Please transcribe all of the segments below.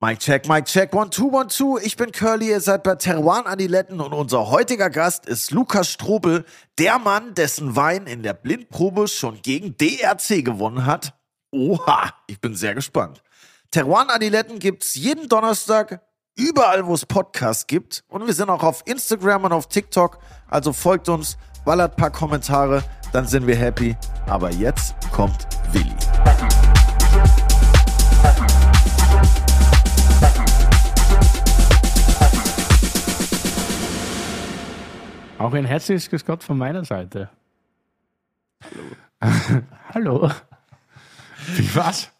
Mic check, Mic check, one, two, one, two. Ich bin Curly, ihr seid bei Teruan Adiletten und unser heutiger Gast ist Lukas Strobel, der Mann, dessen Wein in der Blindprobe schon gegen DRC gewonnen hat. Oha, ich bin sehr gespannt. Teruan Adiletten gibt's jeden Donnerstag überall, wo es Podcasts gibt. Und wir sind auch auf Instagram und auf TikTok. Also folgt uns, ballert paar Kommentare, dann sind wir happy. Aber jetzt kommt Willi. Auch ein herzliches Grüß Gott von meiner Seite. Hallo. Hallo. Wie war's?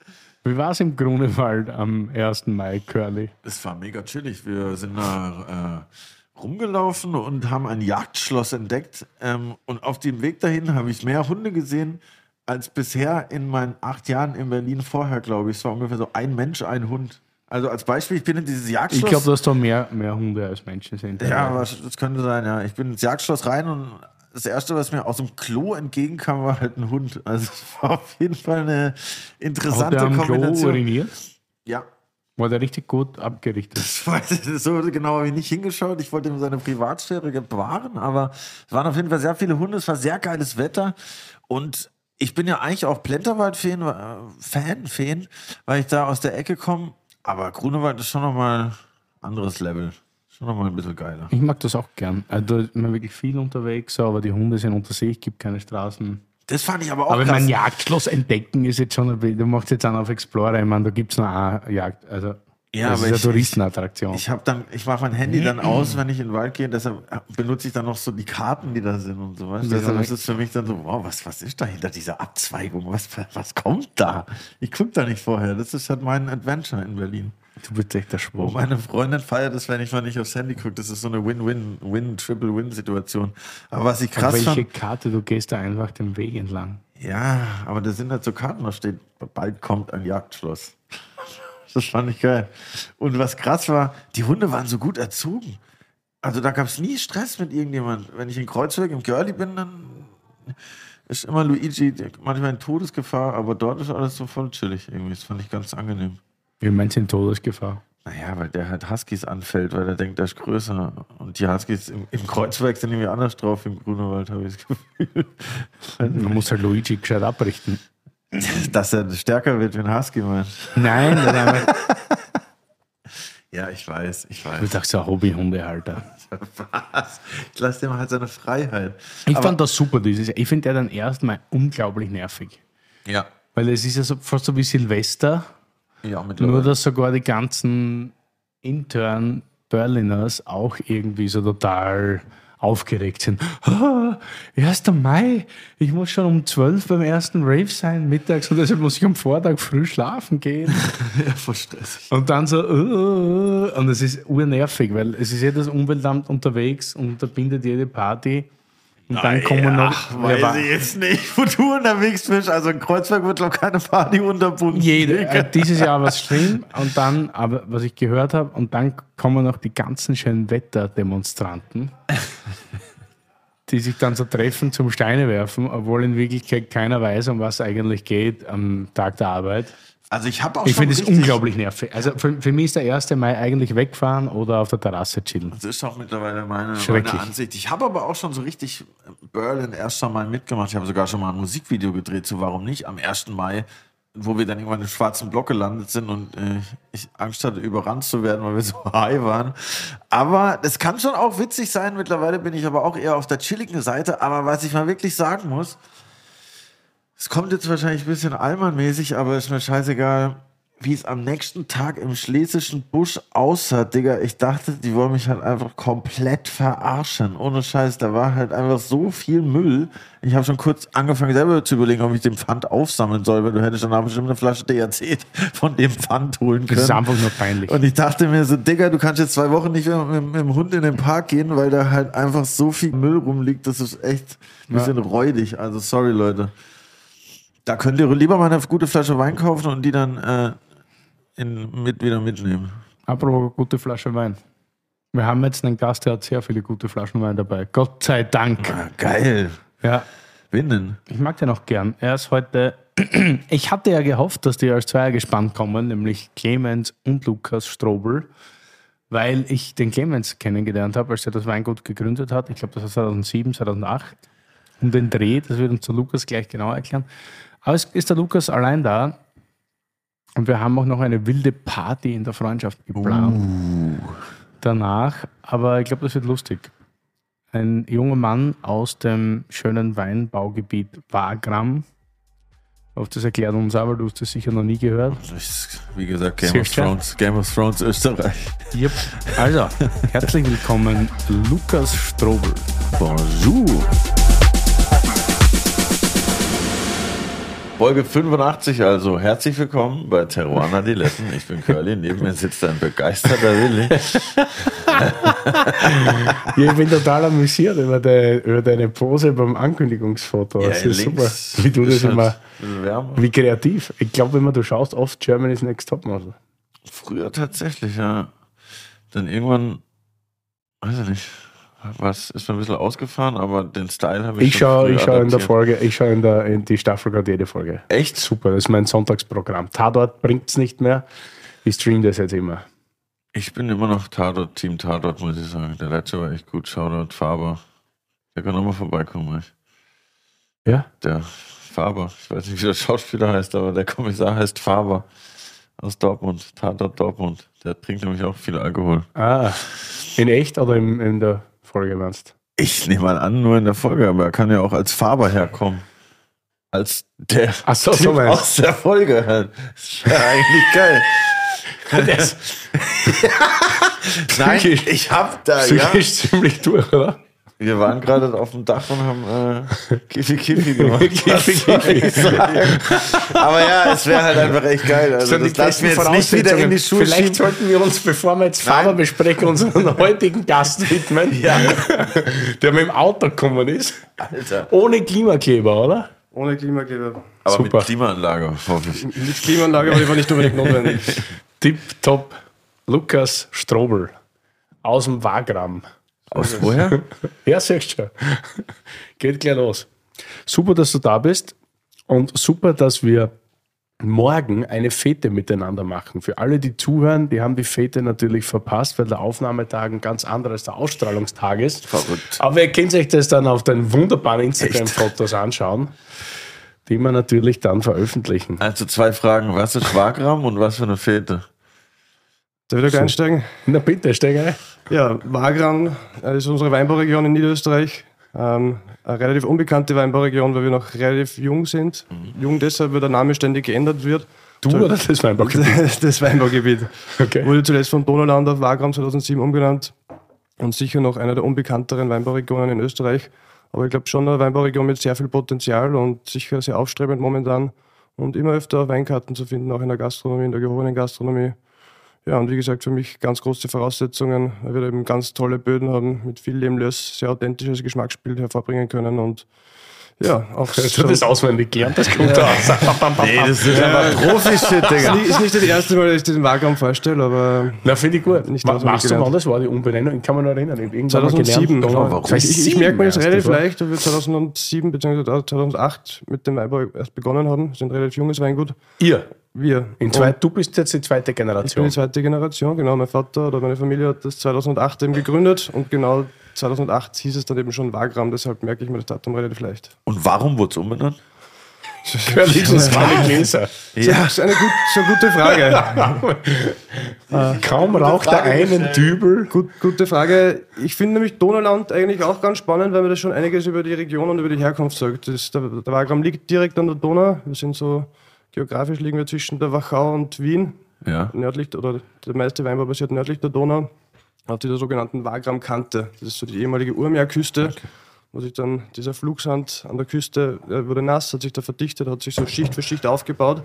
Wie war's im Grunewald am 1. Mai, Curly? Es war mega chillig. Wir sind da äh, rumgelaufen und haben ein Jagdschloss entdeckt. Ähm, und auf dem Weg dahin habe ich mehr Hunde gesehen als bisher in meinen acht Jahren in Berlin vorher, glaube ich. Es war ungefähr so ein Mensch, ein Hund. Also als Beispiel, ich bin in dieses Jagdschloss. Ich glaube, dass da mehr, mehr Hunde als Menschen sind. Ja, aber das könnte sein, ja. Ich bin ins Jagdschloss rein und das Erste, was mir aus dem Klo entgegenkam, war halt ein Hund. Also es war auf jeden Fall eine interessante Hat der am Klo Kombination. uriniert? ja, War der richtig gut abgerichtet? Ich weiß, so genau habe ich nicht hingeschaut. Ich wollte ihm seine Privatsphäre bewahren, aber es waren auf jeden Fall sehr viele Hunde. Es war sehr geiles Wetter und ich bin ja eigentlich auch Plenterwald-Fan, äh, Fan, Fan, weil ich da aus der Ecke komme. Aber Grunewald ist schon nochmal anderes Level. Schon nochmal ein bisschen geiler. Ich mag das auch gern. Also, da ist man wirklich viel unterwegs, aber die Hunde sind unter sich, gibt keine Straßen. Das fand ich aber auch Aber krass. mein Jagdschloss entdecken ist jetzt schon, ein bisschen- du machst jetzt einen auf Explorer, ich meine, da gibt es noch eine Jagd. Also, Ja, das aber ist ich- Touristenattraktion. Ich habe dann, ich mache mein Handy dann aus, wenn ich in den Wald gehe. Deshalb benutze ich dann noch so die Karten, die da sind und so. Weißt? du. Das Deshalb ist ist es für mich dann so, wow, was, was ist da hinter dieser Abzweigung? Was, was kommt da? Ich gucke da nicht vorher. Das ist halt mein Adventure in Berlin. du bist echt der Schwur. meine Freundin feiert es, wenn ich mal nicht aufs Handy gucke. Das ist so eine Win-Win, Win-Triple-Win-Situation. Aber was ich Auf krass welche fand, Karte, du gehst da einfach den Weg entlang. ja, aber da sind halt so Karten, da steht, bald kommt ein Jagdschloss. Das fand ich geil. Und was krass war, die Hunde waren so gut erzogen. Also da gab es nie Stress mit irgendjemand. Wenn ich in Kreuzberg im Girlie bin, dann ist immer Luigi manchmal in Todesgefahr, aber dort ist alles so voll chillig irgendwie. Das fand ich ganz angenehm. Wie meinst du in Todesgefahr? Naja, weil der halt Huskies anfällt, weil er denkt, der ist größer. Und die Huskies im, im Kreuzberg sind irgendwie anders drauf im Grunewald, habe ich das Gefühl. Man muss halt Luigi gescheit abrichten. Dass er stärker wird wie ein Husky, Mann. Nein, einfach, Ja, ich weiß, ich du weiß. sagst ja Hobbyhundehalter. Was? Ich lasse dem halt seine Freiheit. Ich Aber- fand das super, dieses. Ich finde der dann erstmal unglaublich nervig. Ja. Weil es ist ja so, fast so wie Silvester, Ja, nur mittlerweile. dass sogar die ganzen intern Berliners auch irgendwie so total aufgeregt sind. Ah, 1. Mai, ich muss schon um 12 beim ersten Rave sein, mittags, und deshalb muss ich am Vortag früh schlafen gehen. ja, voll stressig. Und dann so, uh, und es ist urnervig, weil es ist jedes Umweltamt unterwegs und unterbindet jede Party. Und dann kommen noch. Ach, weiß ich jetzt nicht, wo du unterwegs bist. Also in Kreuzberg wird doch keine Party unterbunden. Jede, äh, dieses Jahr war es schlimm und dann, aber was ich gehört habe, und dann kommen noch die ganzen schönen Wetterdemonstranten, die sich dann so treffen zum Steine werfen, obwohl in Wirklichkeit keiner weiß, um was es eigentlich geht am Tag der Arbeit. Also ich habe auch Ich finde es unglaublich nervig. Also für, für mich ist der 1. Mai eigentlich wegfahren oder auf der Terrasse chillen. Das ist auch mittlerweile meine, meine. Ansicht. Ich habe aber auch schon so richtig Berlin erst einmal mitgemacht. Ich habe sogar schon mal ein Musikvideo gedreht, so warum nicht, am 1. Mai, wo wir dann irgendwann im schwarzen Block gelandet sind und äh, ich Angst hatte, überrannt zu werden, weil wir so high waren. Aber das kann schon auch witzig sein. Mittlerweile bin ich aber auch eher auf der chilligen Seite. Aber was ich mal wirklich sagen muss, es kommt jetzt wahrscheinlich ein bisschen Allmann-mäßig, aber ist mir scheißegal, wie es am nächsten Tag im schlesischen Busch aussah, Digga. Ich dachte, die wollen mich halt einfach komplett verarschen. Ohne Scheiß, da war halt einfach so viel Müll. Ich habe schon kurz angefangen, selber zu überlegen, ob ich den Pfand aufsammeln soll, weil du hättest dann auch bestimmt eine Flasche DRC von dem Pfand holen Das ist können. einfach nur peinlich. Und ich dachte mir so, Digga, du kannst jetzt zwei Wochen nicht mehr mit, mit dem Hund in den Park gehen, weil da halt einfach so viel Müll rumliegt. Das ist echt ein bisschen räudig. Also sorry, Leute. Da könnt ihr lieber mal eine gute Flasche Wein kaufen und die dann äh, in, mit, wieder mitnehmen. Apropos gute Flasche Wein. Wir haben jetzt einen Gast, der hat sehr viele gute Flaschen Wein dabei. Gott sei Dank. Ah, geil. Ja, Winnen. ich mag den auch gern. Er ist heute ich hatte ja gehofft, dass die als Zweier gespannt kommen, nämlich Clemens und Lukas Strobel, weil ich den Clemens kennengelernt habe, als er das Weingut gegründet hat. Ich glaube, das war 2007, 2008. Um den Dreh, das wird uns der Lukas gleich genau erklären. Aber es ist der Lukas allein da und wir haben auch noch eine wilde Party in der Freundschaft geplant. Danach, aber ich glaube, das wird lustig. Ein junger Mann aus dem schönen Weinbaugebiet Wagram. Auf das erklärt uns aber, du hast das sicher noch nie gehört. Ist, wie gesagt, Game of? Thrones, Game of Thrones Österreich. Yep. Also, herzlich willkommen, Lukas Strobel. Bonjour. Folge 85 also. Herzlich willkommen bei Teruana Diletten. Ich bin Curly, neben mir sitzt ein begeisterter Willi. Ja, ich bin total amüsiert über, de, über deine Pose beim Ankündigungsfoto. das ist super, wie du das halt immer, wärmer. wie kreativ. Ich glaube, wenn man du schaust, oft Germany's Next Topmodel. Früher tatsächlich, ja. Dann irgendwann, weiß ich nicht, was ist mir ein bisschen ausgefahren, aber den Style habe ich Ich schaue ich schau in der. Folge, ich schaue in, der, in die Staffel gerade jede Folge. Echt? Super, das ist mein Sonntagsprogramm. Tatort bringt es nicht mehr. Ich stream das jetzt immer. Ich bin immer noch Tatort, Team Tatort, muss ich sagen. Der letzte war echt gut. Shoutout Faber. Der kann nochmal vorbeikommen. ey. Ja? Der Faber, ich weiß nicht, wie der Schauspieler heißt, aber der Kommissar heißt Faber aus Dortmund, Tatort Dortmund. Der trinkt nämlich auch viel Alkohol. Ah, in echt oder in, in der Folge meinst Ich nehme mal an, nur in der Folge, aber er kann ja auch als Faber herkommen. Als der Ach so, Typ aus der Folge halt. Das ist ja eigentlich geil. Nein, Psychisch. ich hab da, ist ja. ziemlich durch, oder? Wir waren gerade auf dem Dach und haben äh, Kiffi Kiffi gemacht. Kiffi Kiffi. ich? Aber ja, es wäre halt einfach echt geil. Also sind das die lassen wir besten jetzt nicht wieder in die Voraussetzungen. Schuhe Vielleicht schieben. sollten wir uns, bevor wir jetzt Nein. besprechen, unseren heutigen Gast widmen, Ja. der mit dem Auto gekommen ist. Alter. Ohne Klimakleber, oder? Ohne Klimakleber. Aber Super. mit Klimaanlage, hoffe ich. Mit Klimaanlage, aber die war nicht unbedingt notwendig. Tipptopp. Lukas Strobel. Aus dem Wagram. Aus woher? Ja, siehst schon. Geht gleich los. Super, dass du da bist und super, dass wir morgen eine Fete miteinander machen. Für alle, die zuhören, die haben die Fete natürlich verpasst, weil der Aufnahmetag ein ganz anderer als der Ausstrahlungstag ist. Verrückt. Aber ihr könnt euch das dann auf den wunderbaren Instagram-Fotos anschauen, die wir natürlich dann veröffentlichen. Also zwei Fragen. Was ist Wagram und was für eine Fete? Darf ich da einsteigen? Na bitte, steig ein. Ja, Wagram äh, ist unsere Weinbauregion in Niederösterreich. Ähm, eine relativ unbekannte Weinbauregion, weil wir noch relativ jung sind. Jung deshalb, weil der Name ständig geändert wird. Du oder das Weinbaugebiet? das Weinbaugebiet. Okay. Wurde zuletzt von Donauland auf Wagram 2007 umgenannt und sicher noch einer der unbekannteren Weinbauregionen in Österreich. Aber ich glaube schon eine Weinbauregion mit sehr viel Potenzial und sicher sehr aufstrebend momentan und immer öfter Weinkarten zu finden, auch in der Gastronomie, in der gehobenen Gastronomie. Ja, und wie gesagt, für mich ganz große Voraussetzungen, weil wir eben ganz tolle Böden haben, mit viel Lehmlös, sehr authentisches Geschmacksbild hervorbringen können und ja, auch Hast du das auswendig gelernt? Das kommt da aus. das ist einfach Profi-Shit, ist Digga. nicht- ist nicht das erste Mal, dass ich diesen Wagram vorstelle, aber Na, finde ich gut. Nicht auswendig Weißt du, wann das war, die Umbenennung? Ich kann mich noch erinnern. Irgendwann mal 2007. gelernt, genau. warum? Ich, ich, ich merke mir das erst, relativ das leicht, weil wir 2007 bzw. 2008 mit dem Weinbau erst begonnen haben. Das ist ein relativ junges Weingut. Ihr. Wir. In Und zwei, du bist jetzt die zweite ich bin Generation. die zweite Generation, genau. Mein Vater oder meine Familie hat das 2008 eben gegründet und genau 2008 hieß es dann eben schon Wagram, deshalb merke ich mir das Datum relativ leicht. Und warum wurde es umbenannt? Gläser. Ja. Das ist eine, gut, so eine gute Frage. Kaum raucht er einen Dübel. Gut, gute Frage. Ich finde nämlich Donauland eigentlich auch ganz spannend, weil mir das schon einiges über die Region und über die Herkunft sagt. Das, der, der Wagram liegt direkt an der Donau. Wir sind so, geografisch liegen wir zwischen der Wachau und Wien. Ja. Nördlich, oder der meiste Weinbau basiert nördlich der Donau, auf dieser sogenannten Wagram-Kante. Das ist so die ehemalige Urmeerküste, wo sich dann dieser Flugsand an der Küste wurde nass, hat sich da verdichtet, hat sich so Schicht für Schicht aufgebaut.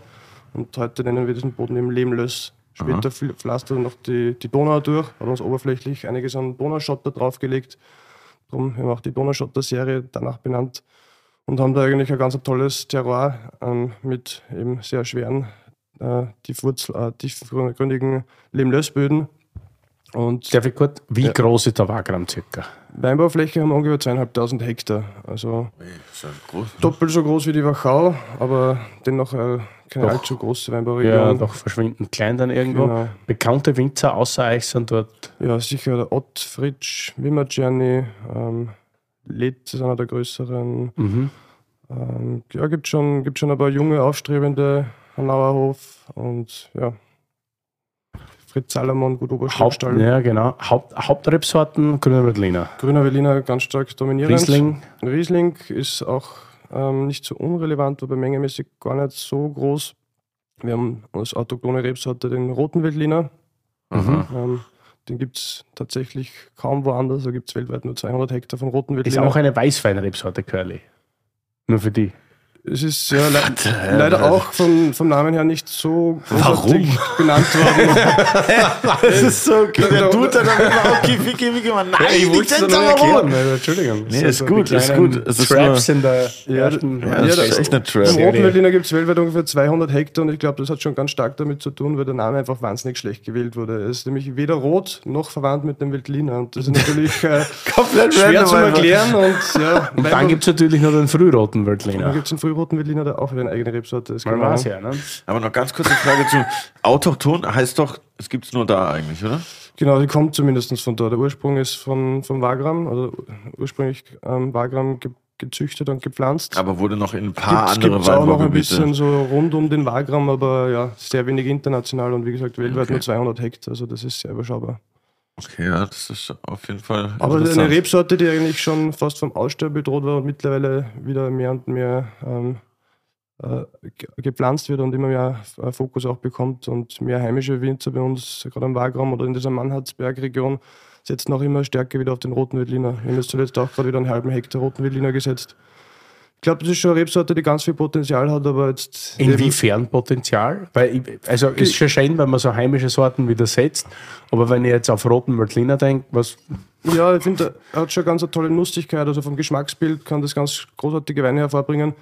Und heute nennen wir diesen Boden eben Lehmlöss. Später fl- pflastert noch die, die Donau durch, hat uns oberflächlich einiges an Donauschotter draufgelegt. Darum haben wir auch die Donauschotter-Serie danach benannt und haben da eigentlich ein ganz tolles Terroir ähm, mit eben sehr schweren, äh, tiefwurzel, äh, tiefgründigen Lehmlössböden. Und Darf ich kurz, wie groß ist der Wagram circa? Weinbaufläche haben wir ungefähr zweieinhalbtausend Hektar. Also groß. doppelt so groß wie die Wachau, aber dennoch äh, keine Doch. allzu große Ja, Weinbauregion. doch verschwindend klein dann irgendwo. Genau. Bekannte Winzer außer euch sind dort. Ja, sicher der Ott, Fritsch, Wimmertscherny, ähm, Led ist einer der größeren. Mhm. Ähm, ja, gibt schon, gibt schon ein paar junge, aufstrebende Hanauerhof und ja. Fritz Salomon, gut Oberschlagstall. ja, genau. Haupt, Hauptrebsorten Grüner Veltliner. Grüner Berliner ganz stark dominierend. Riesling. Riesling ist auch ähm, nicht so unrelevant, aber mengemäßig gar nicht so groß. Wir haben als autochthone Rebsorte den roten Veltliner. Mhm. Ähm, den gibt es tatsächlich kaum woanders. Da gibt es weltweit nur 200 Hektar von roten Ist Veltliner. auch eine Weißweinrebsorte, Curly. Nur für die. Es ist ja le äh, leider auch vom, vom Namen her nicht so großartig benannt worden. Das ist so okay. Der Dude hat dann immer auch Kiffy, Kiffy gemacht. Nein, ich die wollte es aber erklären. Entschuldigung. Nee, ist gut, ist gut. Es ist Traps in der Ja, ersten. Ja, das ist echt eine Trap. Im Veltliner gibt es weltweit ungefähr 200 Hektar und ich glaube, das hat schon ganz stark damit zu tun, weil der Name einfach wahnsinnig schlecht gewählt wurde. Er ist nämlich weder rot noch verwandt mit dem Veltliner und das ist natürlich äh, Komplett schwer zu erklären. Und, ja, Und dann gibt es natürlich noch den frühroten dann Veltliner. gibt es einen frühroten Veltliner, der auch wieder eine eigene Rebsorte. Man genau. weiß ja, ne? Aber noch ganz kurze Frage zu Autochton heißt doch, es gibt es nur da eigentlich, oder? Genau, die kommt zumindest von da. Der Ursprung ist von, von Wagram, also ursprünglich ähm, Wagram ge gezüchtet und gepflanzt. Aber wurde noch in ein paar Gibt andere es auch noch ein bisschen so rund um den Wagram, aber ja, sehr wenig international und wie gesagt, weltweit Okay. nur 200 Hektar, also das ist sehr überschaubar. Okay, ja, das ist auf jeden Fall. Aber eine. Rebsorte, die eigentlich schon fast vom Aussterben bedroht war und mittlerweile wieder mehr und mehr ähm, äh, ge- gepflanzt wird und immer mehr äh, Fokus auch bekommt und mehr heimische Winzer bei uns, gerade am Wagram oder in dieser Mannhardsberg-Region, setzen auch immer stärker wieder auf den roten Veltliner. Wir haben jetzt zuletzt auch gerade wieder einen halben Hektar roten Veltliner gesetzt. Ich glaube, das ist schon eine Rebsorte, die ganz viel Potenzial hat, aber jetzt. Inwiefern Potenzial? Weil also es ist schon schön, wenn man so heimische Sorten wieder setzt, aber wenn ich jetzt auf roten Veltliner denke, was Ja, ich finde, er hat schon ganz eine tolle Lustigkeit. Also vom Geschmacksbild kann das ganz großartige Weine hervorbringen.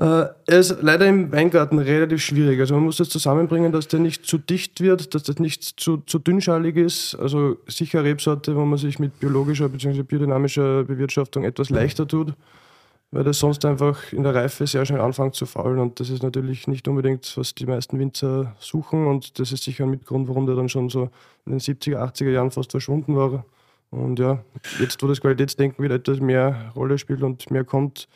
Äh, er ist leider im Weingarten relativ schwierig. Also man muss das zusammenbringen, dass der nicht zu dicht wird, dass das nicht zu, zu dünnschalig ist. Also sicher Rebsorte, wo man sich mit biologischer bzw. biodynamischer Bewirtschaftung etwas leichter tut, weil das sonst einfach in der Reife sehr schnell anfängt zu faulen. Und das ist natürlich nicht unbedingt, was die meisten Winzer suchen. Und das ist sicher ein Mitgrund, warum der dann schon so in den 70er, 80er Jahren fast verschwunden war. Und ja, jetzt, wo das Qualitätsdenken wieder etwas mehr Rolle spielt und mehr kommt,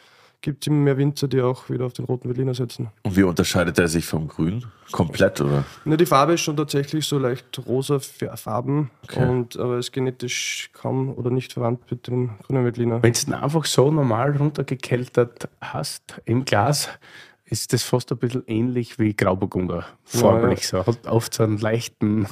gibt es immer mehr Winzer, die auch wieder auf den roten Berliner setzen. Und wie unterscheidet er sich vom Grün? Komplett, oder? Na, die Farbe ist schon tatsächlich so leicht rosa Farben, Okay. und, aber ist genetisch kaum oder nicht verwandt mit dem grünen Veltliner. Wenn du es einfach so normal runtergekeltert hast im Glas, ist das fast ein bisschen ähnlich wie Grauburgunder. Farblich so. Hat oft so einen leichten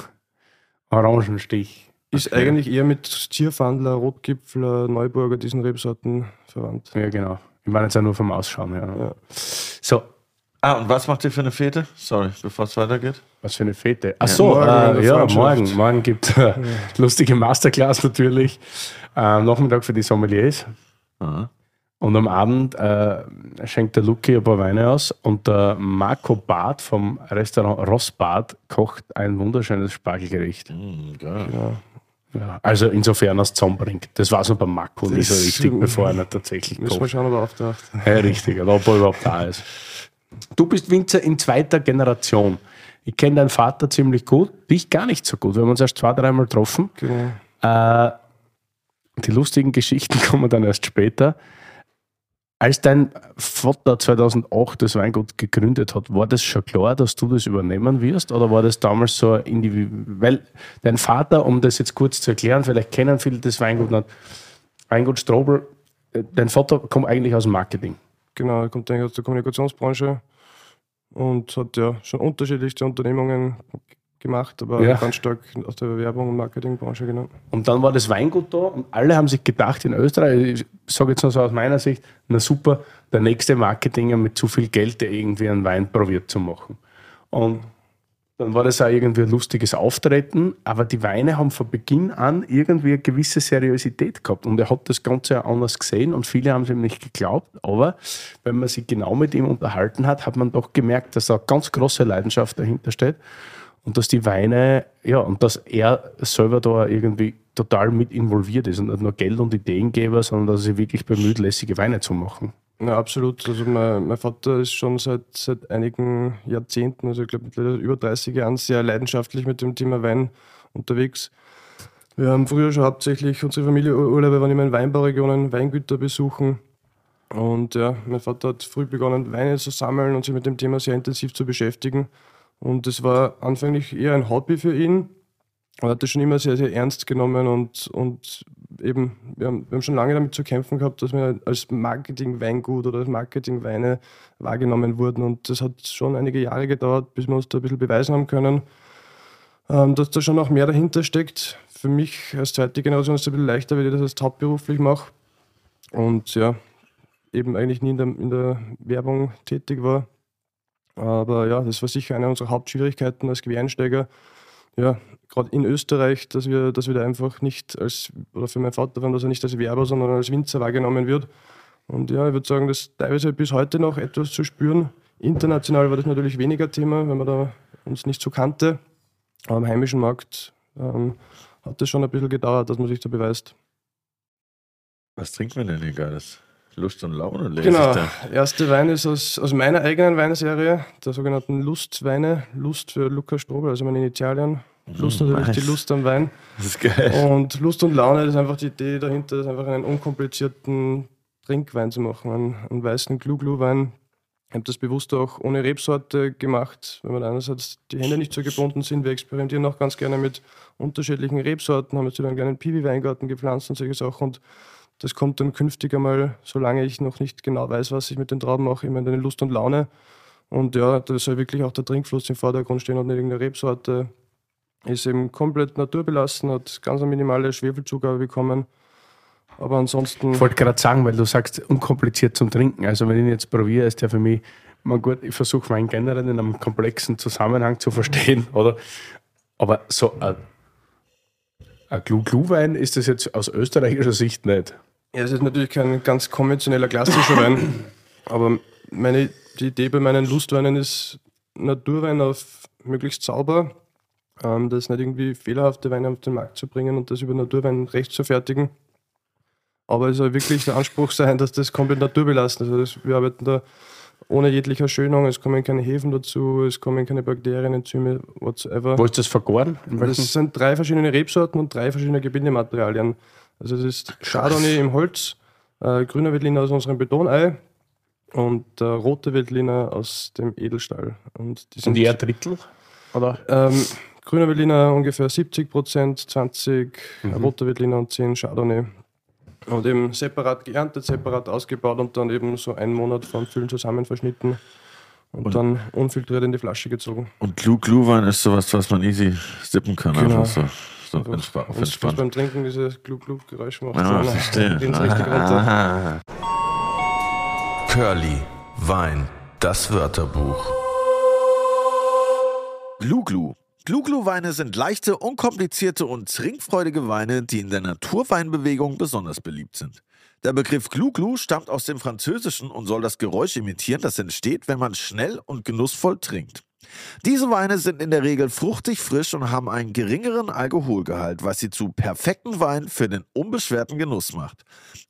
Orangenstich. Ist Okay. eigentlich eher mit Zierfandler, Rotgipfler, Neuburger, diesen Rebsorten verwandt. Ja, genau. Ich meine jetzt auch nur vom Ausschauen. Ja. Ja. So, Ah, und was macht ihr für eine Fete? Sorry, bevor es weitergeht. was für eine Fete. Ach so, morgen in äh, ja, morgen. Morgen gibt es äh, lustige Masterclass natürlich. Äh, Nachmittag für die Sommeliers. Aha. Und am Abend äh, schenkt der Luki ein paar Weine aus und der Marco Barth vom Restaurant Rossbad kocht ein wunderschönes Spargelgericht. Hm, geil. Ja. Ja, also insofern er es zusammenbringt. Das war so beim Marco nicht so richtig, bevor er nicht tatsächlich Müssen wir kocht. schauen, ob er auftaucht. Ja, richtig, ob er überhaupt da ist. Du bist Winzer in zweiter Generation. Ich kenne deinen Vater ziemlich gut, dich gar nicht so gut. Wir haben uns erst zwei, dreimal getroffen. Genau. Äh, die lustigen Geschichten kommen dann erst später. Als dein Vater 2008 das Weingut gegründet hat, war das schon klar, dass du das übernehmen wirst? Oder war das damals so individuell? Weil dein Vater, um das jetzt kurz zu erklären, vielleicht kennen viele das Weingut nicht, Weingut Strobel, dein Vater kommt eigentlich aus dem Marketing. Genau, er kommt eigentlich aus der Kommunikationsbranche und hat ja schon unterschiedlichste Unternehmungen gemacht, aber Ja. ganz stark aus der Werbung- und Marketingbranche genau. Und dann war das Weingut da und alle haben sich gedacht in Österreich, ich sage jetzt nur so aus meiner Sicht, na super, der nächste Marketinger mit zu viel Geld, der irgendwie einen Wein probiert zu machen. Und dann war das auch irgendwie ein lustiges Auftreten, aber die Weine haben von Beginn an irgendwie eine gewisse Seriosität gehabt und er hat das Ganze auch anders gesehen und viele haben es ihm nicht geglaubt, aber wenn man sich genau mit ihm unterhalten hat, hat man doch gemerkt, dass da ganz große Leidenschaft dahinter steht. Und dass die Weine, ja, und dass er selber da irgendwie total mit involviert ist und nicht nur Geld und Ideengeber, sondern dass er sich wirklich bemüht, lässige Weine zu machen. Ja, absolut. Also mein, mein Vater ist schon seit, seit einigen Jahrzehnten, also ich glaube über 30 Jahren, sehr leidenschaftlich mit dem Thema Wein unterwegs. Wir haben früher schon hauptsächlich unsere Familie Urlaube, waren immer in Weinbauregionen, Weingüter besuchen. Und ja, mein Vater hat früh begonnen, Weine zu sammeln und sich mit dem Thema sehr intensiv zu beschäftigen. Und das war anfänglich eher ein Hobby für ihn. Er hat das schon immer sehr, sehr ernst genommen und, und eben, wir haben, wir haben schon lange damit zu kämpfen gehabt, dass wir als Marketing-Weingut oder als Marketing-Weine wahrgenommen wurden. Und das hat schon einige Jahre gedauert, bis wir uns da ein bisschen beweisen haben können, ähm, dass da schon noch mehr dahinter steckt. Für mich als zweite Generation ist es ein bisschen leichter, weil ich das als hauptberuflich mache. Und ja, eben eigentlich nie in der, in der Werbung tätig war. Aber ja, das war sicher eine unserer Hauptschwierigkeiten als Quereinsteiger. Ja, gerade in Österreich, dass wir, dass wir da einfach nicht als, oder für meinen Vater, dass er nicht als Werber, sondern als Winzer wahrgenommen wird. Und ja, ich würde sagen, das ist teilweise bis heute noch etwas zu spüren. International war das natürlich weniger Thema, wenn man da uns nicht so kannte. Aber am heimischen Markt ähm, hat das schon ein bisschen gedauert, dass man sich da beweist. Was trinkt man denn Geiles? Lust und Laune lese Genau, erste Wein ist aus, aus meiner eigenen Weinserie, der sogenannten Lustweine. Lust für Lukas Strobel, also meine Initialien. Lust natürlich nice. die Lust am Wein. Das ist geil. Und Lust und Laune das ist einfach die Idee dahinter, ist einfach einen unkomplizierten Trinkwein zu machen, einen, einen weißen Glu-Glu-Wein. Ich habe das bewusst auch ohne Rebsorte gemacht, weil man einerseits die Hände nicht so gebunden sind. Wir experimentieren auch ganz gerne mit unterschiedlichen Rebsorten, haben jetzt wieder einen kleinen Piwi-Weingarten gepflanzt und solche Sachen. Und das kommt dann künftig einmal, solange ich noch nicht genau weiß, was ich mit den Trauben mache, immer in eine Lust und Laune. Und ja, da soll wirklich auch der Trinkfluss im Vordergrund stehen und nicht irgendeine Rebsorte. Ist eben komplett naturbelassen, hat ganz eine minimale Schwefelzugabe bekommen. Aber ansonsten. Ich wollte gerade sagen, weil du sagst, unkompliziert zum Trinken. Also, wenn ich ihn jetzt probiere, ist der für mich, mal gut, ich versuche Wein generell in einem komplexen Zusammenhang zu verstehen, oder? Aber so ein, ein Glu-Glu-Wein ist das jetzt aus österreichischer Sicht nicht. Ja, es ist natürlich kein ganz konventioneller klassischer Wein, aber meine, die Idee bei meinen Lustweinen ist, Naturwein auf möglichst sauber, ähm, das nicht irgendwie fehlerhafte Weine auf den Markt zu bringen und das über Naturwein recht zu fertigen. Aber es soll wirklich der Anspruch sein, dass das komplett naturbelassen ist. Also das, wir arbeiten da ohne jegliche Schönung, es kommen keine Hefen dazu, es kommen keine Bakterien, Enzyme, whatsoever. Wo ist das vergoren? Das sind drei verschiedene Rebsorten und drei verschiedene Gebindematerialien. Also es ist Chardonnay im Holz, äh, grüner Veltliner aus unserem Betonei und äh, rote Veltliner aus dem Edelstahl. Und die sind und eher Drittel? Oder? Ähm, grüner Veltliner ungefähr 70 Prozent, 20 mhm. roter Veltliner und 10 Chardonnay. Und eben separat geerntet, separat ausgebaut und dann eben so einen Monat vom Füllen zusammen verschnitten und, und, dann unfiltriert in die Flasche gezogen. Und Glühwein ist sowas, was man easy sippen kann. Genau. Einfach so so also, entspa auf entspannt. beim Trinken dieses Glub-Glub-Geräusch macht. Ja, verstehe. Ah. Curly, Wein, das Wörterbuch. Gluglu. Gluglu-Weine sind leichte, unkomplizierte und trinkfreudige Weine, die in der Naturweinbewegung besonders beliebt sind. Der Begriff Gluglu stammt aus dem Französischen und soll das Geräusch imitieren, das entsteht, wenn man schnell und genussvoll trinkt. Diese Weine sind in der Regel fruchtig frisch und haben einen geringeren Alkoholgehalt, was sie zu perfekten Wein für den unbeschwerten Genuss macht.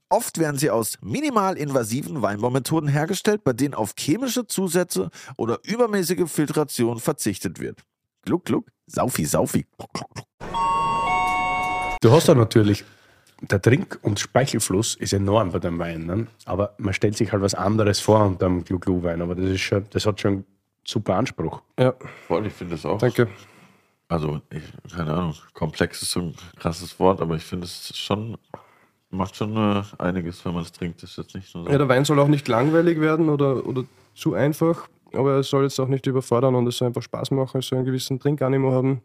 Oft werden sie aus minimal invasiven Weinbaumethoden hergestellt, bei denen auf chemische Zusätze oder übermäßige Filtration verzichtet wird. Gluck, gluck, saufi, saufi. Du hast da natürlich, der Trink- und Speichelfluss ist enorm bei dem Wein, ne? aber man stellt sich halt was anderes vor unter einem Glu-Glu-Wein, aber das, ist schon, das hat schon super Anspruch. Ja. Voll, ich finde das auch. Danke. Also, ich, keine Ahnung, komplex ist so ein krasses Wort, aber ich finde es schon, macht schon äh, einiges, wenn man es trinkt. Das ist jetzt nicht nur so. Ja, der Wein soll auch nicht langweilig werden oder, oder zu einfach, aber er soll jetzt auch nicht überfordern und es soll einfach Spaß machen, es soll einen gewissen Trinkanimo haben.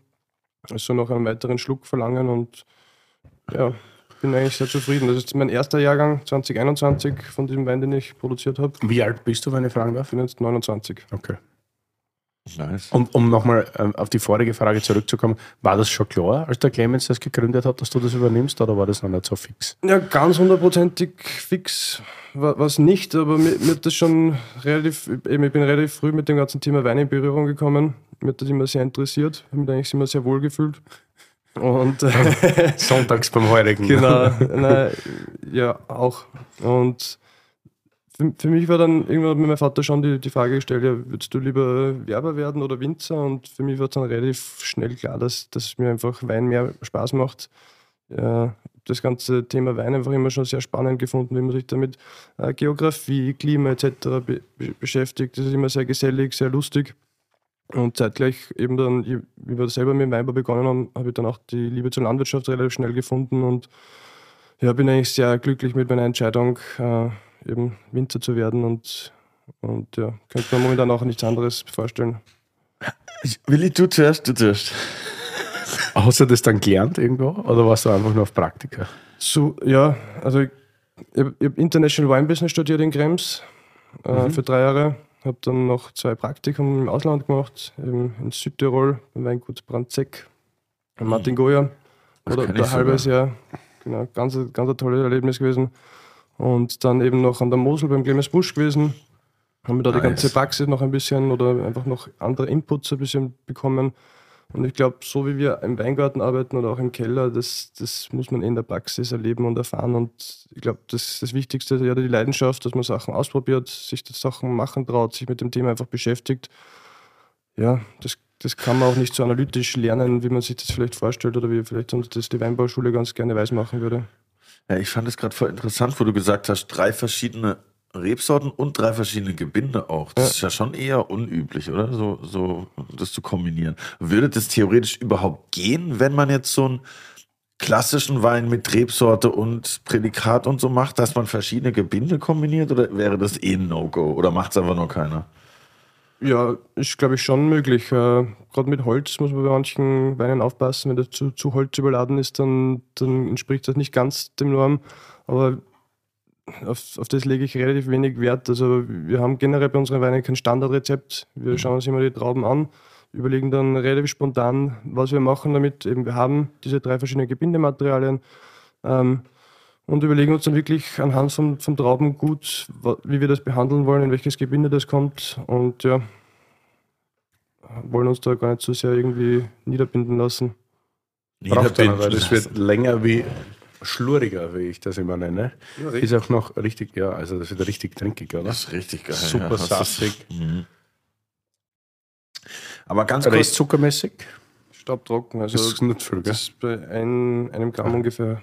Es soll noch einen weiteren Schluck verlangen und ja, bin eigentlich sehr zufrieden. Das ist mein erster Jahrgang 2021 von diesem Wein, den ich produziert habe. Wie alt bist du, wenn ich fragen darf? Ich bin jetzt 29. Okay. Nice. Um, um nochmal ähm, auf die vorige Frage zurückzukommen, war das schon klar, als der Clemens das gegründet hat, dass du das übernimmst oder war das noch nicht so fix? Ja, ganz hundertprozentig fix war es nicht, aber mir, mir das schon relativ, eben, ich bin relativ früh mit dem ganzen Thema Wein in Berührung gekommen. Mir hat das immer sehr interessiert, ich habe mich eigentlich immer sehr wohl gefühlt. Und Sonntags beim Heurigen. Genau, nein, ja, auch. Und für, für, mich war dann irgendwann mit meinem Vater schon die, die Frage gestellt, ja, würdest du lieber Werber werden oder Winzer? Und für mich war dann relativ schnell klar, dass, dass mir einfach Wein mehr Spaß macht. Ja, das ganze Thema Wein einfach immer schon sehr spannend gefunden, wie man sich damit äh, Geografie, Klima etc. Be beschäftigt. Das ist immer sehr gesellig, sehr lustig. Und zeitgleich eben dann, wie wir selber mit dem Weinbau begonnen haben, habe ich dann auch die Liebe zur Landwirtschaft relativ schnell gefunden und ja, bin eigentlich sehr glücklich mit meiner Entscheidung, äh, eben Winzer zu werden und, und ja, könnte man momentan auch nichts anderes vorstellen. Willi, du zuerst, du zuerst. Hast du das dann gelernt irgendwo oder warst du einfach nur auf Praktika? So, ja, also ich, ich habe International Wine Business studiert in Krems äh, mhm. für drei Jahre. Habe dann noch zwei Praktikum im Ausland gemacht, eben in Südtirol beim Weingut Brandzeck in Martin mhm. Goya. Oder ein halbes Jahr. Genau, ganz, ganz ein tolles Erlebnis gewesen. Und dann eben noch an der Mosel beim Clemens Busch gewesen. Haben wir da nice. die ganze Praxis noch ein bisschen oder einfach noch andere Inputs ein bisschen bekommen. Und ich glaube, so wie wir im Weingarten arbeiten oder auch im Keller, das, das muss man in der Praxis erleben und erfahren. Und ich glaube, das, das Wichtigste ist ja die Leidenschaft, dass man Sachen ausprobiert, sich das Sachen machen traut, sich mit dem Thema einfach beschäftigt. Ja, das, das kann man auch nicht so analytisch lernen, wie man sich das vielleicht vorstellt oder wie vielleicht uns das die Weinbauschule ganz gerne weiß machen würde. Ja, ich fand es gerade voll interessant, wo du gesagt hast, drei verschiedene Rebsorten und drei verschiedene Gebinde auch. Das ja. ist ja schon eher unüblich, oder? So, so das zu kombinieren. Würde das theoretisch überhaupt gehen, wenn man jetzt so einen klassischen Wein mit Rebsorte und Prädikat und so macht, dass man verschiedene Gebinde kombiniert oder wäre das eh ein No-Go oder macht es einfach nur keiner? Ja, ist glaube ich schon möglich. Äh, Gerade mit Holz muss man bei manchen Weinen aufpassen. Wenn das zu, zu Holz überladen ist, dann, dann entspricht das nicht ganz dem Norm. Aber auf, auf das lege ich relativ wenig Wert. Also wir haben generell bei unseren Weinen kein Standardrezept. Wir mhm. schauen uns immer die Trauben an, überlegen dann relativ spontan, was wir machen damit. Eben wir haben diese drei verschiedenen Gebindematerialien ähm, und überlegen uns dann wirklich anhand vom, vom Traubengut, wie wir das behandeln wollen, in welches Gebinde das kommt und ja, wollen uns da gar nicht so sehr irgendwie niederbinden lassen. Niederbinden, weil das wird länger wie schluriger, wie ich das immer nenne. Ja, ist auch noch richtig, ja, also das wird richtig trinkig, oder? Das ist richtig geil. Super ja, saftig. Mhm. Aber ganz kurz. Ist zuckermäßig? Staubtrocken, also das ist nicht viel, Das ist bei ein, einem Gramm ja. ungefähr.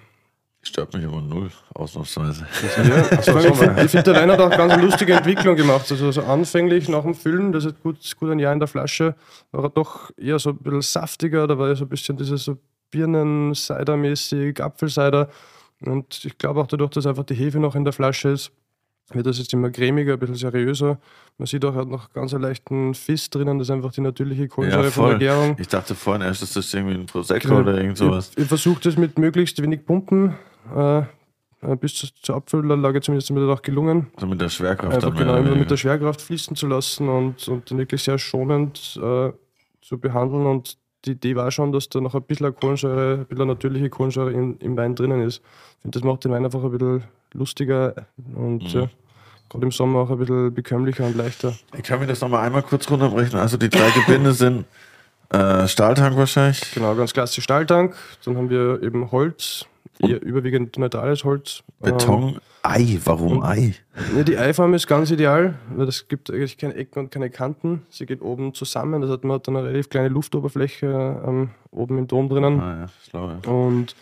Stört mich aber null, ausnahmsweise. Ja, also ich finde, find, der Wein hat auch ganz eine lustige Entwicklung gemacht. Also so anfänglich nach dem Füllen, das ist gut, gut ein Jahr in der Flasche, war er doch eher so ein bisschen saftiger, da war ja so ein bisschen dieses so Birnen, Cider-mäßig, Apfelcider. Und ich glaube auch dadurch, dass einfach die Hefe noch in der Flasche ist, wird das jetzt immer cremiger, ein bisschen seriöser. Man sieht auch, er hat noch ganz einen leichten Fiss drinnen, das ist einfach die natürliche Kohlensäure ja, von der Gärung. Ich dachte vorhin erst, dass das irgendwie ein Prosecco genau. oder irgend sowas. Ich, ich versuche das mit möglichst wenig Pumpen. Äh, äh bis zur Abfüllanlage zumindest das auch gelungen. Also mit der Schwerkraft. Einfach genau, immer mit der Schwerkraft fließen zu lassen und, und dann wirklich sehr schonend äh, zu behandeln und die Idee war schon, dass da noch ein bisschen Kohlensäure, ein bisschen natürliche Kohlensäure im, im Wein drinnen ist. Ich finde, das macht den Wein einfach ein bisschen lustiger und mhm. ja, gerade im Sommer auch ein bisschen bekömmlicher und leichter. Ich kann mir das nochmal einmal kurz runterbrechen. Also die drei Gebinde sind äh, Stahltank wahrscheinlich. Genau, ganz klassisch Stahltank. Dann haben wir eben Holz, eher überwiegend neutrales Holz. Beton, ähm, Ei, warum und, Ei? Ja, die Eiform ist ganz ideal, weil es gibt eigentlich keine Ecken und keine Kanten. Sie geht oben zusammen, das hat man hat dann eine relativ kleine Luftoberfläche ähm, oben im Dom drinnen. Ah, ja, schlau, ja. Und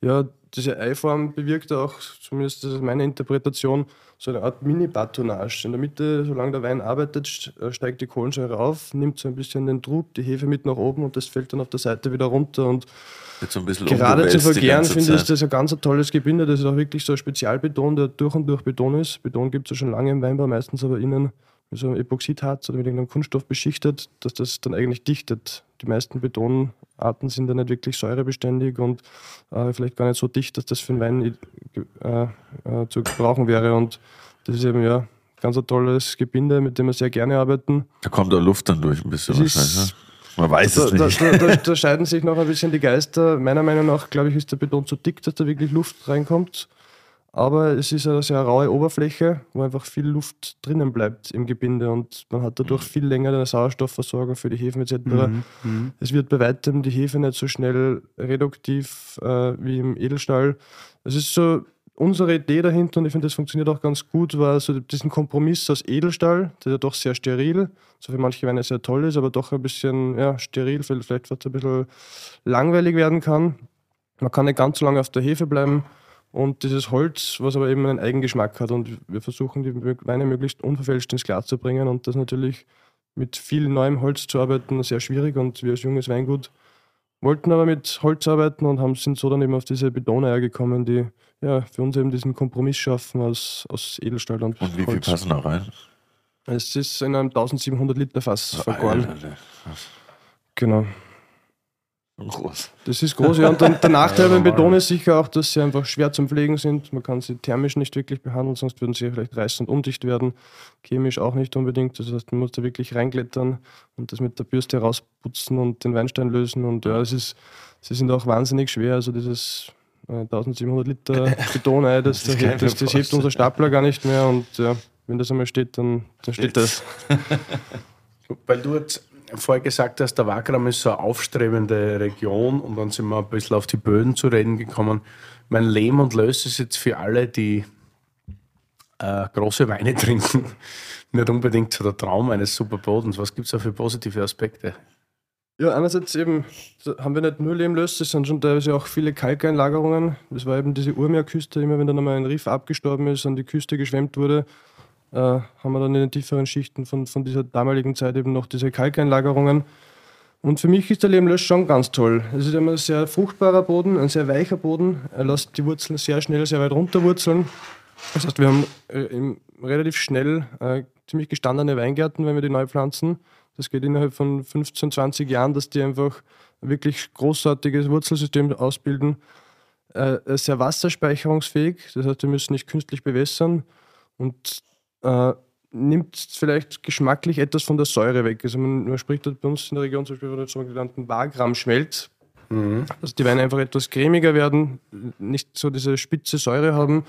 ja, diese Eiform bewirkt auch, zumindest das ist meine Interpretation, so eine Art Mini-Batonnage. In der Mitte, solange der Wein arbeitet, äh, steigt die Kohlensäure auf, nimmt so ein bisschen den Trub, die Hefe mit nach oben und das fällt dann auf der Seite wieder runter. Und so gerade zu vergären finde ich das ein ganz tolles Gebinde. Das ist auch wirklich so ein Spezialbeton, der durch und durch Beton ist. Beton gibt es ja schon lange im Weinbau, meistens aber innen mit so einem Epoxidharz oder mit irgendeinem Kunststoff beschichtet, dass das dann eigentlich dichtet. Die meisten Betonarten sind dann nicht wirklich säurebeständig und äh, vielleicht gar nicht so dicht, dass das für einen Wein äh, äh, zu brauchen wäre. Und das ist eben ja ganz ein tolles Gebinde, mit dem wir sehr gerne arbeiten. Da kommt auch Luft dann durch ein bisschen ist- wahrscheinlich. Ne? Man weiß Da, es nicht. da, da, da scheiden sich noch ein bisschen die Geister. Meiner Meinung nach, glaube ich, ist der Beton zu dick, dass da wirklich Luft reinkommt. Aber es ist eine sehr raue Oberfläche, wo einfach viel Luft drinnen bleibt im Gebinde und man hat dadurch viel länger eine Sauerstoffversorgung für die Hefen etc. Es wird bei weitem die Hefe nicht so schnell reduktiv äh, wie im Edelstahl. Es ist so unsere Idee dahinter und ich finde, das funktioniert auch ganz gut, war so diesen Kompromiss aus Edelstahl, der ja doch sehr steril, so für manche Weine sehr toll ist, aber doch ein bisschen ja, steril, vielleicht was ein bisschen langweilig werden kann. Man kann nicht ganz so lange auf der Hefe bleiben und dieses Holz, was aber eben einen Eigengeschmack hat und wir versuchen die Weine möglichst unverfälscht ins Glas zu bringen und das natürlich mit viel neuem Holz zu arbeiten sehr schwierig und wir als junges Weingut wollten aber mit Holz arbeiten und haben, sind so dann eben auf diese Betoneier gekommen, die ja, für uns eben diesen Kompromiss schaffen aus, aus Edelstahl und, Und wie viel Holz. passen da rein? Es ist in einem 1700 Liter Fass vergoren. Alter, Genau. Groß. Das ist groß, ja. Und dann, der Nachteil beim. Beton ist sicher auch, dass sie einfach schwer zum Pflegen sind. Man kann sie thermisch nicht wirklich behandeln, sonst würden sie vielleicht reißen und undicht werden. Chemisch auch nicht unbedingt. Das heißt, man muss da wirklich reinklettern und das mit der Bürste rausputzen und den Weinstein lösen. Und ja, es ist, sie sind auch wahnsinnig schwer. Also dieses 1700 Liter Betonei, das, Das das, ich mir das, das hebt unser Stapler gar nicht mehr. Und ja, wenn das einmal steht, dann, dann steht das. Weil du jetzt vorher gesagt hast, der Wagram ist so eine aufstrebende Region und dann sind wir ein bisschen auf die Böden zu reden gekommen. Mein Lehm und Lös ist jetzt für alle, die äh, große Weine trinken, nicht unbedingt so der Traum eines super Bodens. Was gibt es da für positive Aspekte? Ja, einerseits eben haben wir nicht nur Lehmlös, es sind schon teilweise auch viele Kalkeinlagerungen. Das war eben diese Urmeerküste, immer wenn dann einmal ein Riff abgestorben ist, an die Küste geschwemmt wurde, äh, haben wir dann in den tieferen Schichten von, von dieser damaligen Zeit eben noch diese Kalkeinlagerungen. Und für mich ist der Lehmlösch schon ganz toll. Es ist immer ein sehr fruchtbarer Boden, ein sehr weicher Boden. Er lässt die Wurzeln sehr schnell, sehr weit runterwurzeln. Das heißt, wir haben äh, relativ schnell äh, ziemlich gestandene Weingärten, wenn wir die neu pflanzen. Das geht innerhalb von 15, 20 Jahren, dass die einfach ein wirklich großartiges Wurzelsystem ausbilden. Äh, äh, sehr wasserspeicherungsfähig, das heißt, wir müssen nicht künstlich bewässern und äh, nimmt vielleicht geschmacklich etwas von der Säure weg. Also man, man spricht bei uns in der Region zum Beispiel von dem sogenannten Wagram-Schmelz, dass die Weine einfach etwas cremiger werden, nicht so diese spitze Säure haben,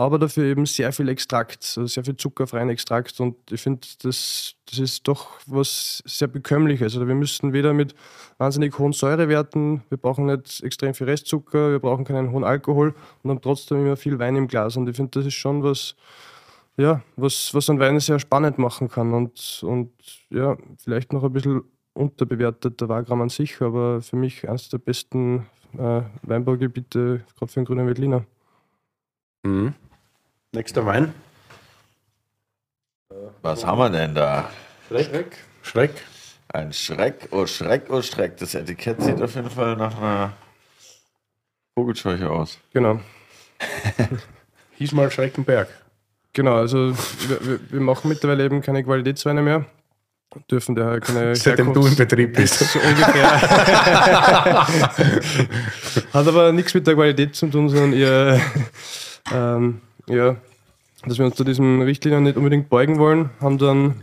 aber dafür eben sehr viel Extrakt, also sehr viel zuckerfreien Extrakt. Und ich finde, das, das ist doch was sehr bekömmliches. Also wir müssen weder mit wahnsinnig hohen Säurewerten, wir brauchen nicht extrem viel Restzucker, wir brauchen keinen hohen Alkohol und haben trotzdem immer viel Wein im Glas. Und ich finde, das ist schon was, ja, was, was einen Wein sehr spannend machen kann. Und, und ja, vielleicht noch ein bisschen unterbewertet der Wagram an sich, aber für mich eines der besten äh, Weinbaugebiete, gerade für den grünen Veltliner. Mhm. Nächster Wein. Was haben wir denn da? Schreck. Schreck. Ein Schreck, oh Schreck, oh Schreck. Das Etikett sieht auf jeden Fall nach einer Vogelscheuche aus. Genau. Hieß mal Schreckenberg. Genau, also wir, wir, machen mittlerweile eben keine Qualitätsweine mehr. Dürfen daher keine Seitdem du im Betrieb bist. so ungefähr. Hat aber nichts mit der Qualität zu tun, sondern eher, ähm, ja, dass wir uns zu diesen Richtlinien nicht unbedingt beugen wollen. Haben dann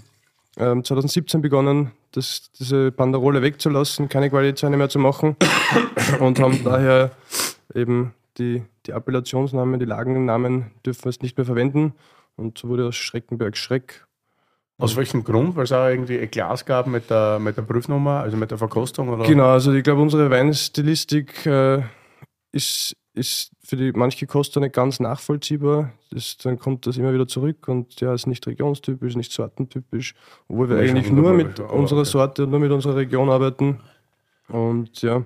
ähm, 2017 begonnen, das, diese Banderole wegzulassen, keine Qualitätsweine mehr zu machen und haben daher eben die, die Appellationsnamen, die Lagennamen dürfen wir jetzt nicht mehr verwenden. Und so wurde aus Schreckenberg Schreck. Aus welchem Grund? Weil es auch irgendwie ein Glas gab mit der, mit der Prüfnummer, also mit der Verkostung? Oder? Genau, also ich glaube, unsere Weinstilistik äh, ist, ist für die manche Koster nicht ganz nachvollziehbar. Das, dann kommt das immer wieder zurück und ja, ist nicht regionstypisch, nicht sortentypisch, obwohl wir Ja, eigentlich nur mit unserer. Sorte und nur mit unserer Region arbeiten. Und ja,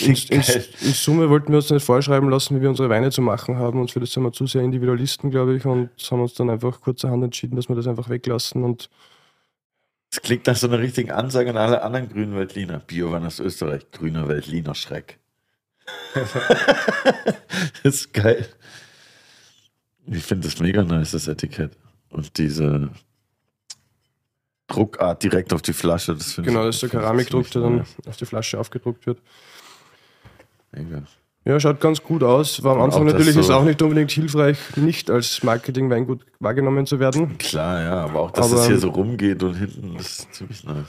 in, in, in Summe wollten wir uns nicht vorschreiben lassen, wie wir unsere Weine zu machen haben. Und für das sind wir zu sehr Individualisten, glaube ich, und haben uns dann einfach kurzerhand entschieden, dass wir das einfach weglassen und Das klingt nach so einer richtigen Ansage an alle anderen grünen Weltliner. Biowein aus Österreich, grüner Weltliner Schreck. Das ist geil. Ich finde das mega nice, das Etikett. Und diese Druckart direkt auf die Flasche. Das genau, das ist der Keramikdruck, der dann auf die Flasche aufgedruckt wird. Mega. Ja, schaut ganz gut aus. War am Anfang auch das natürlich so- ist auch nicht unbedingt hilfreich, nicht als Marketing-Weingut wahrgenommen zu werden. Klar, ja, aber auch, dass Aber- es hier so rumgeht und hinten, das ist ziemlich nice.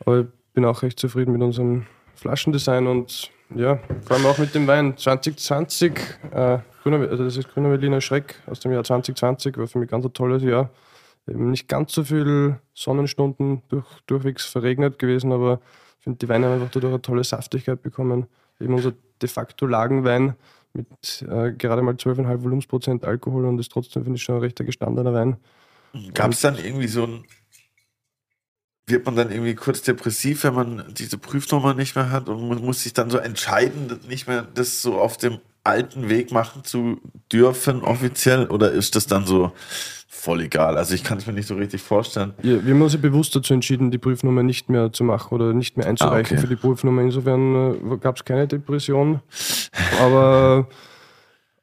Aber ich bin auch recht zufrieden mit unserem Flaschendesign und ja, vor allem auch mit dem Wein 2020. Äh, Grüner, also das ist Grüner Berliner Schreck aus dem Jahr 2020, war für mich ganz ein tolles Jahr. Eben nicht ganz so viel Sonnenstunden, durch, durchwegs verregnet gewesen, aber ich finde, die Weine haben einfach dadurch eine tolle Saftigkeit bekommen. Eben unser de facto Lagenwein mit äh, gerade mal 12,5 Volumensprozent Alkohol und ist trotzdem, finde ich, schon ein recht gestandener Wein. Gab es dann irgendwie so ein. Wird man dann irgendwie kurz depressiv, wenn man diese Prüfnummer nicht mehr hat und man muss sich dann so entscheiden, nicht mehr das so auf dem alten Weg machen zu dürfen, offiziell? Oder ist das dann so voll egal? Also, ich kann es mir nicht so richtig vorstellen. Ja, wir haben uns ja bewusst dazu entschieden, die Prüfnummer nicht mehr zu machen oder nicht mehr einzureichen Ah, okay. für die Prüfnummer. Insofern äh, gab es keine Depression. Aber,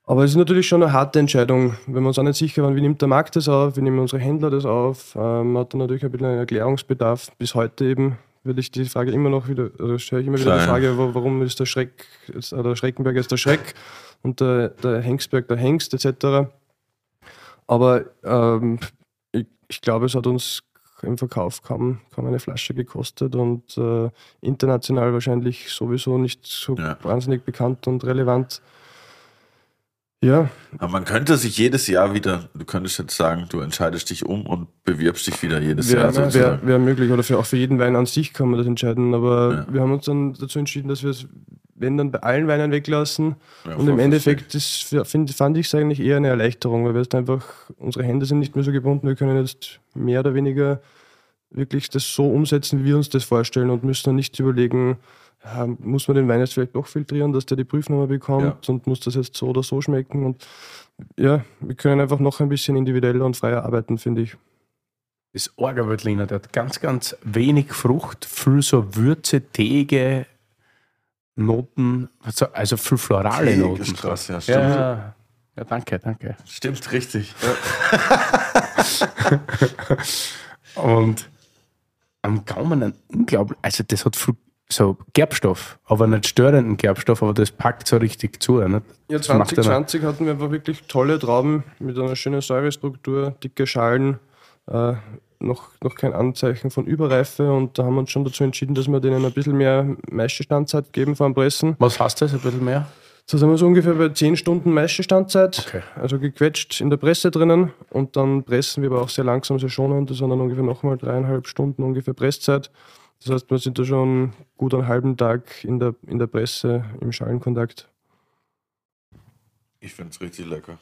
aber es ist natürlich schon eine harte Entscheidung, wenn wir uns auch nicht sicher waren, wie nimmt der Markt das auf, wie nehmen unsere Händler das auf. Ähm, man hat dann natürlich ein bisschen einen Erklärungsbedarf. Bis heute eben würde ich die Frage immer noch wieder, oder stelle ich immer wieder Klar, die. Frage, wa- warum ist der Schreck, der Schreckenberg jetzt der Schreck und der, der Hengstberg der Hengst etc. Aber ähm, ich, ich glaube, es hat uns im Verkauf kaum, kaum eine Flasche gekostet und äh, international wahrscheinlich sowieso nicht so Ja. wahnsinnig bekannt und relevant. Ja, Aber man könnte sich jedes Jahr wieder, du könntest jetzt sagen, du entscheidest dich um und bewirbst dich wieder jedes Jahr. wäre wär, wär möglich oder für, auch für jeden Wein an sich kann man das entscheiden. Aber Ja. wir haben uns dann dazu entschieden, dass wir es, wenn dann bei allen Weinen weglassen. Ja, und im Endeffekt ist, find, fand ich es eigentlich eher eine Erleichterung, weil wir jetzt einfach, unsere Hände sind nicht mehr so gebunden, wir können jetzt mehr oder weniger wirklich das so umsetzen, wie wir uns das vorstellen und müssen dann nicht überlegen, ja, muss man den Wein jetzt vielleicht doch filtrieren, dass der die Prüfnummer bekommt und muss das jetzt so oder so schmecken. Und ja, wir können einfach noch ein bisschen individueller und freier arbeiten, finde ich. Das Orgerwörtliner, der hat ganz, ganz wenig Frucht, viel so Würze, Teige, Noten, also, also viel florale Teig Noten. ist krass, ja, stimmt. ja, ja, danke, danke. Stimmt, richtig. Und am Gaumen ein unglaublich, also das hat viel so Gerbstoff, aber nicht störenden Gerbstoff, aber das packt so richtig zu. Nicht? Ja, Das macht einer- 2020 hatten wir einfach wirklich tolle Trauben mit einer schönen Säurestruktur, dicke Schalen, äh, noch, noch kein Anzeichen von Überreife und da haben wir uns schon dazu entschieden, dass wir denen ein bisschen mehr Maischestandzeit geben vor dem Pressen. Was heißt das, ein bisschen mehr? So sind wir so ungefähr bei 10 Stunden Maischestandzeit, Okay. also gequetscht in der Presse drinnen und dann pressen wir aber auch sehr langsam, sehr schonend, das sind dann ungefähr nochmal dreieinhalb Stunden ungefähr Presszeit. Das heißt, wir sind da schon gut einen halben Tag in der, in der Presse im Schalenkontakt. Ich finde es richtig lecker.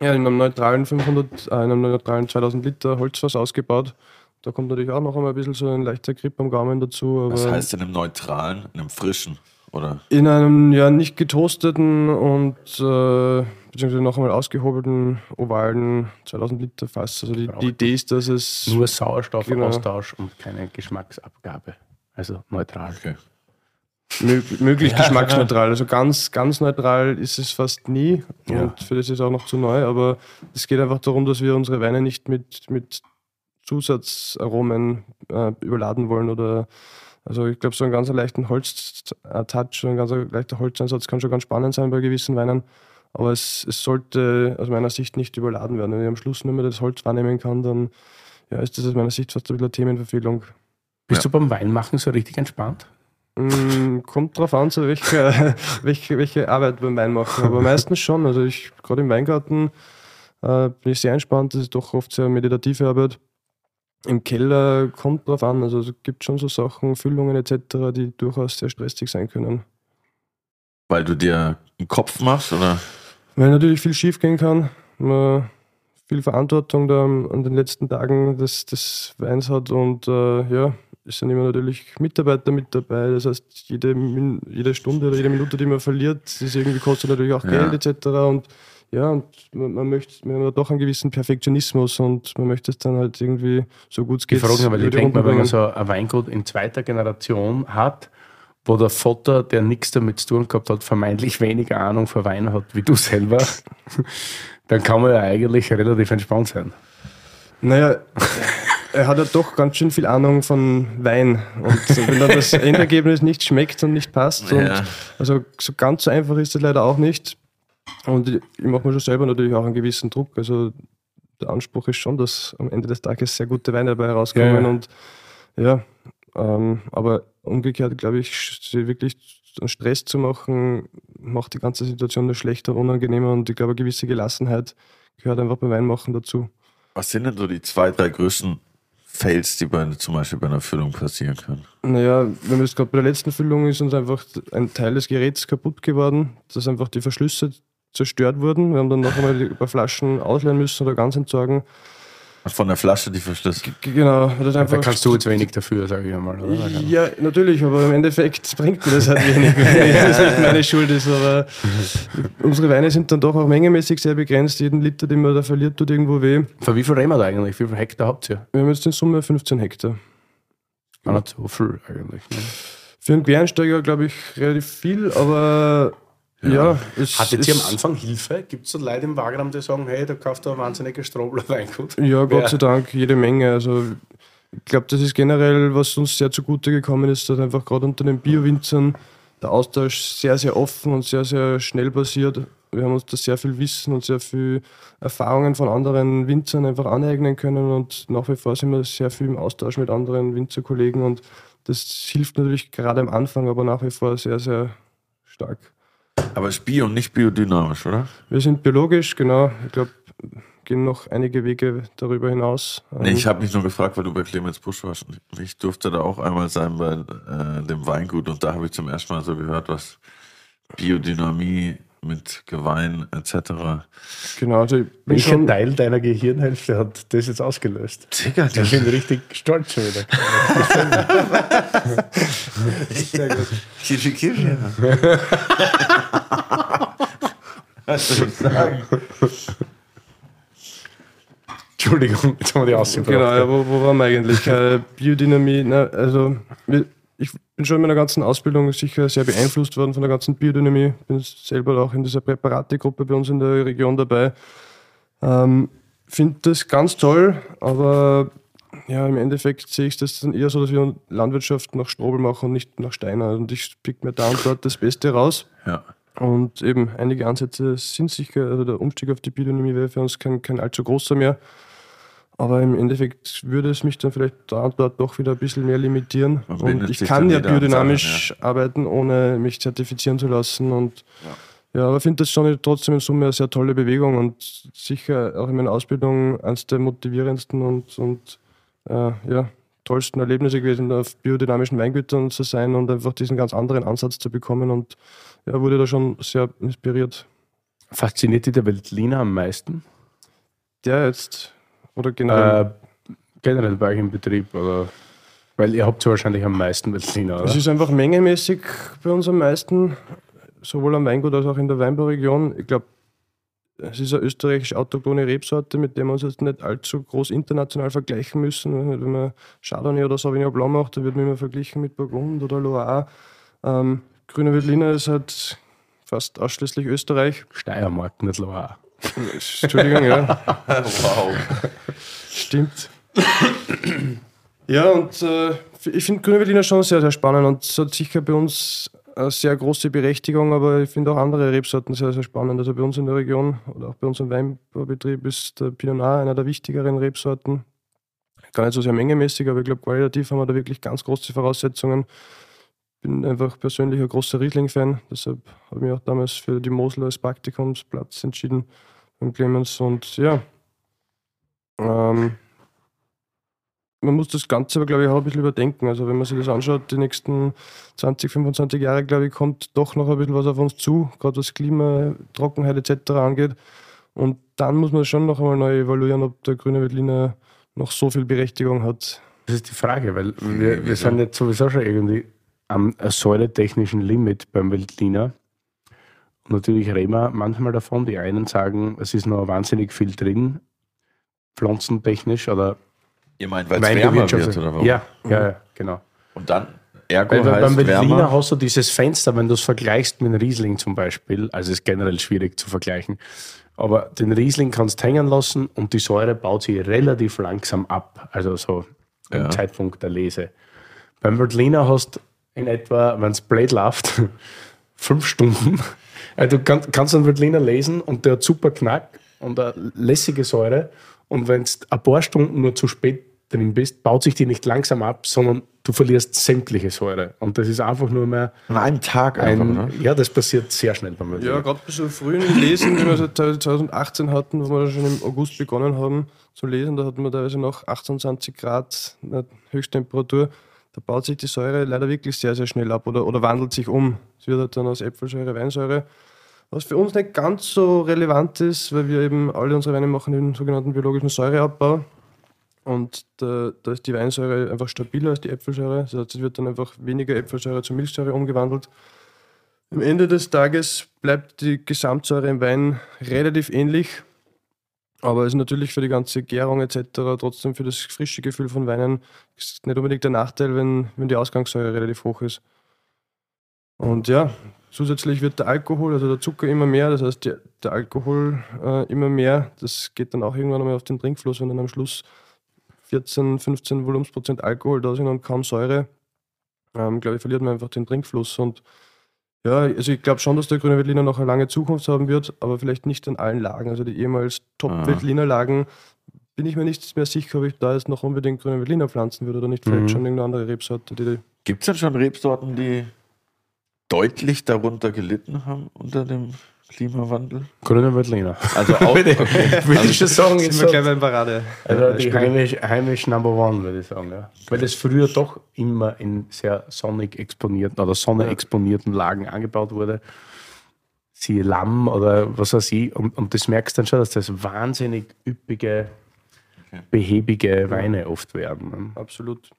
Ja, in einem neutralen 500, äh, in einem neutralen 2000 Liter Holzfass ausgebaut. Da kommt natürlich auch noch einmal ein bisschen so ein leichter Grip am Gaumen dazu. Was heißt denn im neutralen, in einem frischen? Oder? in einem ja nicht getoasteten und äh, beziehungsweise noch einmal ausgehobelten ovalen 2000 Liter Fass. Also die, die Idee ist, dass es Nur Sauerstoffaustausch Genau. und keine Geschmacksabgabe. Also neutral. Okay. mög möglich geschmacksneutral. Also ganz, ganz neutral ist es fast nie. Ja. Und für das ist auch noch zu neu. Aber es geht einfach darum, dass wir unsere Weine nicht mit, mit Zusatzaromen äh, überladen wollen. Oder also ich glaube, so einen ganz leichten Holz-Touch, ein ganz leichter Holzeinsatz kann schon ganz spannend sein bei gewissen Weinen. Aber es, es sollte aus meiner Sicht nicht überladen werden. Wenn ich am Schluss nur mehr das Holz wahrnehmen kann, dann ja, ist das aus meiner Sicht fast ein bisschen eine Themenverfehlung. Bist du beim Weinmachen so richtig entspannt? Mm, Kommt drauf an, so welche, welche, welche Arbeit beim Wein machen. Aber meistens schon. Also ich, gerade im Weingarten, äh, bin ich sehr entspannt. Das ist doch oft sehr meditative Arbeit. Im Keller kommt drauf an. Also es gibt schon so Sachen, Füllungen etc., die durchaus sehr stressig sein können. Weil du dir einen Kopf machst, oder? Weil natürlich viel schief gehen kann. Man viel Verantwortung da an den letzten Tagen des, des Weins hat und äh, ja, es sind immer natürlich Mitarbeiter mit dabei. Das heißt, jede, jede Stunde oder jede Minute, die man verliert, das irgendwie kostet natürlich auch Ja. Geld etc. Und ja, und man, man möchte, man hat doch einen gewissen Perfektionismus und man möchte es dann halt irgendwie so gut es geht. Ich frage mich, weil ich denke mal, wenn man so ein Weingut in zweiter Generation hat, wo der Vater, der nichts damit zu tun gehabt hat, vermeintlich weniger Ahnung von Wein hat wie du selber, dann kann man ja eigentlich relativ entspannt sein. Naja, er hat ja doch ganz schön viel Ahnung von Wein. Und wenn dann das Endergebnis nicht schmeckt und nicht passt, und Ja. also so ganz so einfach ist das leider auch nicht. Und ich, ich mache mir schon selber natürlich auch einen gewissen Druck. Also der Anspruch ist schon, dass am Ende des Tages sehr gute Weine dabei herauskommen. Ja, ja. Und ja, ähm, aber umgekehrt glaube ich, wirklich einen Stress zu machen, macht die ganze Situation nur schlechter, unangenehmer und ich glaube, eine gewisse Gelassenheit gehört einfach beim Weinmachen dazu. Was sind denn so die zwei, drei größten Fails, die bei, zum Beispiel bei einer Füllung passieren können? Naja, wenn wir jetzt gerade bei der letzten Füllung ist uns einfach ein Teil des Geräts kaputt geworden, dass einfach die Verschlüsse zerstört wurden. Wir haben dann noch einmal die paar Flaschen ausleeren müssen oder ganz entsorgen. Von der Flasche die. G genau, das Da einfach. kannst du jetzt wenig dafür, sage ich einmal. Oder? Ja, natürlich, aber im Endeffekt bringt mir das halt wenig, wenn das nicht meine Schuld ist. Aber unsere Weine sind dann doch auch mengemäßig sehr begrenzt. Jeden Liter, den man da verliert, tut irgendwo weh. Für wie viel reden wir da eigentlich? Wie viel Hektar habt ihr? Wir haben jetzt in Summe 15 Hektar. Gar nicht so viel eigentlich. Ne? Für einen Quereinsteiger, glaube ich, relativ viel, aber ja, es Hattet ihr am Anfang Hilfe? Gibt es so Leute im Wagram, die sagen, hey, da kauft du ein wahnsinniges Strobler Weingut? Ja, Gott Wer- sei Dank, jede Menge. Also ich glaube, das ist generell, was uns sehr zugute gekommen ist, dass einfach gerade unter den Bio-Winzern der Austausch sehr, sehr offen und sehr, sehr schnell passiert. Wir haben uns da sehr viel Wissen und sehr viel Erfahrungen von anderen Winzern einfach aneignen können und nach wie vor sind wir sehr viel im Austausch mit anderen Winzerkollegen und das hilft natürlich gerade am Anfang, aber nach wie vor sehr, sehr stark. Aber ist Bio und nicht biodynamisch, oder? Wir sind biologisch, genau. Ich glaube, gehen noch einige Wege darüber hinaus. Nee, ich habe mich nur gefragt, weil du bei Clemens Busch warst. Ich durfte da auch einmal sein bei äh, dem Weingut und da habe ich zum ersten Mal so gehört, was Biodynamie mit Gewein etc. Genau, also ich bin Welcher schon, Teil deiner Gehirnhälfte hat das jetzt ausgelöst? Digga, Ich bin richtig stolz schon wieder. Kirsche, Kirsche. Was soll ich sagen? Entschuldigung, jetzt haben wir die ausgebracht. genau, ja, wo, wo waren wir eigentlich? Äh, Biodynamie, na, also wir- ich bin schon in meiner ganzen Ausbildung sicher sehr beeinflusst worden von der ganzen Biodynamie. Bin selber auch in dieser Präparategruppe bei uns in der Region dabei. Ähm, Finde das ganz toll, aber ja, im Endeffekt sehe ich das dann eher so, dass wir Landwirtschaft nach Strobel machen und nicht nach Steiner. Und ich pick mir da und dort das Beste raus. Ja. Und eben einige Ansätze sind sicher, also der Umstieg auf die Biodynamie wäre für uns kein, kein allzu großer mehr. Aber im Endeffekt würde es mich dann vielleicht da und dort doch wieder ein bisschen mehr limitieren. Man Und ich kann ja wieder an biodynamisch arbeiten, ohne mich zertifizieren zu lassen. Und ja, aber finde das schon trotzdem in Summe eine sehr tolle Bewegung und sicher auch in meiner Ausbildung eines der motivierendsten und, und äh, ja, tollsten Erlebnisse gewesen, auf biodynamischen Weingütern zu sein und einfach diesen ganz anderen Ansatz zu bekommen. Und ja, wurde da schon sehr inspiriert. Fasziniert dich der Veltliner am meisten? Der jetzt, oder generell, Äh, generell bei euch im Betrieb? Oder? Weil ihr habt ja wahrscheinlich am meisten Veltliner, oder? es ist einfach mengemäßig bei uns am meisten, sowohl am Weingut als auch in der Weinbauregion. Ich glaube, es ist eine österreichische autochthone Rebsorte, mit der wir uns jetzt nicht allzu groß international vergleichen müssen. Wenn man Chardonnay oder Sauvignon Blanc macht, dann wird man immer verglichen mit Burgund oder Loire. Ähm, Grüner Veltliner ist halt fast ausschließlich Österreich. Steiermark, nicht Loire. Entschuldigung, ja. Wow. Stimmt. ja, und äh, ich finde Grüne Berliner schon sehr, sehr spannend und es hat sicher bei uns eine sehr große Berechtigung, aber ich finde auch andere Rebsorten sehr, sehr spannend. Also bei uns in der Region oder auch bei uns im Weinbaubetrieb ist der Pinot Noir einer der wichtigeren Rebsorten. Gar nicht so sehr mengemäßig, aber ich glaube, qualitativ haben wir da wirklich ganz große Voraussetzungen. Bin einfach persönlich ein großer Riesling-Fan, deshalb habe ich mich auch damals für die Mosel als Praktikumsplatz entschieden beim Clemens und ja, ähm, man muss das Ganze aber, glaube ich, auch ein bisschen überdenken. Also, wenn man sich das anschaut, die nächsten 20, 25 Jahre, glaube ich, kommt doch noch ein bisschen was auf uns zu, gerade was Klima, Trockenheit etc. angeht. Und dann muss man schon noch einmal neu evaluieren, ob der grüne Veltliner noch so viel Berechtigung hat. Das ist die Frage, weil wir, wir sind jetzt sowieso schon irgendwie am säuletechnischen Limit beim Veltliner. Und natürlich reden wir manchmal davon. Die einen sagen, es ist noch wahnsinnig viel drin, pflanzentechnisch oder Ihr meint, weil es wärmer wird, oder warum? Ja, ja, ja, genau. Und dann Ergo Weil beim heißt Veltliner wärmer. hast du dieses Fenster, wenn du es vergleichst mit einem Riesling zum Beispiel, also ist generell schwierig zu vergleichen, aber den Riesling kannst du hängen lassen und die Säure baut sich relativ langsam ab, also so im Ja. Zeitpunkt der Lese. Beim Veltliner hast du in etwa, wenn es blöd läuft, fünf Stunden. Also du kann, kannst einen Veltliner lesen und der hat super Knack und eine lässige Säure und wenn du ein paar Stunden nur zu spät drin bist, baut sich die nicht langsam ab, sondern du verlierst sämtliche Säure. Und das ist einfach nur mehr An einem Tag einfach, ein, ne? ja, das passiert sehr schnell beim Veltliner. Ja, gerade bei so frühen Lesen, wie wir seit 2018 hatten, wo wir schon im August begonnen haben zu lesen, da hatten wir teilweise noch 28 Grad äh, Höchsttemperatur. Da baut sich die Säure leider wirklich sehr, sehr schnell ab oder, oder wandelt sich um. Es wird halt dann aus Äpfelsäure Weinsäure. Was für uns nicht ganz so relevant ist, weil wir eben alle unsere Weine machen den sogenannten biologischen Säureabbau. Und da, da ist die Weinsäure einfach stabiler als die Äpfelsäure. Das heißt, es wird dann einfach weniger Äpfelsäure zu Milchsäure umgewandelt. Am Ende des Tages bleibt die Gesamtsäure im Wein relativ ähnlich, aber es ist natürlich für die ganze Gärung etc., trotzdem für das frische Gefühl von Weinen ist nicht unbedingt der Nachteil, wenn, wenn die Ausgangssäure relativ hoch ist. Und ja, zusätzlich wird der Alkohol, also der Zucker immer mehr, das heißt die, der Alkohol äh, immer mehr. Das geht dann auch irgendwann einmal auf den Trinkfluss, wenn dann am Schluss 14, 15 Volumensprozent Alkohol da sind und kaum Säure. Ähm, glaube ich, verliert man einfach den Trinkfluss und ja, also ich glaube schon, dass der Grüne Veltliner noch eine lange Zukunft haben wird, aber vielleicht nicht in allen Lagen. Also die ehemals Top-Veltliner Lagen bin ich mir nicht mehr sicher, ob ich da jetzt noch unbedingt Grüne Veltliner pflanzen würde oder nicht vielleicht Mhm. schon irgendeine andere Rebsorte. Die Gibt es denn schon Rebsorten, die deutlich darunter gelitten haben unter dem Klimawandel? Grüner Veltliner. Also auch, okay. Würde ich schon sagen, ist sind wir so, gleich beim Parade. also die heimisch, heimisch Number One, würde ich sagen. Ja. Weil das früher doch immer in sehr sonnig exponierten oder sonneexponierten Lagen angebaut wurde. Siehe Lamm oder was weiß ich. Und, und das merkst du dann schon, dass das wahnsinnig üppige, behäbige Weine oft werden. ne? Absolut.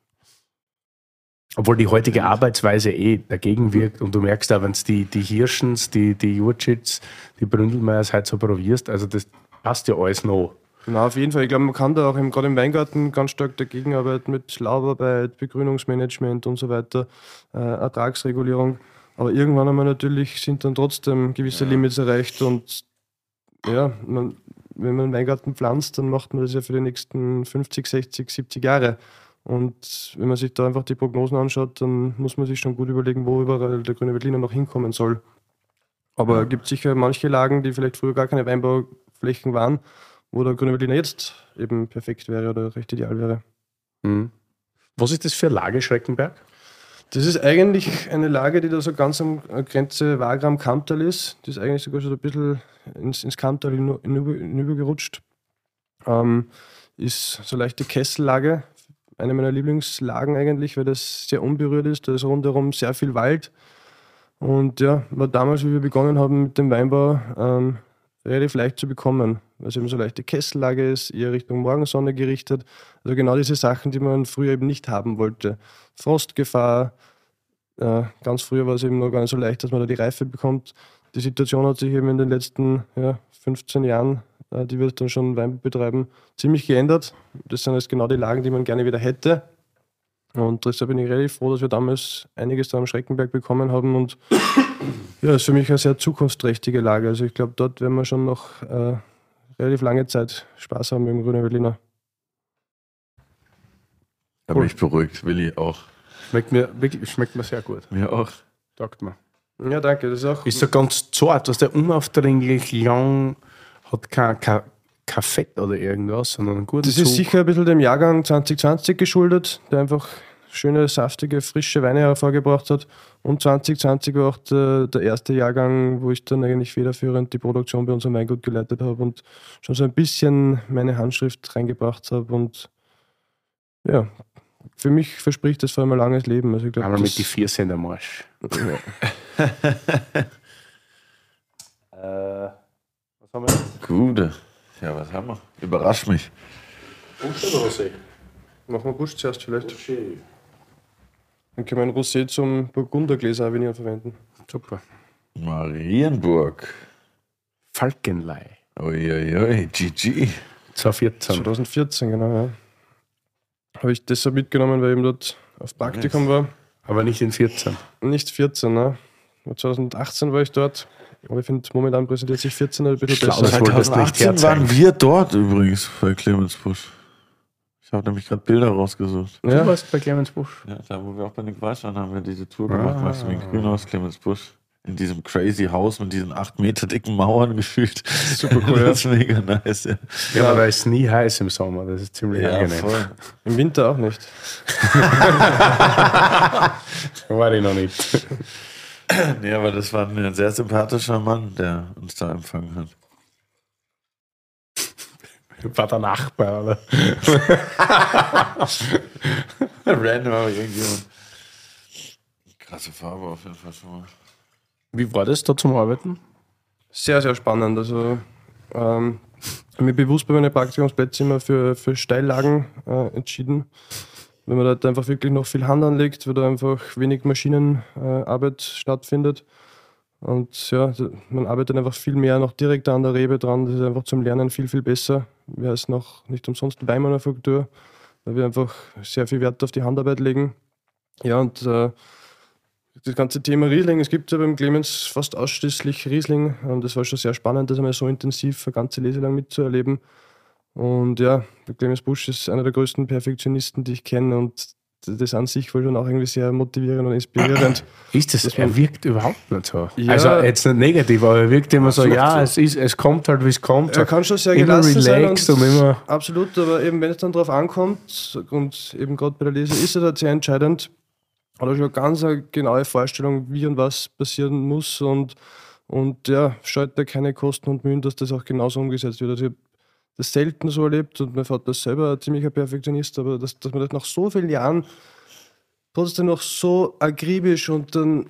Obwohl die heutige Arbeitsweise eh dagegen wirkt und du merkst auch, wenn es die, die Hirschens, die, die Jurtschits, die Bründelmeiers halt so probierst, also das passt ja alles noch. Genau, auf jeden Fall. Ich glaube, man kann da auch im, gerade im Weingarten ganz stark dagegen arbeiten mit Laubarbeit, Begrünungsmanagement und so weiter, äh, Ertragsregulierung. Aber irgendwann einmal natürlich sind dann trotzdem gewisse Limits erreicht und ja, man, wenn man einen Weingarten pflanzt, dann macht man das ja für die nächsten 50, 60, 70 Jahre. Und wenn man sich da einfach die Prognosen anschaut, dann muss man sich schon gut überlegen, wo überall der grüne Veltliner noch hinkommen soll. Aber es gibt sicher manche Lagen, die vielleicht früher gar keine Weinbauflächen waren, wo der grüne Veltliner jetzt eben perfekt wäre oder recht ideal wäre. Mhm. Was ist das für Lage Schreckenberg? Das ist eigentlich eine Lage, die da so ganz am Grenze Wagram-Kamptal ist. Die ist eigentlich sogar schon ein bisschen ins, ins Kamptal hinü- hinüber, hinübergerutscht. Ähm, ist so leichte Kessellage. Eine meiner Lieblingslagen eigentlich, weil das sehr unberührt ist. Da ist rundherum sehr viel Wald. Und ja, war damals, wie wir begonnen haben mit dem Weinbau, ähm, relativ leicht zu bekommen, weil es eben so leichte Kessellage ist, eher Richtung Morgensonne gerichtet. Also genau diese Sachen, die man früher eben nicht haben wollte. Frostgefahr, äh, ganz früher war es eben noch gar nicht so leicht, dass man da die Reife bekommt. Die Situation hat sich eben in den letzten ja, 15 Jahren, die wir dann schon Weinbau betreiben, ziemlich geändert. Das sind jetzt genau die Lagen, die man gerne wieder hätte. Und deshalb bin ich relativ froh, dass wir damals einiges da am Schreckenberg bekommen haben. Und ja, ist für mich eine sehr zukunftsträchtige Lage. Also ich glaube, dort werden wir schon noch äh, relativ lange Zeit Spaß haben mit dem Grünen Berliner. Da bin ich beruhigt, Willi auch. Schmeckt mir, wirklich, schmeckt mir sehr gut, Mir auch. sagt man. Ja, danke. Das ist auch Ist so ganz zart, was der unaufdringlich lang, hat kein, kein, kein Fett oder irgendwas, sondern einen guten Das ist Zug. sicher ein bisschen dem Jahrgang 2020 geschuldet, der einfach schöne, saftige, frische Weine hervorgebracht hat. Und 2020 war auch der, der erste Jahrgang, wo ich dann eigentlich federführend die Produktion bei unserem Weingut geleitet habe und schon so ein bisschen meine Handschrift reingebracht habe. Und ja, für mich verspricht das vor allem ein langes Leben. Also ich glaub, Einmal mit die vier Cent am Arsch. äh, was haben wir jetzt? Gute. Ja, was haben wir? Überrasch mich. Busch oder Rosé? Machen wir Busch zuerst vielleicht. Dann können wir ein Rosé zum Burgundergläser Avignon verwenden. Super. Marienburg. Falkenlei. Uiuiui, GG. 2014. 2014, genau, ja. Habe ich deshalb mitgenommen, weil ich eben dort auf Praktikum war. Aber nicht in 14. Nicht 14, ne? 2018 war ich dort. Aber ich finde, momentan präsentiert sich 14 ein bisschen Schlau, besser. du nicht 2018 herzeigen. waren wir dort übrigens bei Clemens Busch. Ich habe nämlich gerade Bilder rausgesucht. Du Ja, warst bei Clemens Busch. Ja, da wo wir auch bei den Quatsch waren, haben wir diese Tour gemacht, Ah. weißt du, wie in Grünhaus, Clemens Busch. In diesem crazy Haus mit diesen acht Meter dicken Mauern gefühlt. Super cool, Das ist mega nice, ja. Ja, aber da ist nie heiß im Sommer. Das ist ziemlich Ja, angenehm. voll. im Winter auch nicht. War ich noch nicht. Nee, aber das war ein sehr sympathischer Mann, der uns da empfangen hat. War der Nachbar, oder? Random aber irgendjemand. Krasse Farbe auf jeden Fall schon mal. Wie war das da zum Arbeiten? Sehr, sehr spannend. Also, ähm, ich habe mich bewusst bei meinen Praktikumsplätzen immer für, für Steillagen äh, entschieden. Wenn man dort einfach wirklich noch viel Hand anlegt, weil da einfach wenig Maschinenarbeit äh, stattfindet. Und ja, man arbeitet einfach viel mehr noch direkt an der Rebe dran. Das ist einfach zum Lernen viel, viel besser. Wir heißen noch nicht umsonst Weinmanufaktur, weil wir einfach sehr viel Wert auf die Handarbeit legen. Ja, und äh, das ganze Thema Riesling, es gibt ja beim Clemens fast ausschließlich Riesling. Und das war schon sehr spannend, das einmal so intensiv eine ganze Lese lang mitzuerleben. Und ja, der Clemens Busch ist einer der größten Perfektionisten, die ich kenne. Und das an sich war schon auch irgendwie sehr motivierend und inspirierend. Ist das, er wirkt überhaupt nicht so. Ja. Also jetzt nicht negativ, aber er wirkt immer so, ja, so. es, ist, es kommt halt, wie es kommt. Er kann schon sehr immer gelassen sein relaxed und, immer. Absolut, aber eben wenn es dann darauf ankommt, und eben gerade bei der Lese ist er da sehr entscheidend, hat er schon ganz eine genaue Vorstellung, wie und was passieren muss und, und ja, scheut da keine Kosten und Mühen, dass das auch genauso umgesetzt wird. Also ich habe das selten so erlebt und mein Vater ist selber ein ziemlicher Perfektionist, aber dass, dass man das nach so vielen Jahren trotzdem noch so akribisch und dann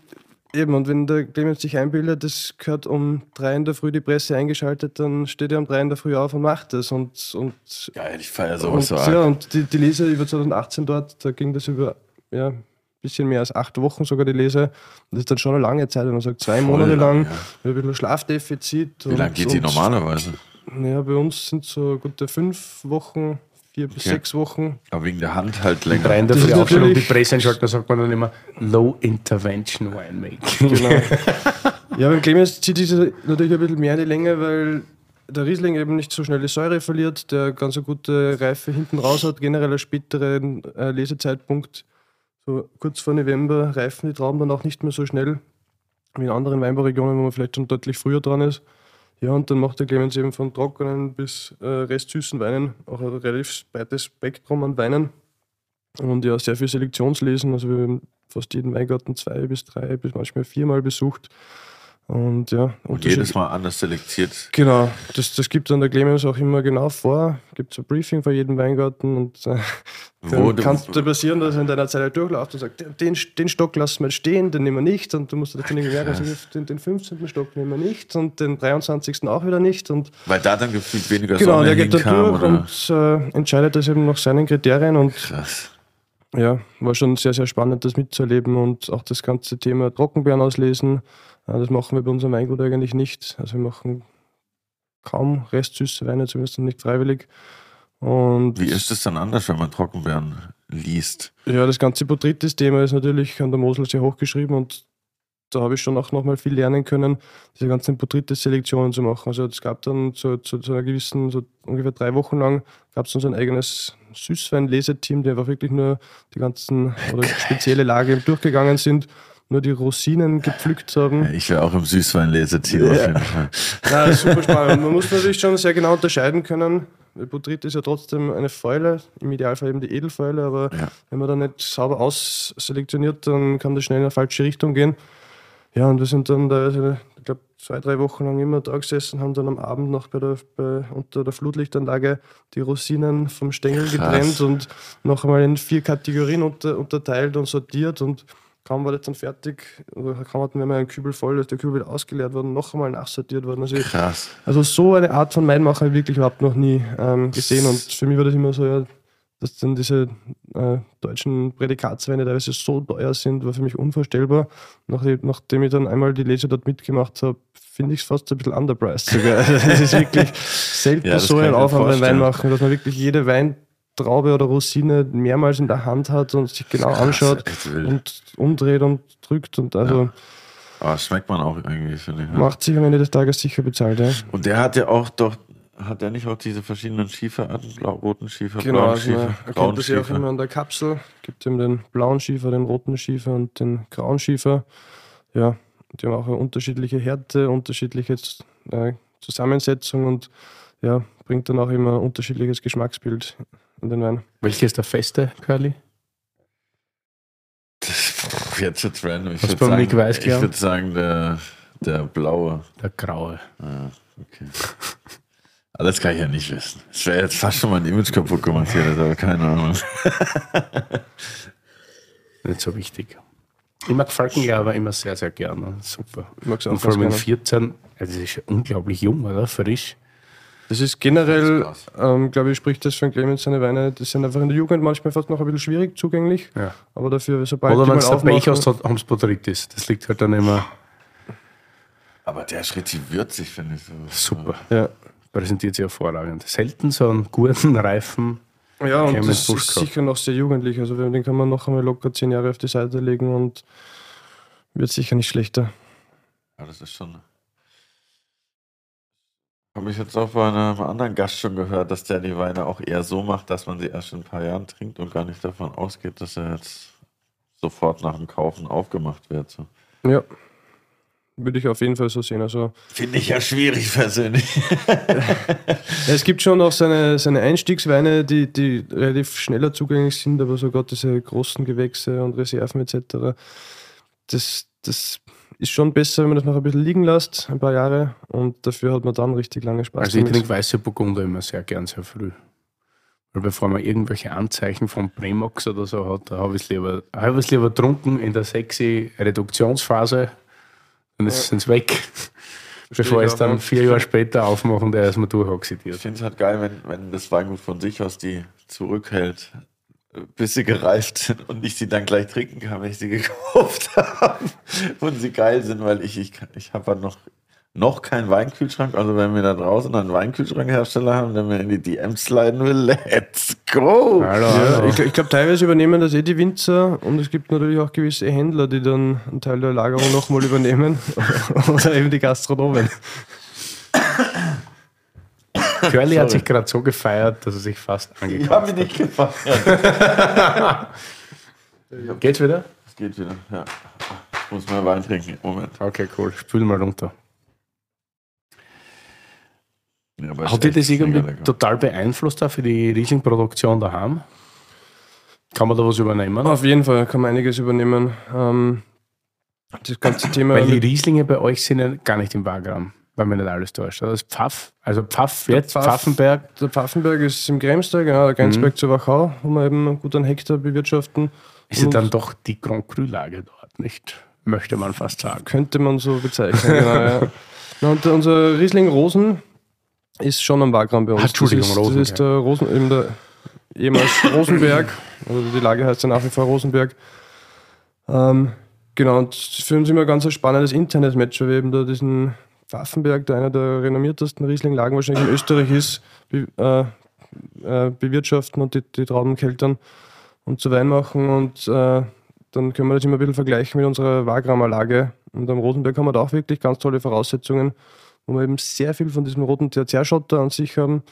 eben, und wenn der Clemens sich einbildet, das gehört um drei in der Früh die Presse eingeschaltet, dann steht er um drei in der Früh auf und macht das und, und Geil, ich feiere und, sowas so ja, und die, die Lese über 2018 dort, da ging das über ja, ein bisschen mehr als acht Wochen sogar die Lese. Und das ist dann schon eine lange Zeit, wenn man sagt, zwei Monate lang, lang, ja. mit ein bisschen Schlafdefizit. Wie lange geht die normalerweise? Ja, bei uns sind so gute fünf Wochen, vier bis Okay. sechs Wochen. Aber wegen der Hand halt länger. Rein Das dafür ist auch schon um die Presse einschalten, da sagt man dann immer Low Intervention Winemaking. Genau. ja, beim Clemens zieht sich natürlich ein bisschen mehr in die Länge, weil der Riesling eben nicht so schnell die Säure verliert, der ganz eine gute Reife hinten raus hat, generell einen späteren äh, Lesezeitpunkt. So kurz vor November reifen die Trauben dann auch nicht mehr so schnell wie in anderen Weinbauregionen, wo man vielleicht schon deutlich früher dran ist. Ja, und dann macht der Clemens eben von trockenen bis äh, restsüßen Weinen auch ein relativ breites Spektrum an Weinen. Und ja, sehr viel Selektionslesen. Also wir haben fast jeden Weingarten zwei bis drei bis manchmal viermal besucht. Und ja, Und jedes Mal anders selektiert. Genau, das, das gibt dann der Clemens auch immer genau vor. Gibt so ein Briefing für jeden Weingarten und äh, Wo dann du- kann es dir passieren, dass er in deiner Zeit halt durchläuft und sagt, den, den Stock lassen wir stehen, den nehmen wir nicht und du musst das dann irgendwie merken, also den, den 15. Stock nehmen wir nicht und den 23. auch wieder nicht und Weil da dann gefühlt weniger genau, Sonne der geht dann durch oder? und äh, entscheidet das eben nach seinen Kriterien und Krass. ja, war schon sehr, sehr spannend, das mitzuerleben und auch das ganze Thema Trockenbeeren auslesen. Das machen wir bei unserem Weingut eigentlich nicht. Also wir machen kaum restsüße Weine, zumindest nicht freiwillig. Und Wie ist es dann anders, wenn man Trockenbeeren liest? ja, das ganze Botrytis-Thema ist natürlich an der Mosel sehr hochgeschrieben und da habe ich schon auch nochmal viel lernen können, diese ganzen Botrytis-Selektionen zu machen. Also es gab dann zu, zu, zu einer gewissen, so ungefähr drei Wochen lang, gab es dann so ein eigenes Süßwein-Leseteam, die einfach wirklich nur die ganzen oder spezielle Lage durchgegangen sind, nur die Rosinen gepflückt haben. Ja, ich wäre auch im Süßwein-Leseteam auf jeden Fall. Ja, super spannend. Man muss natürlich schon sehr genau unterscheiden können. Botryt ist ja trotzdem eine Fäule, im Idealfall eben die Edelfäule, aber Ja. wenn man da nicht sauber ausselektioniert, dann kann das schnell in eine falsche Richtung gehen. Ja, und wir sind dann da, also, ich glaube, zwei, drei Wochen lang immer da gesessen, haben dann am Abend noch bei der, bei, unter der Flutlichtanlage die Rosinen vom Stängel Krass. getrennt und noch einmal in vier Kategorien unter, unterteilt und sortiert und kaum war das dann fertig, oder kaum hatten wir mal einen Kübel voll, ist der Kübel ausgeleert worden, noch einmal nachsortiert worden. Also, ich- Krass. also so eine Art von Weinmachen habe ich wirklich überhaupt noch nie ähm, gesehen und für mich war das immer so, ja, dass dann diese äh, deutschen Prädikatsweine teilweise so teuer sind, war für mich unvorstellbar. Nachdem, nachdem ich dann einmal die Lese dort mitgemacht habe, finde ich es fast ein bisschen underpriced sogar. Also das ist wirklich selten Ja, so ein ich Aufwand beim. Weinmachen, dass man wirklich jede Traube oder Rosine mehrmals in der Hand hat und sich genau Krass, anschaut und umdreht und drückt und also Aber das schmeckt man auch finde ich. Ja. macht sich am Ende des Tages sicher bezahlt. Ja. Und der hat ja auch doch, hat der nicht auch diese verschiedenen Schieferarten, blau, roten Schiefer, Genau, blauen also man Schiefer, erkennt grauen das ja auch immer an der Kapsel. Gibt eben den blauen Schiefer, den roten Schiefer und den grauen Schiefer. Ja, die haben auch eine unterschiedliche Härte, unterschiedliche äh, Zusammensetzung und ja, bringt dann auch immer ein unterschiedliches Geschmacksbild in den Wein. Welcher ist der feste, Curly? Das, jetzt jetzt random. Ich würde sagen, Weiß ich glauben? würde sagen der, der blaue. Der graue. Ah, okay. Alles kann ich ja nicht wissen. Es wäre jetzt fast schon mein Image kaputt gemacht hier, das aber keine Ahnung. Nicht so wichtig. Ich mag Falkenlager immer sehr, sehr gerne. Super. Ich mag's auch Und vor allem mit gerne. 14, also das ist ja unglaublich jung, oder? Frisch. Das ist generell, Das ähm, glaube ich, spricht das von Clemens seine Weine. Die sind einfach in der Jugend manchmal fast noch ein bisschen schwierig zugänglich. Ja. Aber dafür, sobald Oder wenn du der Pech hast, haben sie Botrytis. Das liegt halt dann immer Aber der ist richtig würzig, finde ich. So. super. ja. Präsentiert sich hervorragend. Selten so einen guten, reifen. Ja, und das ist sicher noch sehr jugendlich. Also den kann man noch einmal locker zehn Jahre auf die Seite legen und wird sicher nicht schlechter. Ja, das ist schon. Habe ich jetzt auch bei einem anderen Gast schon gehört, dass der die Weine auch eher so macht, dass man sie erst in ein paar Jahren trinkt und gar nicht davon ausgeht, dass er jetzt sofort nach dem Kaufen aufgemacht wird. So. Ja, würde ich auf jeden Fall so sehen. Also Finde ich ja schwierig persönlich. es gibt schon auch seine, seine Einstiegsweine, die, die relativ schneller zugänglich sind, aber sogar diese großen Gewächse und Reserven etc. Das, das ist schon besser, wenn man das noch ein bisschen liegen lässt, ein paar Jahre. Und dafür hat man dann richtig lange Spaß. Also ich damit. trinke weiße Burgunder immer sehr gern, sehr früh. Weil bevor man irgendwelche Anzeichen von Premox oder so hat, da habe ich es lieber, hab lieber trunken in der sexy Reduktionsphase, dann ist es weg. bevor ich es dann vier Jahre später aufmache und er erstmal Ich durchoxidiert. finde es halt geil, wenn, wenn das Weingut von sich aus die zurückhält, bis sie gereift sind und ich sie dann gleich trinken kann, wenn ich sie gekauft habe und sie geil sind, weil ich, ich, ich habe halt noch, noch keinen Weinkühlschrank. Also wenn wir da draußen einen Weinkühlschrankhersteller haben, der mir in die DMs sliden will, let's go! Hallo, Ja, ich, ich glaube, teilweise übernehmen das eh die Winzer und es gibt natürlich auch gewisse Händler, die dann einen Teil der Lagerung nochmal übernehmen oder eben die Gastronomen. Curly hat sich gerade so gefeiert, dass er sich fast Ich angekauft habe mich nicht gefeiert. Geht's wieder? Es geht wieder, ja. Ich muss mal Wein trinken. Moment. Okay, cool. Spül mal runter. Ja, Hat dich das irgendwie lecker. total beeinflusst auch für die Riesling-Produktion daheim? Kann man da was übernehmen? Auf jeden Fall kann man einiges übernehmen. Ähm, das ganze Thema. Weil die Rieslinge bei euch sind ja gar nicht im Wagram, weil mir nicht alles täuscht. Das ist Pfaff, also Pfaff jetzt, Pfaff. Pfaffenberg. der Pfaffenberg ist im Gremstal, genau, der Grenzberg zu Wachau, wo wir eben gut einen Hektar bewirtschaften. Ist ja dann doch die Grand Cru-Lage dort, nicht? Möchte man fast sagen. Könnte man so bezeichnen. genau, ja. Na, Und unser Riesling Rosen ist schon am Wagram bei uns. Ah, Entschuldigung, das ist, Rosen, Das ist der Rosen, eben der ehemals Rosenberg. Also die Lage heißt ja nach wie vor Rosenberg. Ähm, genau, und für uns immer ganz ein spannendes internes Match, weil wir eben da diesen Pfaffenberg, der einer der renommiertesten Riesling-Lagen wahrscheinlich in Österreich ist, be äh, äh, bewirtschaften und die, die Trauben keltern und zu Wein machen. Und äh, dann können wir das immer ein bisschen vergleichen mit unserer Wagramer Lage. Und am Rosenberg haben wir da auch wirklich ganz tolle Voraussetzungen, wo wir eben sehr viel von diesem roten Tertiärschotter an sich haben.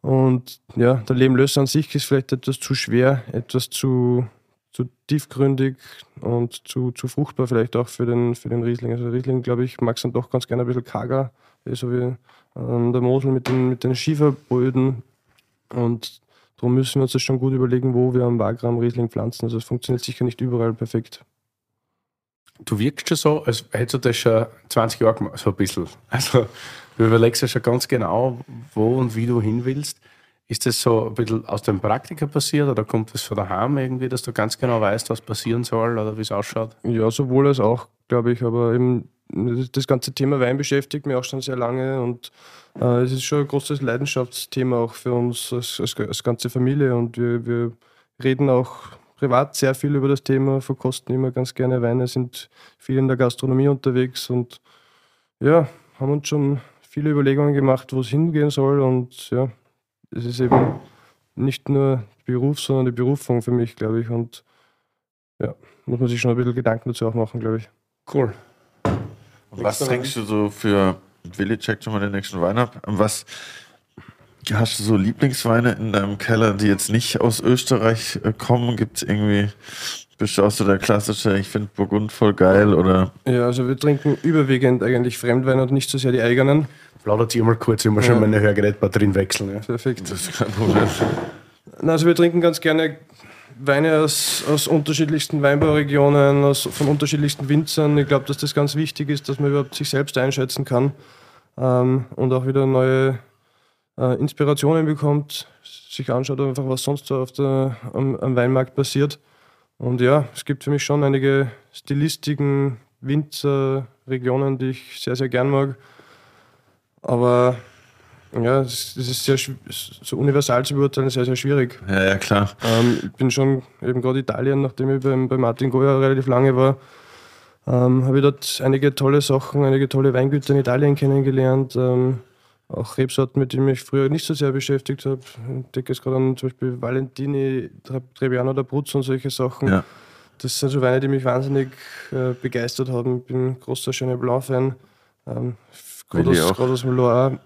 Und ja, der Lehmlöser an sich ist vielleicht etwas zu schwer, etwas zu, zu tiefgründig und zu, zu fruchtbar vielleicht auch für den, für den Riesling. Also Riesling, glaube ich, mag es dann doch ganz gerne ein bisschen karger, eh so wie ähm, der Mosel mit den, mit den Schieferböden. Und darum müssen wir uns das schon gut überlegen, wo wir am Wagram Riesling pflanzen. Also es funktioniert sicher nicht überall perfekt. Du wirkst schon so, als hättest du das schon 20 Jahre gemacht, so ein bisschen. Also, du überlegst ja schon ganz genau, wo und wie du hin willst. Ist das so ein bisschen aus dem Praktiker passiert oder kommt das von daheim irgendwie, dass du ganz genau weißt, was passieren soll oder wie es ausschaut? Ja, sowohl als auch, glaube ich, aber eben das- ganze Thema Wein beschäftigt mich auch schon sehr lange und äh, es ist schon ein großes Leidenschaftsthema auch für uns als, als, als ganze Familie und wir, wir reden auch privat sehr viel über das Thema, verkosten immer ganz gerne Weine, sind viel in der Gastronomie unterwegs und ja, haben uns schon viele Überlegungen gemacht, wo es hingehen soll und ja, es ist eben nicht nur Beruf, sondern die Berufung für mich, glaube ich. Und ja, muss man sich schon ein bisschen Gedanken dazu auch machen, glaube ich. Cool. Und was trinkst du so für, Willi checkt schon mal den nächsten Wein ab, was hast du so Lieblingsweine in deinem Keller, die jetzt nicht aus Österreich äh, kommen? Gibt es irgendwie, bist du auch so der klassische, ich finde Burgund voll geil oder? Ja, also wir trinken überwiegend eigentlich Fremdweine und nicht so sehr die eigenen. Plaudert sich mal kurz, ich muss schon meine Hörgerätbatterien wechseln. Ja. Perfekt. Das ist kein Problem. Na, Also wir trinken ganz gerne Weine aus, aus unterschiedlichsten Weinbauregionen, aus, von unterschiedlichsten Winzern. Ich glaube, dass das ganz wichtig ist, dass man überhaupt sich selbst einschätzen kann ähm, und auch wieder neue äh, Inspirationen bekommt, sich anschaut einfach, was sonst so auf der, am, am Weinmarkt passiert. Und ja, es gibt für mich schon einige Stilistiken, Winzer, Regionen, die ich sehr, sehr gern mag. Aber ja, es ist sehr so universal zu beurteilen, sehr, sehr schwierig. Ja, ja, klar. Ähm, ich bin schon eben gerade Italien, nachdem ich beim, bei Martin Goya relativ lange war, ähm, habe ich dort einige tolle Sachen, einige tolle Weingüter in Italien kennengelernt. Ähm, auch Rebsorten, mit denen ich mich früher nicht so sehr beschäftigt habe. Ich denke jetzt gerade an zum Beispiel Valentini, Tre- Trebbiano oder Bruz und solche Sachen. Ja. Das sind so Weine, die mich wahnsinnig äh, begeistert haben. Ich bin großer Chenin Blanc-Fan. Ähm, gerade aus, dem Loire.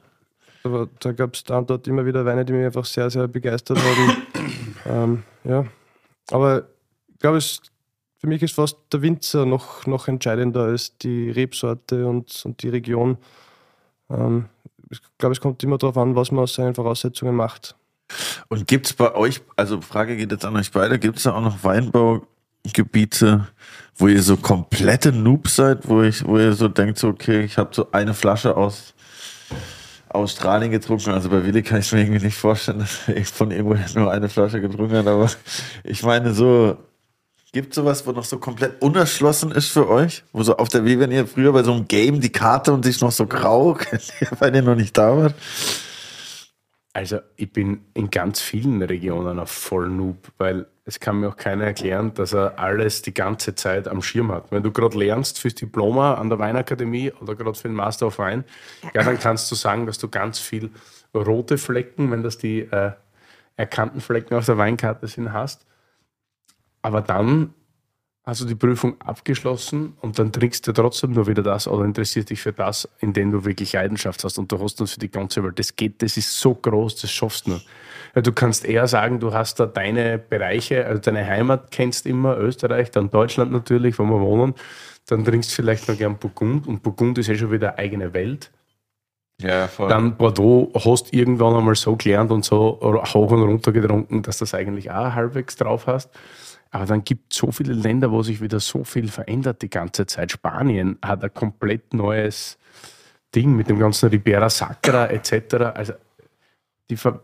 Aber da gab es da und dort immer wieder Weine, die mich einfach sehr, sehr begeistert haben. ähm, ja. Aber ich glaube, für mich ist fast der Winzer noch, noch entscheidender als die Rebsorte und, und die Region. Ähm, ich glaube, es kommt immer darauf an, was man aus seinen Voraussetzungen macht. Und gibt es bei euch, also Frage geht jetzt an euch beide, gibt es da auch noch Weinbaugebiete, wo ihr so komplette Noobs seid, wo, ich, wo ihr so denkt, so, okay, ich habe so eine Flasche aus Australien getrunken. Also bei Willi kann ich mir irgendwie nicht vorstellen, dass er von irgendwoher nur eine Flasche getrunken hat, aber ich meine so, gibt sowas, wo noch so komplett unerschlossen ist für euch? Wo so auf der, wie wenn ihr früher bei so einem Game die Karte und sich noch so grau, kennt ihr, weil ihr noch nicht da wart? Also ich bin in ganz vielen Regionen auf voll Noob, weil es kann mir auch keiner erklären, dass er alles die ganze Zeit am Schirm hat. Wenn du gerade lernst fürs Diploma an der Weinakademie oder gerade für den Master of Wein, ja, dann kannst du sagen, dass du ganz viel rote Flecken, wenn das die äh, erkannten Flecken auf der Weinkarte sind, hast. Aber dann hast du die Prüfung abgeschlossen und dann trinkst du trotzdem nur wieder das oder interessierst dich für das, in dem du wirklich Leidenschaft hast und du hast das für die ganze Welt. Das geht, das ist so groß, das schaffst du nur. Ja, du kannst eher sagen, du hast da deine Bereiche, also deine Heimat kennst immer, Österreich, dann Deutschland natürlich, wo wir wohnen, dann trinkst du vielleicht noch gern Burgund und Burgund ist ja schon wieder eine eigene Welt. Ja, voll. Dann Bordeaux hast irgendwann einmal so gelernt und so hoch und runter getrunken, dass du das eigentlich auch halbwegs drauf hast. Aber dann gibt es so viele Länder, wo sich wieder so viel verändert die ganze Zeit. Spanien hat ein komplett neues Ding mit dem ganzen Ribera Sacra etc. Also, die Ver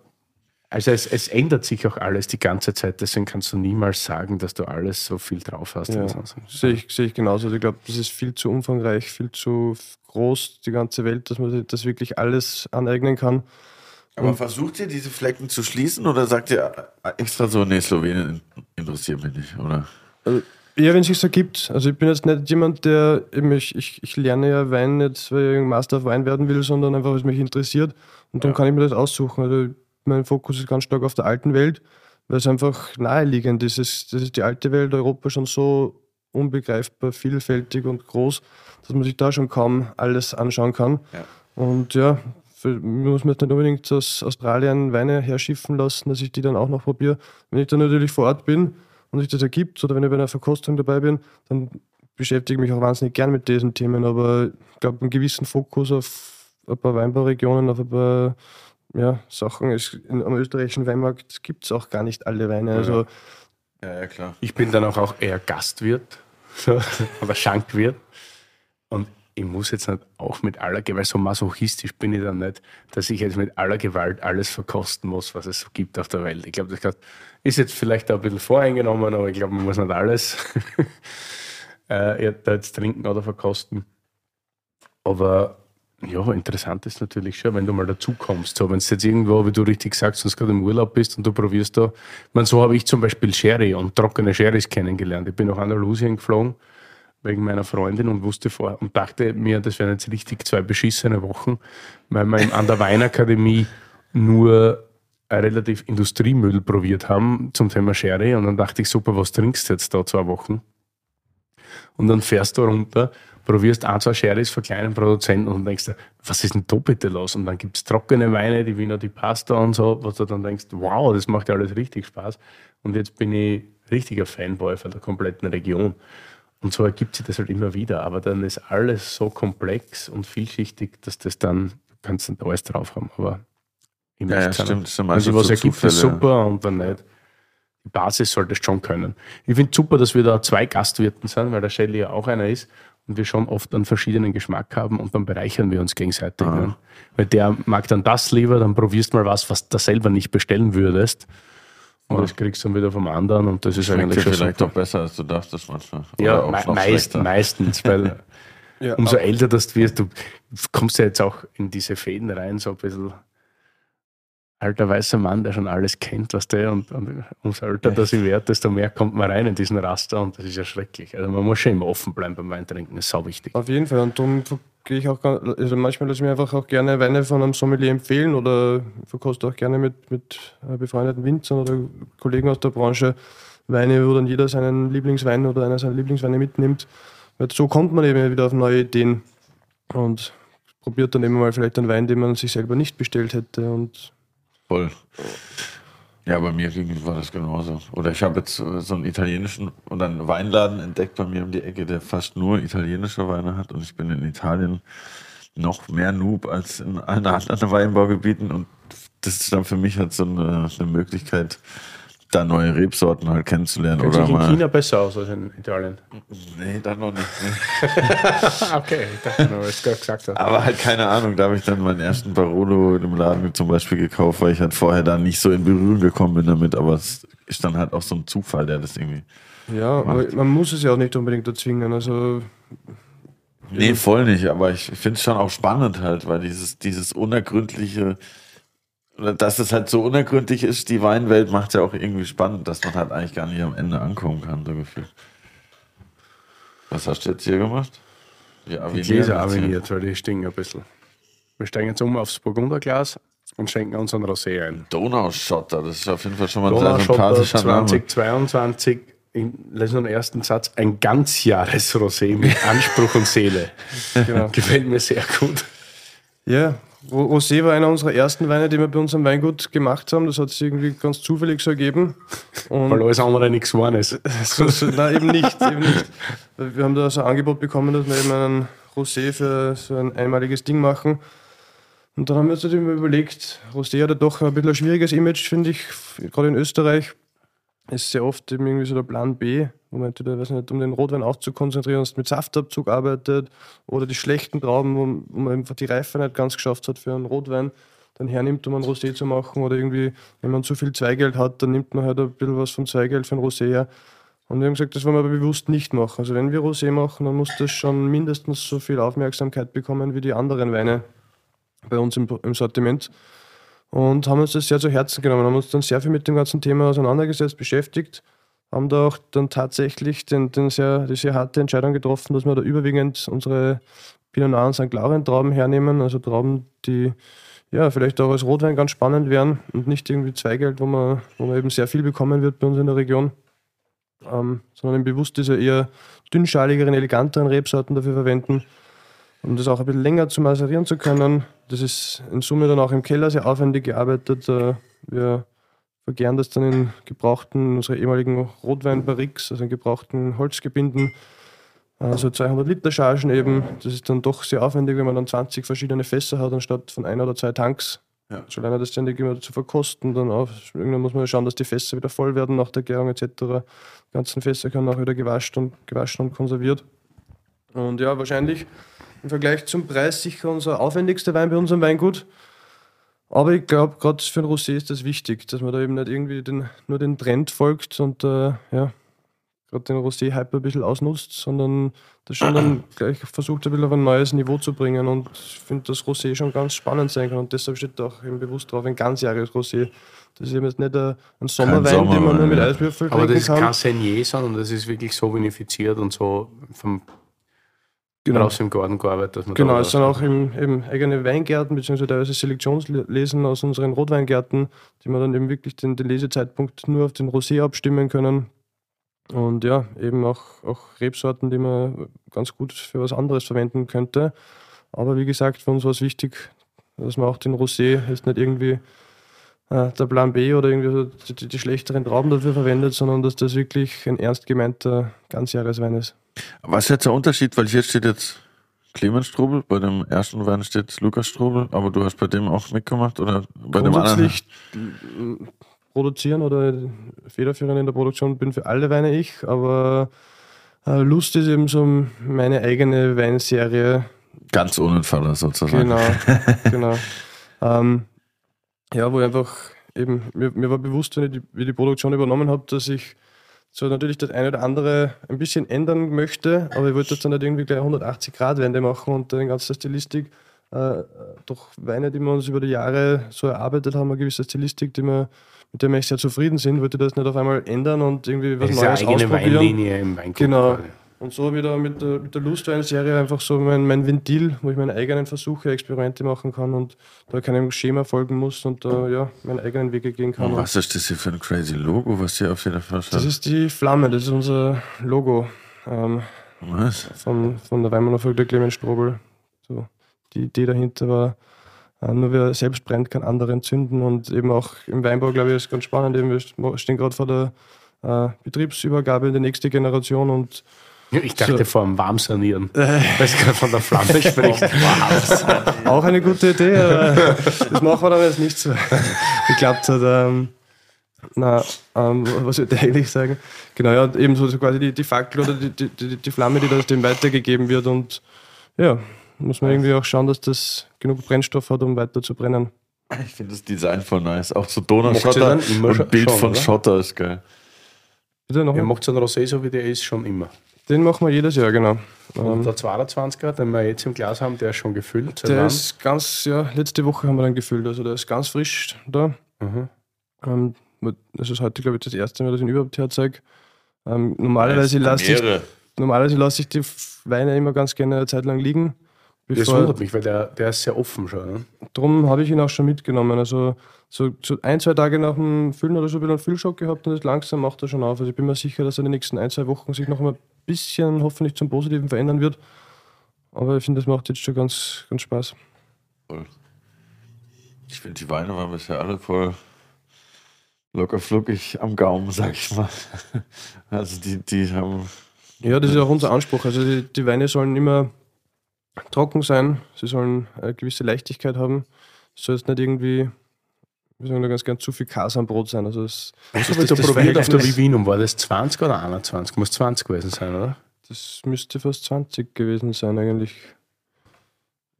also es, es ändert sich auch alles die ganze Zeit, deswegen kannst du niemals sagen, dass du alles so viel drauf hast. Ja, sehe ich, sehe ich genauso. Also Ich glaube, das ist viel zu umfangreich, viel zu groß, die ganze Welt, dass man das wirklich alles aneignen kann. Aber versucht ihr diese Flecken zu schließen oder sagt ihr extra so, nee, Slowenien interessiert mich nicht, oder? Ja, wenn es sich ergibt. Also ich bin jetzt nicht jemand, der ich, ich, ich lerne ja Wein nicht, weil ich ein Master of Wein werden will, sondern einfach, was mich interessiert. Und dann kann ich mir das aussuchen. Also mein Fokus ist ganz stark auf der alten Welt, weil es einfach naheliegend ist. Es, das ist die alte Welt, Europa schon so unbegreifbar, vielfältig und groß, dass man sich da schon kaum alles anschauen kann. Ja. Und ja, muss man jetzt nicht unbedingt aus Australien Weine herschiffen lassen, dass ich die dann auch noch probiere. Wenn ich dann natürlich vor Ort bin und sich das ergibt, oder wenn ich bei einer Verkostung dabei bin, dann beschäftige ich mich auch wahnsinnig gern mit diesen Themen. Aber ich glaube, einen gewissen Fokus auf ein paar Weinbauregionen, auf ein paar ja, Sachen ist, in, am österreichischen Weinmarkt gibt es auch gar nicht alle Weine. Also Ja, ja, klar. Ich bin dann auch, auch eher Gastwirt so, oder Schankwirt. Und ich muss jetzt nicht auch mit aller Gewalt, so masochistisch bin ich dann nicht, dass ich jetzt mit aller Gewalt alles verkosten muss, was es so gibt auf der Welt. Ich glaube, das ist jetzt vielleicht auch ein bisschen voreingenommen, aber ich glaube, man muss nicht alles äh, jetzt trinken oder verkosten. Aber ja, interessant ist natürlich schon, wenn du mal dazu kommst. So, wenn es jetzt irgendwo, wie du richtig sagst, sonst gerade im Urlaub bist und du probierst da. Ich meine, so habe ich zum Beispiel Sherry und trockene Sherrys kennengelernt. Ich bin nach Andalusien geflogen wegen meiner Freundin und wusste vor und dachte mir, das wären jetzt richtig zwei beschissene Wochen, weil wir an der Weinakademie nur relativ Industriemüll probiert haben zum Thema Sherry und dann dachte ich, super, was trinkst du jetzt da zwei Wochen? Und dann fährst du runter, probierst ein, zwei Sherrys von kleinen Produzenten und denkst was ist denn da bitte los? Und dann gibt es trockene Weine, die Wiener, die Pasta und so, was du dann denkst, wow, das macht ja alles richtig Spaß. Und jetzt bin ich richtiger Fanboy von der kompletten Region. Und so ergibt sich das halt immer wieder. Aber dann ist alles so komplex und vielschichtig, dass das dann, du kannst nicht alles drauf haben, aber ja, ja, stimmt. Sich also was so ergibt, Zufälle, ist super und dann nicht. Die Basis solltest du schon können. Ich finde super, dass wir da zwei Gastwirten sind, weil der Shelly ja auch einer ist und wir schon oft einen verschiedenen Geschmack haben und dann bereichern wir uns gegenseitig. Ah. Ne? Weil der mag dann das lieber, dann probierst du mal was, was du selber nicht bestellen würdest. Und das kriegst du dann wieder vom anderen und das ist Schmeckt eigentlich schon vielleicht doch besser, als du dachtest manchmal. Oder ja, me meist, meistens, weil ja, umso älter du wirst, du kommst ja jetzt auch in diese Fäden rein, so ein bisschen alter weißer Mann, der schon alles kennt, was der und, und umso älter das ich werde, desto mehr kommt man rein in diesen Raster und das ist ja schrecklich. Also man muss schon immer offen bleiben beim Weintrinken, das ist sau wichtig. Auf jeden Fall und darum gehe ich auch, also manchmal lasse ich mir einfach auch gerne Weine von einem Sommelier empfehlen oder verkoste auch gerne mit, mit äh, befreundeten Winzern oder Kollegen aus der Branche Weine, wo dann jeder seinen Lieblingswein oder einer seiner Lieblingsweine mitnimmt. Weil so kommt man eben wieder auf neue Ideen und probiert dann eben mal vielleicht einen Wein, den man sich selber nicht bestellt hätte und Voll. Ja, bei mir war das genauso. Oder ich habe jetzt so einen italienischen oder einen Weinladen entdeckt bei mir um die Ecke, der fast nur italienische Weine hat. Und ich bin in Italien noch mehr Noob als in allen anderen Weinbaugebieten. Und das ist dann für mich halt so eine, eine Möglichkeit, da neue Rebsorten halt kennenzulernen. Kennt oder sich in mal China besser aus als in Italien? Nee, dann noch nicht. Okay, ich dachte nur, was du gesagt hast. Aber halt keine Ahnung, da habe ich dann meinen ersten Barolo im Laden zum Beispiel gekauft, weil ich halt vorher da nicht so in Berührung gekommen bin damit, aber es ist dann halt auch so ein Zufall, der das irgendwie. Ja, macht. aber man muss es ja auch nicht unbedingt erzwingen. Also Nee, voll nicht, aber ich finde es schon auch spannend halt, weil dieses, dieses unergründliche, dass es halt so unergründlich ist, die Weinwelt macht ja auch irgendwie spannend, dass man halt eigentlich gar nicht am Ende ankommen kann, so gefühlt. Was hast du jetzt hier gemacht? Die, die Gläser aviniert, weil die stinken ein bisschen. Wir steigen jetzt um aufs Burgunderglas und schenken uns einen Rosé ein. Donauschotter, das ist auf jeden Fall schon mal ein sehr sympathischer 2022 in den ersten Satz ein Ganzjahres-Rosé mit Anspruch und Seele. genau. Gefällt mir sehr gut. Ja, Rosé war einer unserer ersten Weine, die wir bei uns am Weingut gemacht haben. Das hat sich irgendwie ganz zufällig so ergeben. Und Weil alles andere nichts geworden ist. nein, eben nicht, eben nicht. Wir haben da so ein Angebot bekommen, dass wir eben einen Rosé für so ein einmaliges Ding machen. Und dann haben wir uns natürlich überlegt, Rosé hat ja doch ein bisschen ein schwieriges Image, finde ich, gerade in Österreich ist sehr oft eben irgendwie so der Plan B, man entweder, weiß nicht, um den Rotwein auch zu konzentrieren, mit Saftabzug arbeitet oder die schlechten Trauben, wo, wo man einfach die Reife nicht ganz geschafft hat für einen Rotwein, dann hernimmt, um einen Rosé zu machen oder irgendwie, wenn man zu viel Zweigeld hat, dann nimmt man halt ein bisschen was vom Zweigeld für ein Rosé her. Und wir haben gesagt, das wollen wir aber bewusst nicht machen. Also wenn wir Rosé machen, dann muss das schon mindestens so viel Aufmerksamkeit bekommen wie die anderen Weine bei uns im, im Sortiment und haben uns das sehr zu Herzen genommen, haben uns dann sehr viel mit dem ganzen Thema auseinandergesetzt, beschäftigt, haben da auch dann tatsächlich den, den sehr, die sehr harte Entscheidung getroffen, dass wir da überwiegend unsere Pinot Noir und St. Laurent Trauben hernehmen, also Trauben, die ja, vielleicht auch als Rotwein ganz spannend wären und nicht irgendwie Zweigeld, wo man, wo man eben sehr viel bekommen wird bei uns in der Region, ähm, sondern bewusst diese eher dünnschaligeren, eleganteren Rebsorten dafür verwenden um das auch ein bisschen länger zu maserieren zu können. Das ist in Summe dann auch im Keller sehr aufwendig gearbeitet. Äh, wir vergären das dann in gebrauchten, unsere ehemaligen Rotwein-Barriques, also in gebrauchten Holzgebinden, also 200 Liter Chargen eben. Das ist dann doch sehr aufwendig, wenn man dann 20 verschiedene Fässer hat, anstatt von ein oder zwei Tanks. Ja. Schon alleine das ständig immer zu verkosten, dann auch, irgendwann muss man schauen, dass die Fässer wieder voll werden nach der Gärung etc. Die ganzen Fässer können auch wieder gewaschen und, gewaschen und konserviert. Und ja, wahrscheinlich im Vergleich zum Preis sicher unser aufwendigster Wein bei unserem Weingut. Aber ich glaube, gerade für ein Rosé ist das wichtig, dass man da eben nicht irgendwie den, nur den Trend folgt und äh, ja, gerade den Rosé-Hype ein bisschen ausnutzt, sondern das schon dann gleich versucht, ein bisschen auf ein neues Niveau zu bringen. Und ich finde, dass Rosé schon ganz spannend sein kann. Und deshalb steht da auch eben bewusst drauf, ein ganzjähriges Rosé. Das ist eben jetzt nicht ein, Sommerwein, Sommerwein, den man nur mit Eiswürfel Aber das ist kein Senier, sondern das ist wirklich so vinifiziert und so vom genau. draußen im Garten gearbeitet. Dass man genau, es sind auch im, eben eigene Weingärten bzw. teilweise Selektionslesen aus unseren Rotweingärten, die wir dann eben wirklich den, den Lesezeitpunkt nur auf den Rosé abstimmen können. Und ja, eben auch, auch Rebsorten, die man ganz gut für was anderes verwenden könnte. Aber wie gesagt, für uns war es wichtig, dass man auch den Rosé jetzt nicht irgendwie äh, der Plan B oder irgendwie so die, die, schlechteren Trauben dafür verwendet, sondern dass das wirklich ein ernst gemeinter Ganzjahreswein ist. Was ist jetzt der Unterschied? Weil hier steht jetzt Clemens Strobel, bei dem ersten Wein steht Lukas Strobel, aber du hast bei dem auch mitgemacht oder bei dem anderen? produzieren oder federführend in der Produktion bin für alle Weine ich, aber äh, Lust ist eben so meine eigene Weinserie. Ganz ohne Faller sozusagen. Genau, genau. Ähm, ja, wo ich einfach eben, mir, mir war bewusst, wenn ich die, wie die Produktion übernommen habe, dass ich so natürlich das eine oder andere ein bisschen ändern möchte, aber ich wollte jetzt dann nicht irgendwie gleich 180 Grad Wende machen und den ganzen Stilistik. Äh, doch Weine, die wir uns über die Jahre so erarbeitet haben, eine gewisse Stilistik, die wir, mit der wir echt sehr zufrieden sind, wollte das nicht auf einmal ändern und irgendwie was Neues eine eigene ausprobieren. Weinlinie im Weingut. Genau. Und so wieder mit der, mit der Lustwein-Serie einfach so mein, mein Ventil, wo ich meine eigenen Versuche, Experimente machen kann und da keinem Schema folgen muss und da ja, meinen eigenen Wege gehen kann. Und was ist das hier für ein crazy Logo, was hier auf jeder Flasche Das ist die Flamme, das ist unser Logo. Ähm, was? Von, von der Weinmanufaktur Clemens Strobel. So, die Idee dahinter war, äh, nur wer selbst brennt, kann andere entzünden und eben auch im Weinbau, glaube ich, ist ganz spannend. Eben, wir stehen gerade vor der äh, Betriebsübergabe in die nächste Generation und ich dachte so. vor dem Warmsanieren, äh. weil du gerade von der Flamme sprichst. Auch eine gute Idee, aber das machen wir dann jetzt nicht so geklappt hat. Ähm, na, ähm, was würde ich eigentlich sagen? Genau, ja, eben so, so quasi die, die Fackel oder die, die, die Flamme, die das dem weitergegeben wird und ja, muss man irgendwie auch schauen, dass das genug Brennstoff hat, um weiter zu brennen. Ich finde das Design voll nice. Auch so Donauschotter und Bild schon, von oder? Schotter ist geil. Bitte noch? Er macht so ein Rosé, so wie der ist, schon immer. Den machen wir jedes Jahr, genau. Und ähm, der 22er, den wir jetzt im Glas haben, der ist schon gefüllt. Der wann? ist ganz, ja, letzte Woche haben wir den gefüllt, also der ist ganz frisch da. Mhm. Ähm, das ist heute, glaube ich, das erste Mal, dass ich ihn überhaupt herzeige. Ähm, normalerweise lasse ich, normalerweise lasse ich die Weine immer ganz gerne eine Zeit lang liegen. Das wundert mich, weil der, der ist sehr offen schon. Ne? Darum habe ich ihn auch schon mitgenommen. Also so, so, ein, zwei Tage nach dem Füllen oder so wieder einen Füllschock gehabt und das langsam macht er schon auf. Also ich bin mir sicher, dass er in den nächsten ein, zwei Wochen sich noch ein bisschen hoffentlich zum Positiven verändern wird. Aber ich finde, das macht jetzt schon ganz, ganz Spaß. Ich finde, die Weine waren bisher alle voll locker fluckig am Gaumen, sag ich mal. Also die, die haben. Ja, das ist auch unser Anspruch. Also die, die Weine sollen immer trocken sein, sie sollen eine gewisse Leichtigkeit haben. Es soll jetzt nicht irgendwie, wir sagen da ganz gern, zu viel Käse am Brot sein. Also das, ich habe da probiert auf der Vivinum, war das 20 oder 21? Muss 20 gewesen sein, oder? Das müsste fast 20 gewesen sein eigentlich.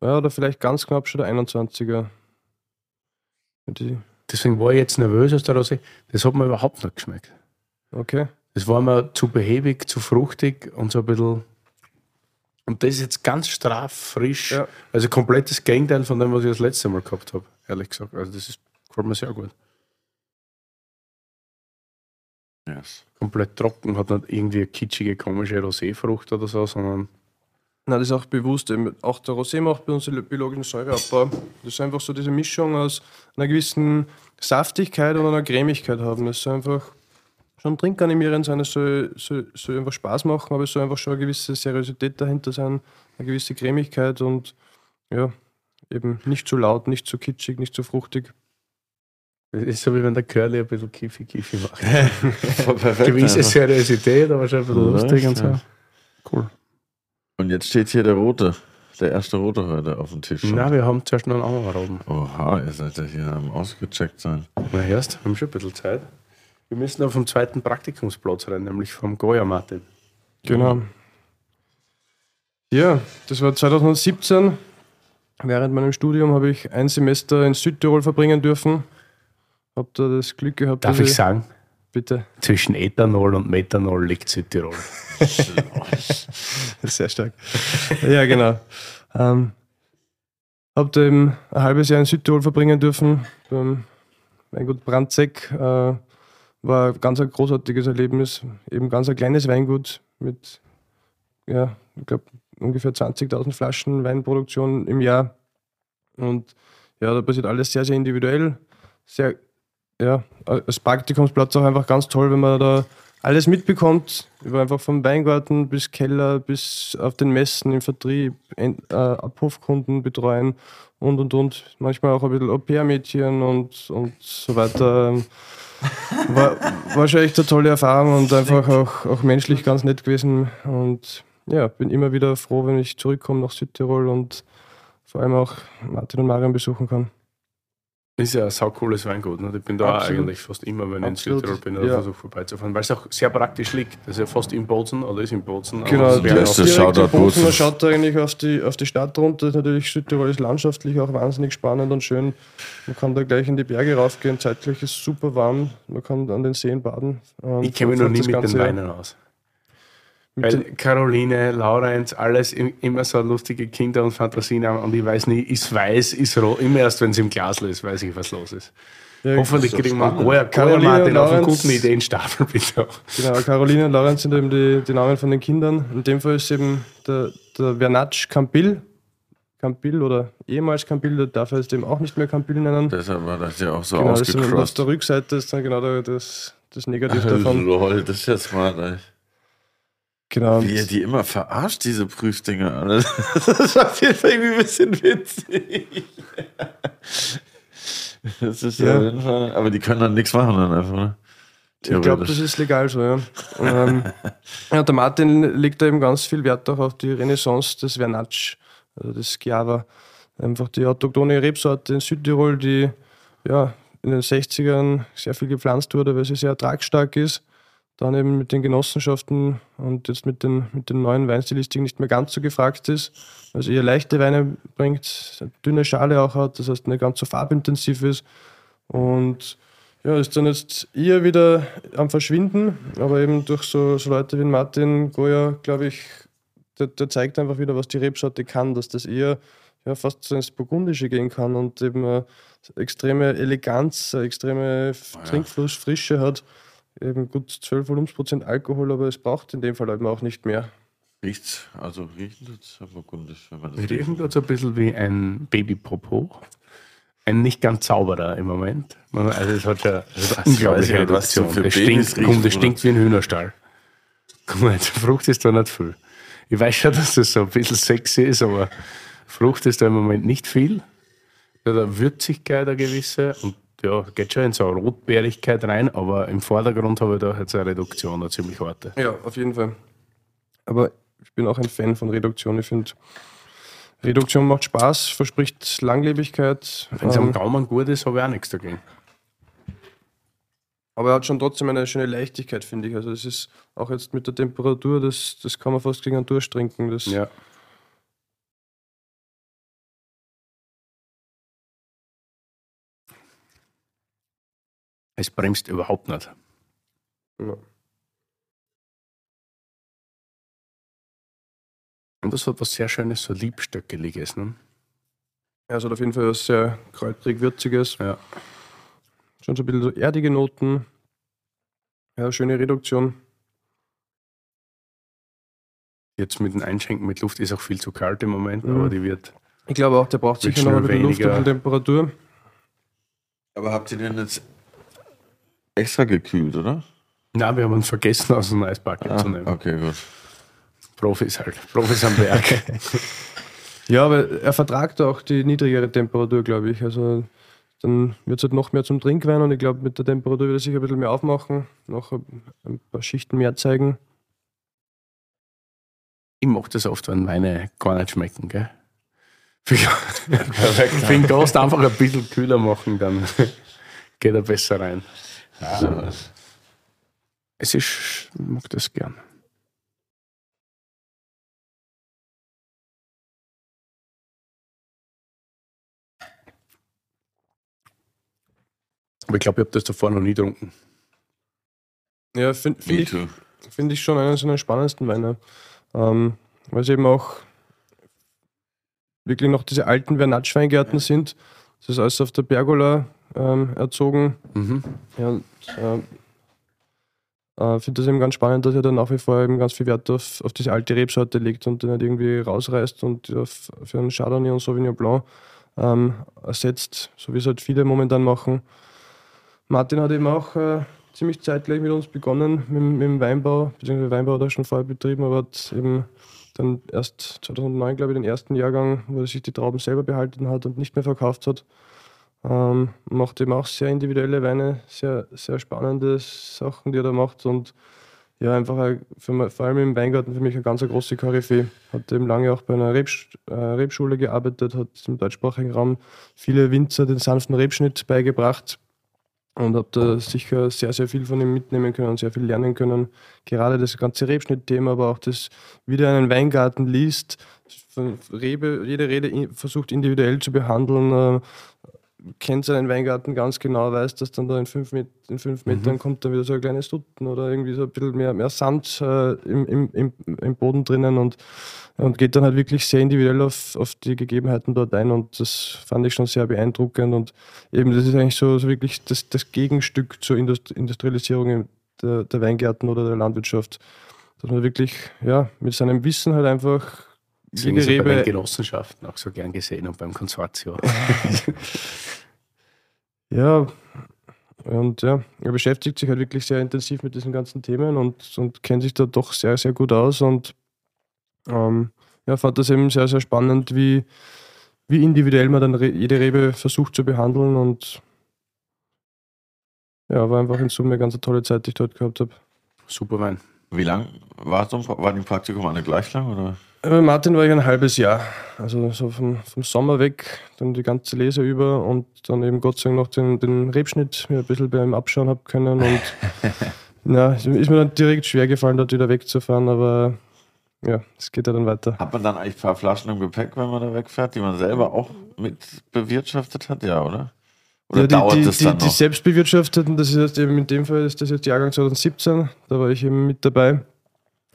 Ja, oder vielleicht ganz knapp schon der 21er. Die Deswegen war ich jetzt nervös aus der Rosé. Das hat mir überhaupt nicht geschmeckt. Okay. Das war mir zu behäbig, zu fruchtig und so ein bisschen und das ist jetzt ganz straff, frisch. Ja. Also komplettes Gegenteil von dem, was ich das letzte Mal gehabt habe, ehrlich gesagt. Also das ist, gefällt mir sehr gut. Yes. Komplett trocken, hat nicht irgendwie eine kitschige, komische Roséfrucht oder so, sondern. Nein, das ist auch bewusst. Auch der Rosé macht bei uns den biologischen Säureabbau. Das ist einfach so diese Mischung aus einer gewissen Saftigkeit und einer Cremigkeit haben. Das ist einfach schon trinkanimierend sein, es soll, soll, soll einfach Spaß machen, aber es soll einfach schon eine gewisse Seriosität dahinter sein, eine gewisse Cremigkeit und ja, eben nicht zu laut, nicht zu kitschig, nicht zu fruchtig. Das ist so wie wenn der Curly ein bisschen Kiffi Kiffi macht. Gewisse Seriosität, aber schon ein bisschen lustig und so. Cool. Und jetzt steht hier der rote, der erste rote heute auf dem Tisch. Na, wir haben zuerst noch einen anderen roten. Oha, ihr seid ja hier am ausgecheckt sein. Na erst, haben schon ein bisschen Zeit. Wir müssen auf den zweiten Praktikumsplatz rein, nämlich vom Goya Martin. Genau. Ja, das war 2017. Während meinem Studium habe ich ein Semester in Südtirol verbringen dürfen. Habe da das Glück gehabt. Darf ich, ich sagen? Bitte. Zwischen Ethanol und Methanol liegt Südtirol. Sehr stark. Ja, genau. Ähm, habe da eben ein halbes Jahr in Südtirol verbringen dürfen, beim Weingut Brandzeck. Äh, war ganz ein großartiges Erlebnis. Eben ganz ein kleines Weingut mit, ja, ich glaube, ungefähr 20.000 Flaschen Weinproduktion im Jahr. Und ja, da passiert alles sehr, sehr individuell. Sehr, ja, als Praktikumsplatz auch einfach ganz toll, wenn man da alles mitbekommt, über einfach vom Weingarten bis Keller, bis auf den Messen im Vertrieb, äh, Abhofkunden betreuen und und und. Manchmal auch ein bisschen Au-pair-Mädchen und, und so weiter. War, echt eine tolle Erfahrung und einfach auch, auch menschlich ganz nett gewesen. Und ja, bin immer wieder froh, wenn ich zurückkomme nach Südtirol und vor allem auch Martin und Marion besuchen kann. Ist ja ein saucooles Weingut. Ne? Ich bin da Absolut. eigentlich fast immer, wenn ich in Südtirol bin, ja. versuche vorbeizufahren, weil es auch sehr praktisch liegt. Das ist ja fast in Bozen oder ist in Bozen. Genau, der ist der Shoutout Bozen. Man schaut da eigentlich auf die, auf die Stadt runter. Natürlich Südtirol ist landschaftlich auch wahnsinnig spannend und schön. Man kann da gleich in die Berge raufgehen. Zeitlich ist es super warm. Man kann an den Seen baden. Ich kenne mich noch nie mit den Weinen aus. Weil Caroline, Laurenz, alles immer so lustige Kinder und Fantasien haben und ich weiß nie, ist weiß, ist rot. Immer erst, wenn es im Glas ist, weiß ich, was los ist. Ja, Hoffentlich kriegen wir einen Caroline Martin auf einen guten Ideenstapel, bitte. Genau, Caroline und Laurenz sind eben die, die Namen von den Kindern. In dem Fall ist eben der, der Vernatsch Campil. Campil oder ehemals Campil, der darf er jetzt eben auch nicht mehr Campil nennen. Deshalb war das ja auch so genau, ausgecrossed. Auf der Rückseite ist dann genau das, das Negativ davon. Lol, das ist ja smart, ey. Genau. Wie er die immer verarscht, diese Prüfdinger. Das ist auf jeden Fall irgendwie ein bisschen witzig. Das ist ja. auf jeden Fall. Aber die können dann nichts machen dann einfach, ne? Ich glaube, das ist legal so, ja. ähm, ja. Der Martin legt da eben ganz viel Wert auch auf die Renaissance des Vernatsch, also des Schiava. Einfach die autochtone Rebsorte in Südtirol, die ja in den 60ern sehr viel gepflanzt wurde, weil sie sehr ertragsstark ist dann eben mit den Genossenschaften und jetzt mit den, mit den neuen Weinstilistiken nicht mehr ganz so gefragt ist. Also eher leichte Weine bringt, dünne Schale auch hat, das heißt nicht ganz so farbintensiv ist. Und ja, ist dann jetzt eher wieder am Verschwinden, aber eben durch so, so Leute wie Martin Goya, glaube ich, der, der, zeigt einfach wieder, was die Rebsorte kann, dass das eher ja, fast so ins Burgundische gehen kann und eben eine extreme Eleganz, eine extreme oh ja. Trinkflussfrische hat eben gut 12 Volumensprozent Alkohol, aber es braucht in dem Fall eben auch nicht mehr. Riecht also riechen tut es burgundisch, wenn man das Riechen tut es ein bisschen wie ein Baby-Popo. Ein nicht ganz sauberer im Moment. Also es hat ja eine unglaubliche Reduktion. So es stinkt, riechen, das stinkt wie ein Hühnerstall. Guck mal, die Frucht ist da nicht viel. Ich weiß schon, dass das so ein bisschen sexy ist, aber Frucht ist da im Moment nicht viel. Da hat eine Würzigkeit, eine gewisse, und ja, geht schon in so eine Rotbeerigkeit rein, aber im Vordergrund habe ich da jetzt eine Reduktion, eine ziemlich harte. Ja, auf jeden Fall. Aber ich bin auch ein Fan von Reduktion. Ich finde, Reduktion macht Spaß, verspricht Langlebigkeit. Wenn es ähm, am Gaumen gut ist, habe ich auch nichts dagegen. Aber er hat schon trotzdem eine schöne Leichtigkeit, finde ich. Also es ist auch jetzt mit der Temperatur, das, das kann man fast gegen einen durchtrinken. Das ja. Es bremst überhaupt nicht. Ja. Und das hat was sehr Schönes, so Liebstöckeliges. Ne? Ja, es hat auf jeden Fall was sehr kräutrig-würziges. Ja. Schon so ein bisschen so erdige Noten. Ja, schöne Reduktion. Jetzt mit dem Einschenken mit Luft ist auch viel zu kalt im Moment, mhm. aber die wird. Ich glaube auch, der braucht sicher noch ein bisschen Luft und Temperatur. Aber habt ihr denn jetzt extra gekühlt, oder? Nein, wir haben uns vergessen, aus dem Eisbucket ah, zu nehmen. Okay, gut. Profis halt. Profis am Werk. ja, aber er vertragt auch die niedrigere Temperatur, glaube ich. Also dann wird es halt noch mehr zum Trinkwein und ich glaube, mit der Temperatur wird er sich ein bisschen mehr aufmachen, noch ein paar Schichten mehr zeigen. Ich mache das oft, wenn Weine gar nicht schmecken, gell? Für den Gast einfach ein bisschen kühler machen, dann geht er besser rein. Ja. Es ist, ich mag das gern. Aber ich glaube, ich habe das davor noch nie getrunken. Ja, finde find ich, find ich schon einen seiner spannendsten Weine. Ähm, weil es eben auch wirklich noch diese alten Vernatsch-Weingärten sind. Das ist alles auf der Pergola ähm, erzogen. Mhm. Ja, und, äh, äh, finde das eben ganz spannend, dass er dann nach wie vor eben ganz viel Wert auf, auf diese alte Rebsorte legt und den nicht irgendwie rausreißt und auf, für einen Chardonnay und Sauvignon Blanc ähm, ersetzt, so wie es halt viele momentan machen. Martin hat eben auch äh, ziemlich zeitgleich mit uns begonnen mit, mit dem Weinbau, beziehungsweise Weinbau hat er schon vorher betrieben, aber hat eben dann erst 2009, glaube ich, den ersten Jahrgang, wo er sich die Trauben selber behalten hat und nicht mehr verkauft hat. Ähm, macht eben auch sehr individuelle Weine, sehr, sehr spannende Sachen, die er da macht und ja, einfach für, vor allem im Weingarten für mich eine ganz große Koryphäe. Hat eben lange auch bei einer Rebsch äh, Rebschule gearbeitet, hat im deutschsprachigen Raum viele Winzer den sanften Rebschnitt beigebracht und habe da sicher sehr, sehr viel von ihm mitnehmen können und sehr viel lernen können. Gerade das ganze Rebschnittthema, aber auch das, wie der einen Weingarten liest, Rebe, jede Rede versucht individuell zu behandeln, äh, kennt seinen Weingarten ganz genau, weiß, dass dann da in fünf, Met in fünf mhm. Metern kommt dann wieder so ein kleines Dutten oder irgendwie so ein bisschen mehr, mehr Sand äh, im, im, im, Boden drinnen und, und geht dann halt wirklich sehr individuell auf, auf die Gegebenheiten dort ein und das fand ich schon sehr beeindruckend und eben das ist eigentlich so, so wirklich das, das Gegenstück zur Indust Industrialisierung der, der Weingärten oder der Landwirtschaft, dass man wirklich ja, mit seinem Wissen halt einfach Deswegen jede Rebe. Bei den Genossenschaften auch so gern gesehen und beim Konsortium. ja, und ja, er beschäftigt sich halt wirklich sehr intensiv mit diesen ganzen Themen und, und kennt sich da doch sehr, sehr gut aus und ähm, ja, fand das eben sehr, sehr spannend, wie, wie individuell man dann jede Rebe versucht zu behandeln und ja, war einfach in Summe eine ganz tolle Zeit, die ich dort gehabt habe. Super Wein. Wie lang war, so, war die Praktikum alle gleich lang? Oder? Bei Martin war ich ein halbes Jahr. Also so vom, vom Sommer weg, dann die ganze Lese über und dann eben Gott sei Dank noch den, den Rebschnitt mir ein bisschen beim Abschauen habe können. Und ja, ist mir dann direkt schwer gefallen, dort wieder wegzufahren, aber ja, es geht ja dann weiter. Hat man dann eigentlich ein paar Flaschen im Gepäck, wenn man da wegfährt, die man selber auch mit bewirtschaftet hat? Ja, oder? Oder ja, die, dauert die, das dann die, die selbstbewirtschafteten, das ist jetzt eben in dem Fall ist das jetzt Jahrgang 2017, da war ich eben mit dabei.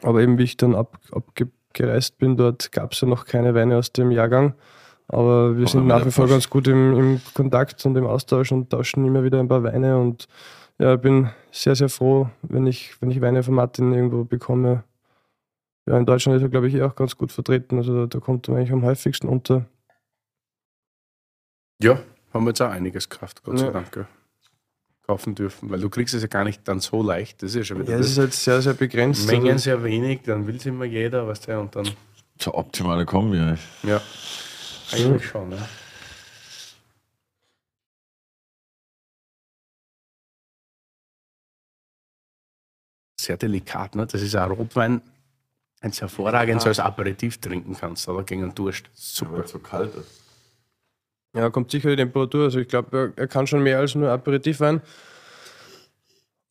Aber eben wie ich dann ab, abge gereist bin, dort gab es ja noch keine Weine aus dem Jahrgang. Aber wir sind nach wie vor ganz gut im, im, Kontakt und im Austausch und tauschen immer wieder ein paar Weine. Und ja, bin sehr, sehr froh, wenn ich, wenn ich Weine von Martin irgendwo bekomme. Ja, in Deutschland ist er, glaube ich, eh auch ganz gut vertreten. Also da, da kommt er eigentlich am häufigsten unter. Ja, haben wir jetzt auch einiges Kraft, Gott ja. sei Dank kaufen dürfen, weil du kriegst es ja gar nicht dann so leicht. Das ist ja schon wieder. Ja, es ist halt sehr, sehr begrenzt. Mengen also sehr wenig, dann will es immer jeder, was der und dann. Zur optimale Kombi. Ja, eigentlich schon. Ja. Sehr delikat, ne? Das ist ein Rotwein, ein hervorragend so als Aperitif trinken kannst, aber gegen einen Durst. Super. Ja, weil es so kalt ist. Ja, kommt sicher die Temperatur. Also ich glaube, er, kann schon mehr als nur Aperitivwein.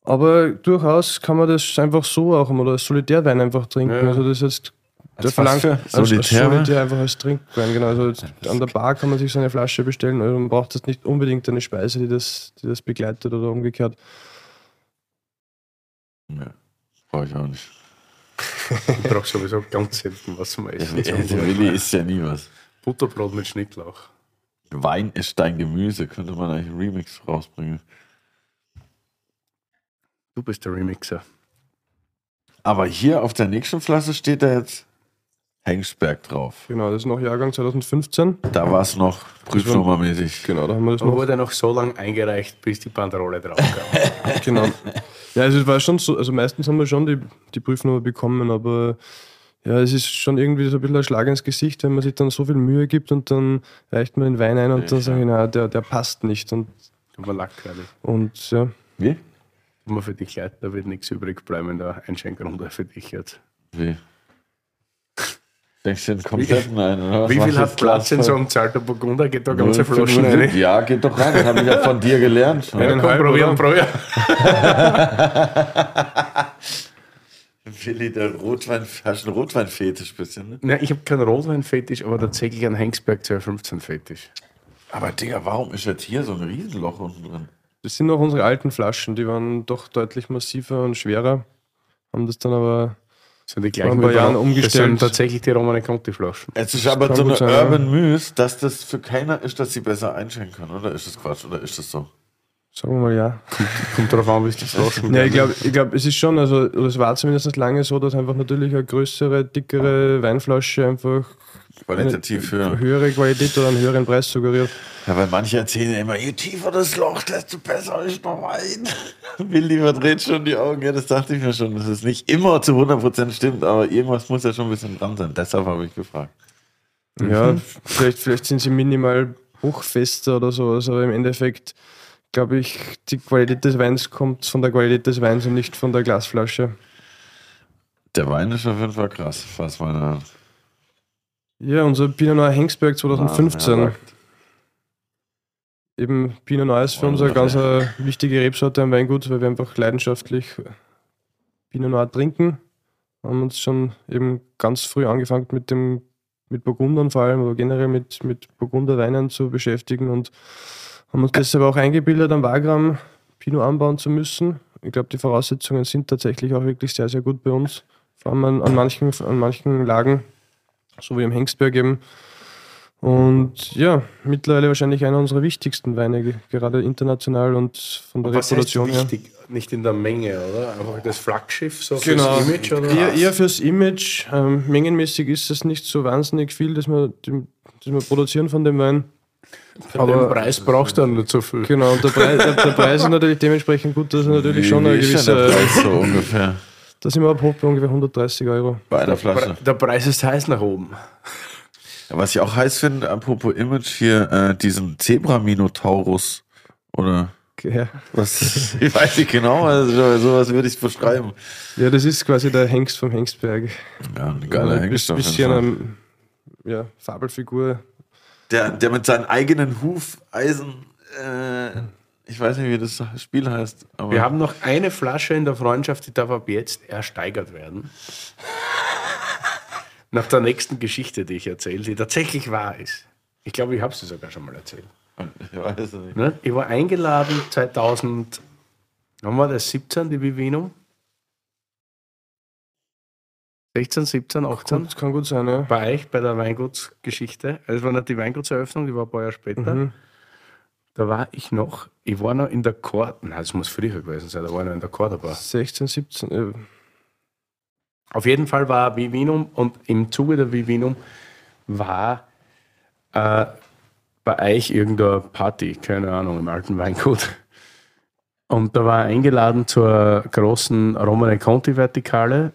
Aber durchaus kann man das einfach so auch mal als Solitärwein einfach trinken. Ja. Also das ist der verlangt als, Solitär, Solitär einfach als Trinkwein. Genau. Also an der Bar kann man sich so eine Flasche bestellen. Also man braucht das nicht unbedingt eine Speise, die das, die das begleitet oder umgekehrt. Ja, brauche ich auch nicht. ich brauche sowieso ganz selten was zum Essen. Ja, der Willi isst ja nie was. Butterbrot mit Schnittlauch. Wein ist dein Gemüse, könnte man eigentlich einen Remix rausbringen. Du bist der Remixer. Aber hier auf der nächsten Flasche steht da jetzt Hengsberg drauf. Genau, das ist noch Jahrgang 2015. Da war es noch prüfnummermäßig. Genau, da haben wir das noch. wurde noch so lange eingereicht, bis die Banderole drauf kam. genau. Ja, also es war schon so, also meistens haben wir schon die, die Prüfnummer bekommen, aber ja, es ist schon irgendwie so ein bisschen ein Schlag ins Gesicht, wenn man sich dann so viel Mühe gibt und dann reicht man den Wein ein und ja, dann sage ich, na, der, der passt nicht. Und, man Lack gerade. Und ja. Wie? Immer für dich leid, da wird nichts übrig bleiben in der Einschenkrunde für dich jetzt. Wie? Denkst du den kompletten ein, oder? Wie viel hat Platz in so einem Zalter Burgunder? Geht da ganze Flaschen rein? Ja, geht doch rein. Das habe ich ja von dir gelernt. Einen ja, probieren, probieren. Willi, der Rotwein, hast du einen Rotweinfetisch bisschen, ne? Nein, ich habe keinen Rotweinfetisch, aber tatsächlich einen Hengsberg 215 Fetisch. Aber Digga, warum ist jetzt hier so ein Riesenloch unten drin? Das sind noch unsere alten Flaschen, die waren doch deutlich massiver und schwerer. Haben das dann aber sind die gleichen vor ein paar Jahren umgestellt. Das sind tatsächlich die Romane Conti Flaschen. Es ist aber so eine sein, Urban. Myth, dass das für keiner ist, dass sie besser einschenken können, oder ist das Quatsch, oder ist das so? Sagen wir mal ja. Kommt darauf an, wie es die Flaschen Ja, ich glaube, ich glaub, es ist schon, also es war zumindest lange so, dass einfach natürlich eine größere, dickere Weinflasche einfach Qualitativ eine höher. höhere Qualität oder einen höheren Preis suggeriert. Ja, weil manche erzählen ja immer, je tiefer das Loch, desto besser ist der Wein. Willi verdreht schon die Augen. Ja, das dachte ich mir schon, dass es nicht immer zu 100% stimmt, aber irgendwas muss ja schon ein bisschen dran sein. Deshalb habe ich gefragt. Ja, vielleicht, vielleicht sind sie minimal bruchfester oder sowas, aber im Endeffekt glaube ich, die Qualität des Weins kommt von der Qualität des Weins und nicht von der Glasflasche. Der Wein ist auf jeden Fall krass, was meine Ja, unser Pinot Noir Hengsberg 2015. Ja, Eben Pinot Noir ist für uns eine ganz eine wichtige Rebsorte am Weingut, weil wir einfach leidenschaftlich Pinot Noir trinken. Haben uns schon eben ganz früh angefangen mit dem mit Burgundern vor allem, aber generell mit, mit Burgunderweinen zu beschäftigen und haben uns deshalb auch eingebildet, am Wagram Pinot anbauen zu müssen. Ich glaube, die Voraussetzungen sind tatsächlich auch wirklich sehr, sehr gut bei uns. Vor allem an, an, manchen, an manchen Lagen, so wie im Hengsberg eben. Und ja, mittlerweile wahrscheinlich einer unserer wichtigsten Weine, ge- gerade international und von der Was heißt Reproduktion her. wichtig? Nicht in der Menge, oder? Einfach das Flaggschiff, so Genau. fürs Image, oder? Eher, eher fürs Image. Ähm, mengenmäßig ist es nicht so wahnsinnig viel, dass wir, das wir produzieren von dem Wein. Für den Preis brauchst du dann nicht so viel. Genau, und der Preis, der, der Preis ist natürlich dementsprechend gut, dass er natürlich schon eine ist denn der gewisse. Preis so ungefähr Da sind wir ab hoch bei ungefähr 130 Euro. bei einer Flasche. Der Preis ist heiß nach oben. Was ich auch heiß finde, apropos Image hier, äh, diesen Zebra-Minotaurus oder Ja. was, ich weiß nicht genau, also sowas würde ich beschreiben. ja, das ist quasi der Hengst vom Hengsberg. Ja, ein geiler Ein Hengst jeden bisschen ähm, ja, Fabelfigur. Der, der mit seinen eigenen Hufeisen, äh, ich weiß nicht, wie das Spiel heißt, aber Wir haben noch eine Flasche in der Freundschaft, die darf ab jetzt ersteigert werden. Nach der nächsten Geschichte, die ich erzähle, die tatsächlich wahr ist. Ich glaube, ich habe sie sogar schon mal erzählt. ich weiß es nicht. Ne? Ich war eingeladen 2000, wann war das? 17, die Vivinum? 16, 17, 18? Das kann gut sein, ja. Bei euch, bei der Weingutsgeschichte. Also, es war nicht die Weingutseröffnung, die war ein paar Jahre später. Mhm. Da war ich noch, ich war noch in der Chor, nein, das muss früher gewesen sein, da war ich noch in der Chor dabei. 16, 17. Äh, Auf jeden Fall war Vivinum und im Zuge der Vivinum war äh, bei euch irgendeine Party, keine Ahnung, im alten Weingut. Und da war er eingeladen zur großen Romane Conti Vertikale.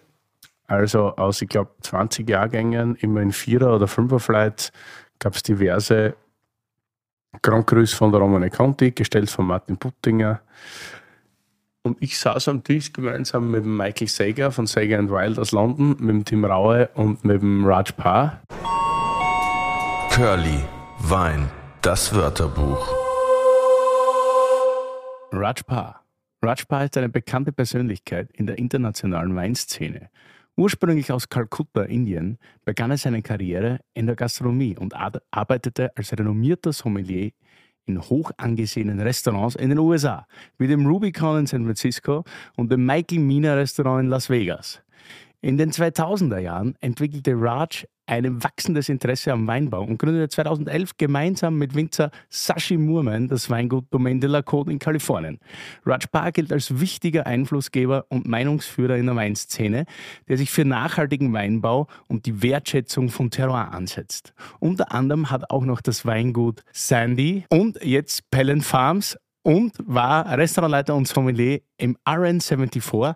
Also aus, ich glaube, 20 Jahrgängen, immer in Vierer- oder Fünfer-Flights, gab es diverse Grand Crus von der Romane Conti, gestellt von Martin Puttinger. Und ich saß am Tisch gemeinsam mit dem Michael Sager von Sager and Wild aus London, mit dem Tim Raue und mit dem Raj Paar. Curly, Wein, das Wörterbuch. Raj Paar. Raj Paar ist eine bekannte Persönlichkeit in der internationalen Weinszene. Ursprünglich aus Kalkutta, Indien, begann er seine Karriere in der Gastronomie und ar- arbeitete als renommierter Sommelier in hoch angesehenen Restaurants in den USA, wie dem Rubicon in San Francisco und dem Michael Mina Restaurant in Las Vegas. In den 2000er Jahren entwickelte Raj ein wachsendes Interesse am Weinbau und gründete 2011 gemeinsam mit Winzer Sashi Moorman das Weingut Domaine de la Côte in Kalifornien. Raj Paar gilt als wichtiger Einflussgeber und Meinungsführer in der Weinszene, der sich für nachhaltigen Weinbau und die Wertschätzung von Terroir ansetzt. Unter anderem hat auch noch das Weingut Sandy und jetzt Pellen Farms und war Restaurantleiter und Sommelier im RN74,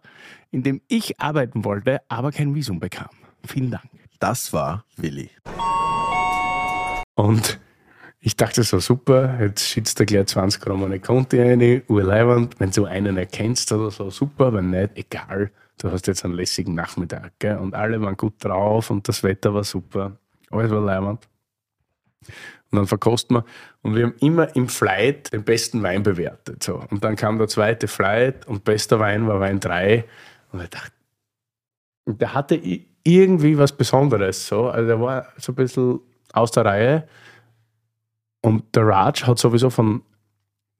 in dem ich arbeiten wollte, aber kein Visum bekam. Vielen Dank. Das war Willi. Und ich dachte so, super, jetzt schießt du gleich 20 Gramm eine Conti rein, urleibend, wenn du einen erkennst oder so, super, wenn nicht, egal. Du hast jetzt einen lässigen Nachmittag, gell? Und alle waren gut drauf und das Wetter war super. Alles war leibend. Und dann verkosten wir. Und wir haben immer im Flight den besten Wein bewertet. So. Und dann kam der zweite Flight und bester Wein war Wein 3. Und ich dachte, und der hatte irgendwie was Besonderes. So. Also der war so ein bisschen aus der Reihe. Und der Raj hat sowieso von,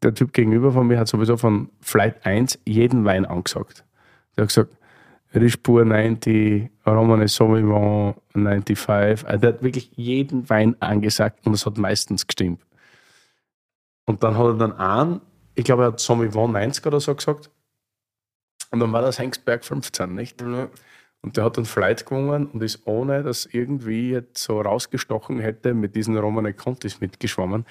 der Typ gegenüber von mir hat sowieso von Flight 1 jeden Wein angesagt. Der hat gesagt, Rispur 90, Romane Sauvignon 95. Also der hat wirklich jeden Wein angesagt und es hat meistens gestimmt. Und dann hat er dann einen ich glaube, er hat Zombie 90 oder so gesagt. Und dann war das Hengsberg 15, nicht? Und der hat dann Flight gewonnen und ist ohne, dass irgendwie jetzt so rausgestochen hätte, mit diesen Romane Contis mitgeschwommen.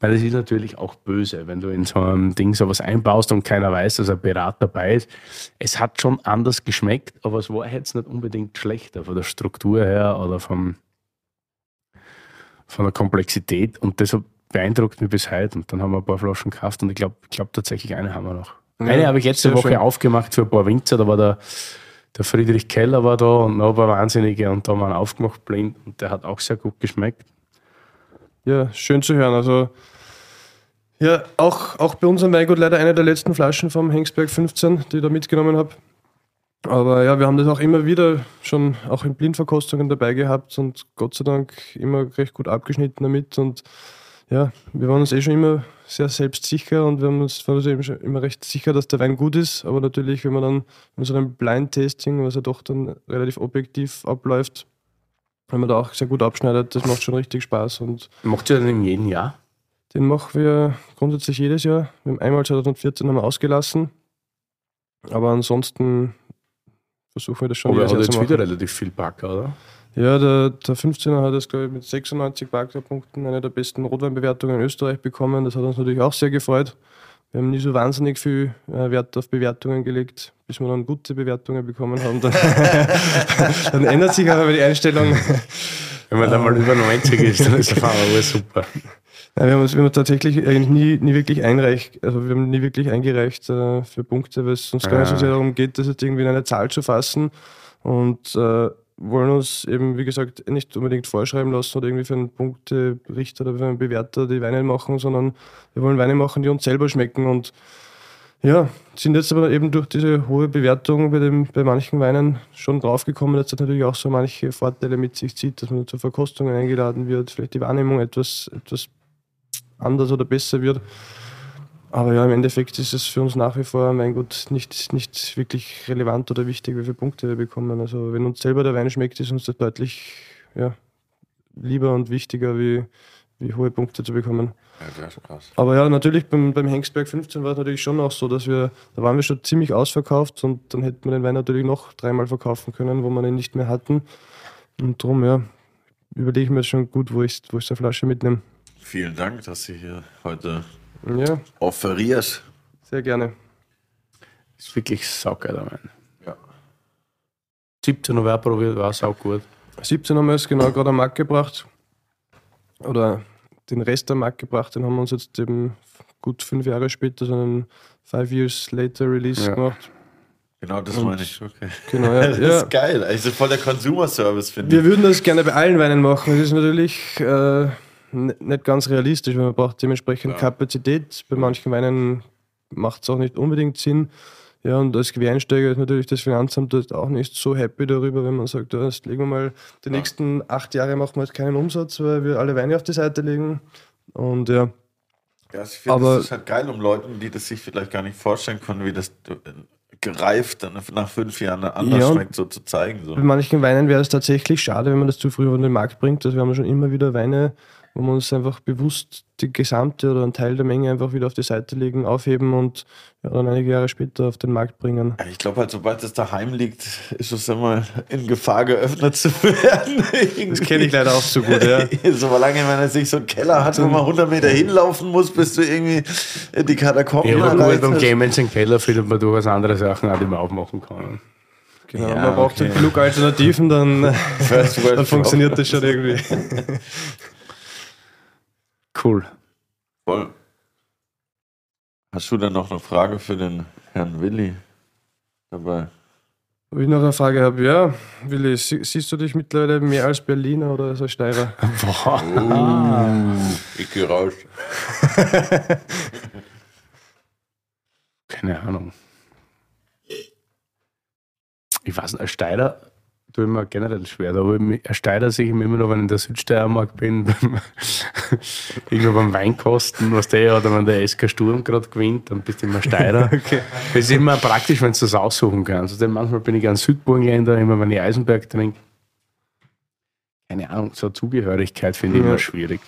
Meine, das ist natürlich auch böse, wenn du in so einem Ding sowas einbaust und keiner weiß, dass ein Pirat dabei ist. Es hat schon anders geschmeckt, aber es war jetzt nicht unbedingt schlechter von der Struktur her oder vom, von der Komplexität. Und deshalb beeindruckt mich bis heute. Und dann haben wir ein paar Flaschen gekauft und ich glaube ich glaub tatsächlich eine haben wir noch. eine habe ich letzte Woche schön. aufgemacht für ein paar Winzer, da war der der Friedrich Keller war da und noch ein paar Wahnsinnige und da haben wir aufgemacht blind und der hat auch sehr gut geschmeckt. Ja, schön zu hören. Also ja, auch, auch bei unserem Weingut leider eine der letzten Flaschen vom Hengsberg 15, die ich da mitgenommen habe. Aber ja, wir haben das auch immer wieder schon auch in Blindverkostungen dabei gehabt und Gott sei Dank immer recht gut abgeschnitten damit und ja, wir waren uns eh schon immer sehr selbstsicher und wir haben uns, waren uns eben schon immer recht sicher, dass der Wein gut ist. Aber natürlich, wenn man dann in so einem Blind-Tasting, was ja doch dann relativ objektiv abläuft, wenn man da auch sehr gut abschneidet, das macht schon richtig Spaß. Und Macht ihr den in jedem Jahr? Den machen wir grundsätzlich jedes Jahr. Wir haben einmal 2014 haben wir ausgelassen. Aber ansonsten versuchen wir das schon. Aber er hat jetzt wieder relativ viel Backer, oder? Ja, der, der 15er hat es, glaube ich, mit 96 Barclay-Punkten eine der besten Rotweinbewertungen in Österreich bekommen. Das hat uns natürlich auch sehr gefreut. Wir haben nie so wahnsinnig viel äh, Wert auf Bewertungen gelegt, bis wir dann gute Bewertungen bekommen haben. Dann, dann ändert sich aber die Einstellung. Wenn man dann mal über 90 ist, dann ist der Fahrer super. Nein, wir, haben uns, wir haben tatsächlich eigentlich nie, nie wirklich einreicht, also wir haben nie wirklich eingereicht äh, für Punkte, weil es uns gar nicht so sehr darum geht, das jetzt irgendwie in eine Zahl zu fassen. Und äh, wollen uns eben, wie gesagt, nicht unbedingt vorschreiben lassen oder irgendwie für einen Punkterichter oder für einen Bewerter die Weine machen, sondern wir wollen Weine machen, die uns selber schmecken und ja, sind jetzt aber eben durch diese hohe Bewertung bei, dem, bei manchen Weinen schon draufgekommen, dass das natürlich auch so manche Vorteile mit sich zieht, dass man zur Verkostung eingeladen wird, vielleicht die Wahrnehmung etwas, etwas anders oder besser wird. Aber ja, im Endeffekt ist es für uns nach wie vor, mein Gott, nicht, nicht wirklich relevant oder wichtig, wie viele Punkte wir bekommen. Also wenn uns selber der Wein schmeckt, ist uns das deutlich ja, lieber und wichtiger, wie, wie hohe Punkte zu bekommen. Ja, krass. Aber ja, natürlich beim, beim Hengsberg 15 war es natürlich schon auch so, dass wir, da waren wir schon ziemlich ausverkauft und dann hätten wir den Wein natürlich noch dreimal verkaufen können, wo wir ihn nicht mehr hatten. Und darum, ja, überlege ich mir schon gut, wo ich, wo ich so eine Flasche mitnehme. Vielen Dank, dass Sie hier heute ja. offerierst. Sehr gerne. Ist wirklich saugeil, Mann. Ja. 17 November probiert, war auch gut. 17 haben wir es genau gerade am Markt gebracht. Oder den Rest am Markt gebracht. Den haben wir uns jetzt eben gut fünf Jahre später so einen Five Years Later Release ja. gemacht. Genau, das meine ich. Okay. Genau, ja. das ist geil. Also voll der Consumer-Service, finde ich. Wir würden das gerne bei allen Weinen machen. Das ist natürlich äh, nicht ganz realistisch, weil man braucht dementsprechend ja. Kapazität. Bei manchen Weinen macht es auch nicht unbedingt Sinn. Ja, und als Quereinsteiger ist natürlich das Finanzamt auch nicht so happy darüber, wenn man sagt, ja, jetzt legen wir mal die ja. nächsten acht Jahre machen wir jetzt keinen Umsatz, weil wir alle Weine auf die Seite legen. Und ja. Ja, ich finde, das ist halt geil, um Leuten, die das sich vielleicht gar nicht vorstellen können, wie das gereift dann nach fünf Jahren anders ja, schmeckt, so zu zeigen. So. Bei manchen Weinen wäre es tatsächlich schade, wenn man das zu früh auf den Markt bringt. Also wir haben schon immer wieder Weine wo wir uns einfach bewusst die gesamte oder einen Teil der Menge einfach wieder auf die Seite legen, aufheben und ja, dann einige Jahre später auf den Markt bringen. Ich glaube halt, sobald es daheim liegt, ist es immer in Gefahr geöffnet zu werden. das kenne ich leider auch so gut, ja. Solange man sich so einen Keller hat, wo man 100 Meter hinlaufen muss, bis du irgendwie die Katakomben Ja, aber gut, beim Clemens im Keller findet man durchaus andere Sachen, die man aufmachen kann. Genau, ja, man braucht okay. genug Alternativen, dann, dann funktioniert das schon irgendwie. Cool. Voll. Hast du denn noch eine Frage für den Herrn Willi dabei? Ob ich noch eine Frage habe, ja, Willi, siehst du dich mittlerweile mehr als Berliner oder als Steirer? Boah. Oh, ich gehe raus. Keine Ahnung. Ich weiß nicht, als Steirer tue ich mir generell schwer. Aber ersteigert sich immer noch, wenn ich in der Südsteiermark bin, irgendwo beim Weinkosten, was der oder wenn der SK Sturm gerade gewinnt, dann bist du immer Steirer. okay. Das ist immer praktisch, wenn du das aussuchen kannst. Also manchmal bin ich ein Südburgenländer, immer wenn ich Eisenberg trinke. Keine Ahnung, so Zugehörigkeit finde ich ja. immer schwierig.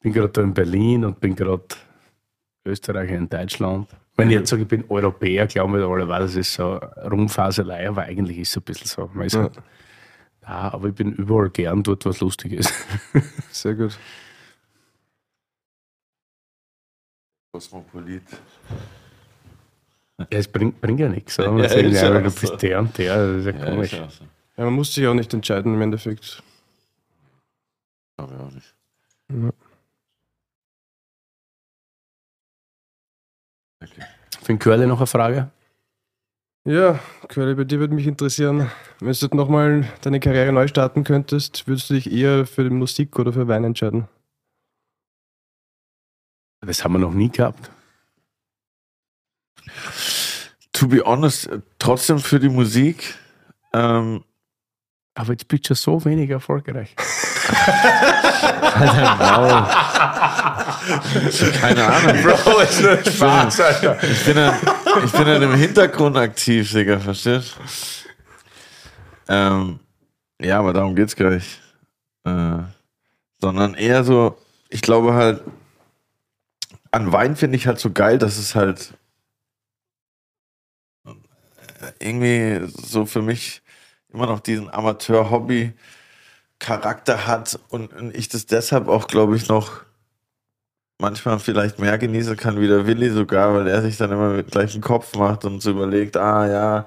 Bin gerade da in Berlin und bin gerade Österreicher in Deutschland. Wenn ich jetzt sage, ich bin Europäer, glauben wir alle, das ist so Rumfaselei, aber eigentlich ist es ein bisschen so. Man ist Ja. halt, ja, aber ich bin überall gern dort, was lustig ist. Sehr gut. Kosmopolit. Ja, es bringt, bringt ja nichts. Oder? Man Ja, sagt, ist ja, ja du so. bist der und der, das ist ja, Ja, komisch. ist ja so. Ja, man muss sich auch nicht entscheiden im Endeffekt. Glaube ich auch nicht. Okay. Für den Curly noch eine Frage? Ja, Curly, bei dir würde mich interessieren, wenn du nochmal deine Karriere neu starten könntest, würdest du dich eher für die Musik oder für Wein entscheiden? Das haben wir noch nie gehabt. To be honest, trotzdem für die Musik. Ähm, Aber jetzt bist du so wenig erfolgreich. keine Ahnung. Bro, ist nur Spaß, Alter. Ich bin ja, ich bin ja im Hintergrund aktiv, Digga, verstehst ähm, Ja, aber darum geht's gar nicht. Äh, sondern eher so, ich glaube halt, an Wein finde ich halt so geil, dass es halt äh, irgendwie so für mich immer noch diesen Amateur-Hobby-Charakter hat und, und ich das deshalb auch, glaube ich, noch manchmal vielleicht mehr genießen kann wie der Willi sogar, weil er sich dann immer mit gleichem Kopf macht und so überlegt, ah ja,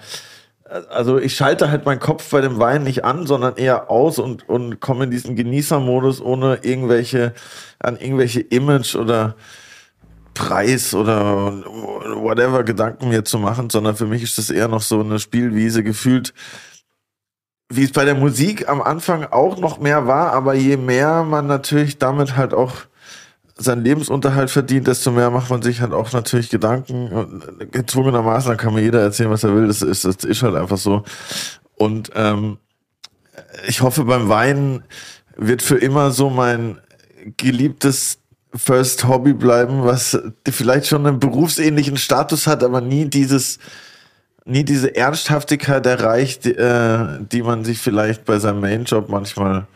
also ich schalte halt meinen Kopf bei dem Wein nicht an, sondern eher aus und, und komme in diesen Genießermodus, ohne irgendwelche, an irgendwelche Image oder Preis oder whatever Gedanken mir zu machen, sondern für mich ist das eher noch so eine Spielwiese gefühlt, wie es bei der Musik am Anfang auch noch mehr war, aber je mehr man natürlich damit halt auch seinen Lebensunterhalt verdient, desto mehr macht man sich halt auch natürlich Gedanken. Und gezwungenermaßen, dann kann mir jeder erzählen, was er will. Das ist, das ist halt einfach so. Und ähm, ich hoffe, beim Weinen wird für immer so mein geliebtes First Hobby bleiben, was vielleicht schon einen berufsähnlichen Status hat, aber nie dieses, nie diese Ernsthaftigkeit erreicht, die, äh, die man sich vielleicht bei seinem Mainjob manchmal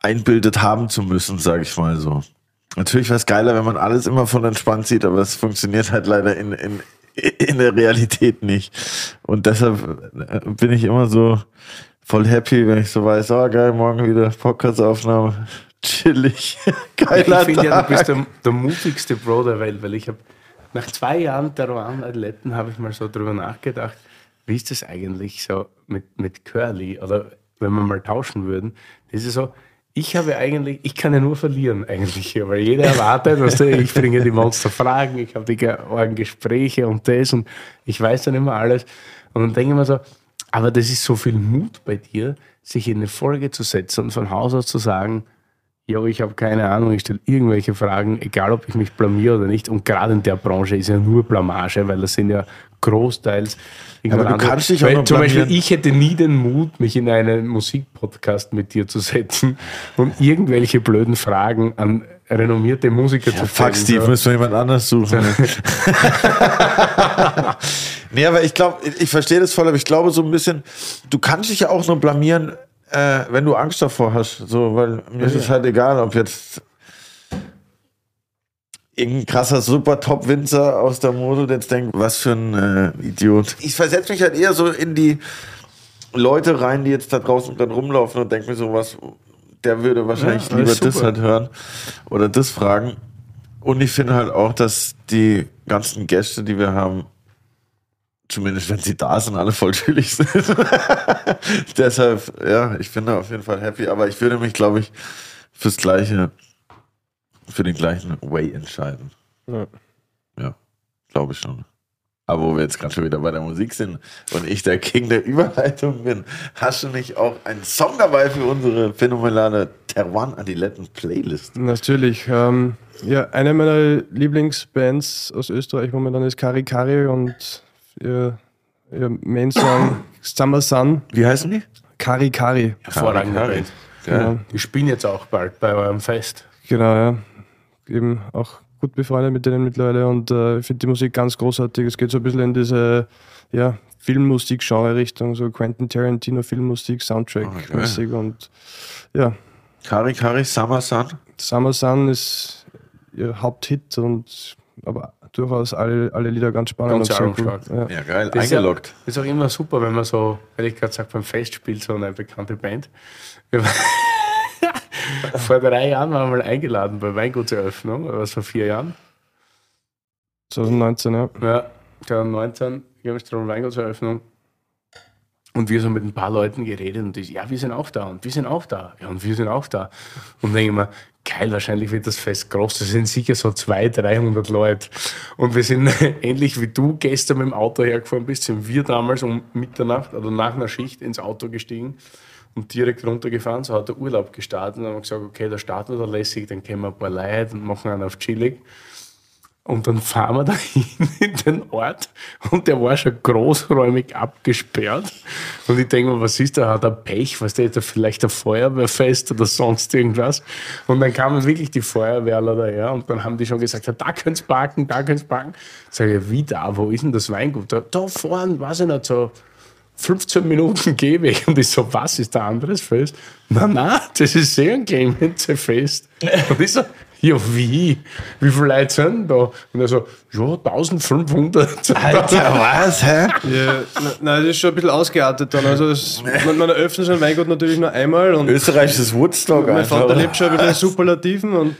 einbildet haben zu müssen, sage ich mal so. Natürlich wäre es geiler, wenn man alles immer von entspannt sieht, aber es funktioniert halt leider in, in, in der Realität nicht. Und deshalb äh, bin ich immer so voll happy, wenn ich so weiß, oh geil, morgen wieder Podcast-Aufnahme, chillig, geiler ich finde ja, du bist der, der mutigste Bro der Welt, weil ich habe nach zwei Jahren Teruan Athleten habe ich mal so drüber nachgedacht, wie ist das eigentlich so mit, mit Curly oder wenn wir mal tauschen würden. Das ist so, ich habe eigentlich, ich kann ja nur verlieren eigentlich hier, weil jeder erwartet, dass ich bringe die Monsterfragen, ich habe die ge- Gespräche und das und ich weiß dann immer alles. Und dann denke ich mir so, aber das ist so viel Mut bei dir, sich in eine Folge zu setzen und von Haus aus zu sagen, ja, ich habe keine Ahnung, ich stelle irgendwelche Fragen, egal ob ich mich blamier oder nicht. Und gerade in der Branche ist ja nur Blamage, weil das sind ja großteils. Aber du kannst dich auch noch Zum Beispiel, ich hätte nie den Mut, mich in einen Musikpodcast mit dir zu setzen und irgendwelche blöden Fragen an renommierte Musiker zu stellen. Fuck, Steve, müssen wir jemand anders suchen. nee, aber ich glaube, ich verstehe das voll, aber ich glaube so ein bisschen, du kannst dich ja auch nur blamieren, äh, wenn du Angst davor hast. So, weil mir ist es halt egal, ob jetzt irgendein krasser, super Top-Winzer aus der Mode jetzt denkt, was für ein äh, Idiot. Ich versetze mich halt eher so in die Leute rein, die jetzt da draußen dann rumlaufen und denke mir so, was, der würde wahrscheinlich Ja, lieber ist das super. halt hören oder das fragen. Und ich finde halt auch, dass die ganzen Gäste, die wir haben, zumindest wenn sie da sind, alle voll chillig sind. Deshalb, ja, ich bin da auf jeden Fall happy, aber ich würde mich, glaube ich, fürs gleiche, für den gleichen Way entscheiden. Ja. Ja, glaube ich schon. Aber wo wir jetzt gerade schon wieder bei der Musik sind und ich der King der Überleitung bin, hast du nicht auch einen Song dabei für unsere phänomenale Terwan Adiletten Playlist? Natürlich. Ähm, ja, eine meiner Lieblingsbands aus Österreich momentan ist Kari Kari und ihr, ihr Main-Song Summer Sun. Wie heißen die? Kari Kari. Hervorragende Kari. Band. Genau, Die spielen jetzt auch bald bei eurem Fest. genau ja. Eben auch gut befreundet mit denen mittlerweile und äh, ich finde die Musik ganz großartig. Es geht so ein bisschen in diese ja, Filmmusik-Genre-Richtung, so Quentin Tarantino Filmmusik, Soundtrack-mäßig und ja, Kari Kari Summer Sun. Summer Sun ist ihr Haupthit und aber durchaus alle, alle Lieder ganz spannend Ganz und sehr cool. Ja. Ja, geil, Das ist ja- eingeloggt. Das ist auch immer super, wenn man so, ehrlich gesagt, sagt, beim Fest spielt so eine bekannte Band. Vor drei Jahren waren wir mal eingeladen bei Weingutseröffnung, was vor vier Jahren. 2019, ja. Ja, 2019, Gemstrom Weingutseröffnung. Und wir so mit ein paar Leuten geredet und die, ja, wir sind auch da und wir sind auch da. Ja, und wir sind auch da. Und denke ich mir, geil, wahrscheinlich wird das Fest groß. Das sind sicher so 200, 300 Leute. Und wir sind ähnlich wie du gestern mit dem Auto hergefahren bist, sind wir damals um Mitternacht oder nach einer Schicht ins Auto gestiegen und direkt runtergefahren. So hat der Urlaub gestartet und dann haben wir gesagt, okay, da starten wir da lässig, dann kennen wir ein paar Leute und machen einen auf chillig. Und dann fahren wir dahin in den Ort und der war schon großräumig abgesperrt. Und ich denke mir, was ist da? Hat er Pech? Was ist da vielleicht ein Feuerwehrfest oder sonst irgendwas? Und dann kamen wirklich die Feuerwehrler daher und dann haben die schon gesagt, da könnt's parken, da könnt's parken. Sag ich, wie da? Wo ist denn das Weingut? Da, da vorne, weiß ich nicht, so 15 Minuten Gehweg. Und ich so, was ist da anderes Fest? Na, na, das ist sehr ein Clemenze Fest. Und ich so, ja, wie? Wie viele Leute sind da? Und er so, ja, 1500. Alter, was, hä? Ja, na- nein, das ist schon ein bisschen ausgeartet dann. Also es, man, man eröffnet so ein Weingut natürlich nur einmal und Österreich ist Woodstock mein einfach. Vater lebt schon ein bisschen in Superlativen und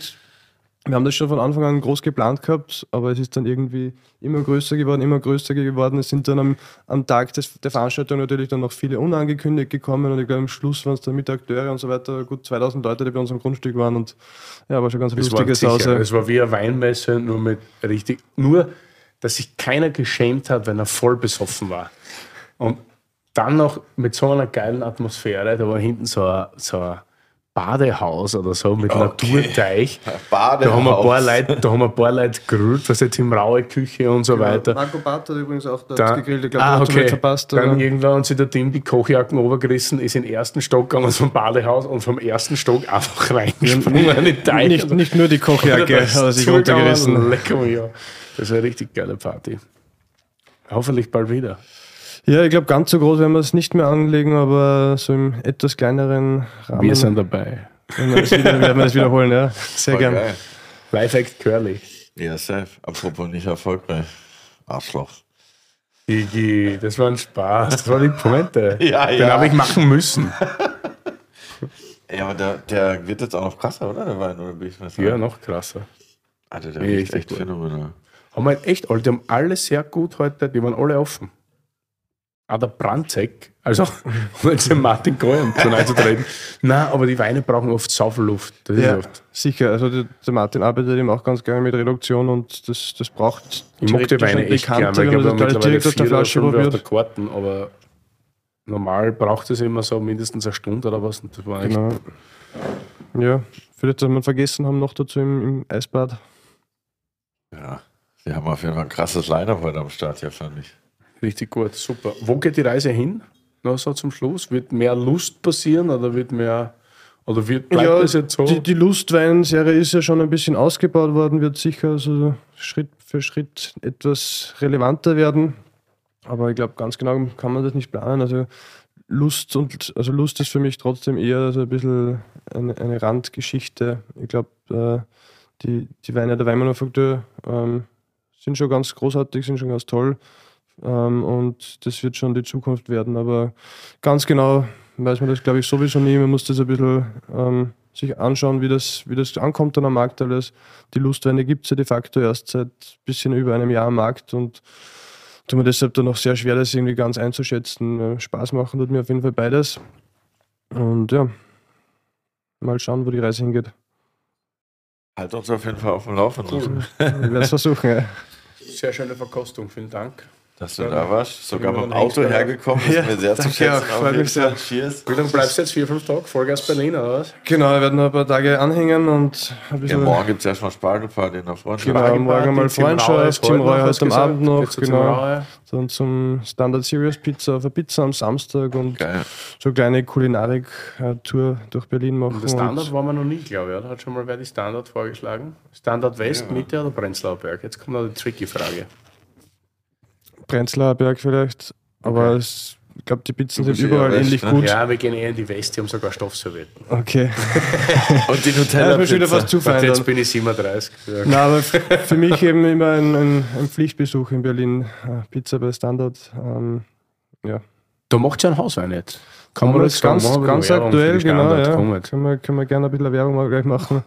wir haben das schon von Anfang an groß geplant gehabt, aber es ist dann irgendwie immer größer geworden, immer größer geworden. Es sind dann am, am Tag des, der Veranstaltung natürlich dann noch viele unangekündigt gekommen und ich glaube am Schluss waren es dann mit Akteure und so weiter gut 2000 Leute, die bei uns am Grundstück waren und ja, war schon ganz eine Es war, lustige sicher, Sause. es war wie eine Weinmesse, nur mit richtig, nur, dass sich keiner geschämt hat, wenn er voll besoffen war. Und dann noch mit so einer geilen Atmosphäre, da war hinten so ein, so ein Badehaus oder so mit Naturteich. Da haben, wir ein paar Leute, da haben wir ein paar Leute gegrillt, was jetzt im raue Küche und so weiter. Marco Barth hat übrigens auch da, Da, gegrillt, ich glaube, ah, hat okay. verpasst. Dann aber- irgendwann hat sich der Tim die Kochjacken obergerissen, ist in den ersten Stock gegangen vom Badehaus und vom ersten Stock einfach reingesprungen nicht, nicht nur die Kochjacke Das hat sich runtergerissen. Lecker ja. Das war eine richtig geile Party. Hoffentlich bald wieder. Ja, ich glaube, ganz so groß werden wir es nicht mehr anlegen, aber so im etwas kleineren Rahmen Wir sind dabei. werden wir es wieder, werden wir es wiederholen. Ja. Sehr Voll gern. geil. Live Act Curly. Ja, safe. Apropos nicht erfolgreich. Arschloch. Iggy, das war ein Spaß. Das war die Pointe. Ja, Den ja. habe ich machen müssen. Ja, aber der, der wird jetzt auch noch krasser, oder? Der Wein, oder bin ich mir Ja, noch krasser. Alter, der Nee, riecht richtig echt gut. phänomenal. Haben wir echt alle, die haben alle sehr gut heute, die waren alle offen. Auch der Brandzeck, also um jetzt den Martin Goyen zu nahe zu treten. Nein, aber die Weine brauchen oft ist Ja, oft. sicher. Also der, der Martin arbeitet eben auch ganz gerne mit Reduktion und das, das braucht Ich mag die Weine echt gerne. Dekanter, Ich wenn glaube, man das mittlerweile direkt aus der vier oder Flasche fünf auf der probiert. Karten, aber normal braucht es immer so mindestens eine Stunde oder was. Und das war echt Genau. Ja, vielleicht, dass wir vergessen haben, noch dazu im, im Eisbad. Ja. Wir haben auf jeden Fall ein krasses Line-Up heute am Start hier, fand ich. Richtig gut. Super. Wo geht die Reise hin? Noch so zum Schluss? Wird mehr Lust passieren oder wird mehr. Oder wird, bleibt ja, das jetzt so? die, die Lustwein-Serie ist ja schon ein bisschen ausgebaut worden, wird sicher so Schritt für Schritt etwas relevanter werden. Aber ich glaube, ganz genau kann man das nicht planen. Also Lust und also Lust ist für mich trotzdem eher so ein bisschen eine, eine Randgeschichte. Ich glaube, äh, die, die Weine der Weinmanufaktur ähm, sind schon ganz großartig, sind schon ganz toll. Ähm, und das wird schon die Zukunft werden. Aber ganz genau weiß man das, glaube ich, sowieso nie. Man muss das ein bisschen ähm, sich anschauen, wie das, wie das ankommt dann am Markt alles. Die Lustweine gibt es ja de facto erst seit ein bisschen über einem Jahr am Markt und tut mir deshalb dann noch sehr schwer, das irgendwie ganz einzuschätzen. Spaß machen tut mir auf jeden Fall beides. Und ja, mal schauen, wo die Reise hingeht. Halt uns auf jeden Fall auf dem Laufenden. Ich werde es versuchen. Ja. Sehr schöne Verkostung, vielen Dank. Dass du da warst. Sogar Ja, mit dem dann Auto hergekommen. Ist Ja, mir sehr zu danke schätzen. auch. Freut mich sehr. Cheers. Wie lange bleibst du jetzt? Vier, fünf Tage? Vollgas Berlin oder was? Genau, wir werden noch ein paar Tage anhängen und ein Ja, bisschen. morgen gibt es erstmal Spargelparty in der Freundschaft. Genau, morgen mal Freundschaft, Rauer hast heute am. Abend noch, genau. Dann zum Standard Serious Pizza auf der Pizza am Samstag und Geil. so eine kleine Kulinarik-Tour durch Berlin machen. Und der Standard und war man noch nie, glaube ich. Oder? Hat schon mal wer die Standard vorgeschlagen? Standard West, Mitte oder Prenzlauer Berg? Jetzt kommt noch die tricky Frage. Prenzlauer Berg vielleicht, aber es ich glaube, die Pizzen sind eher überall West, ähnlich ne? gut. Ja, wir gehen eher in die West, die haben sogar Stoffservietten. Okay. Und die Ja, ist mir schon wieder fast zu fein. Jetzt bin ich 37. Ja. Na, aber für mich eben immer ein, ein, ein Pflichtbesuch in Berlin. Äh, Pizza bei Standard. Ähm, ja. Du machst ja einen Hauswein jetzt. Kann man das ganz, ganz aktuell, genau. Ja. Können, wir, können wir gerne ein bisschen Werbung mal gleich machen.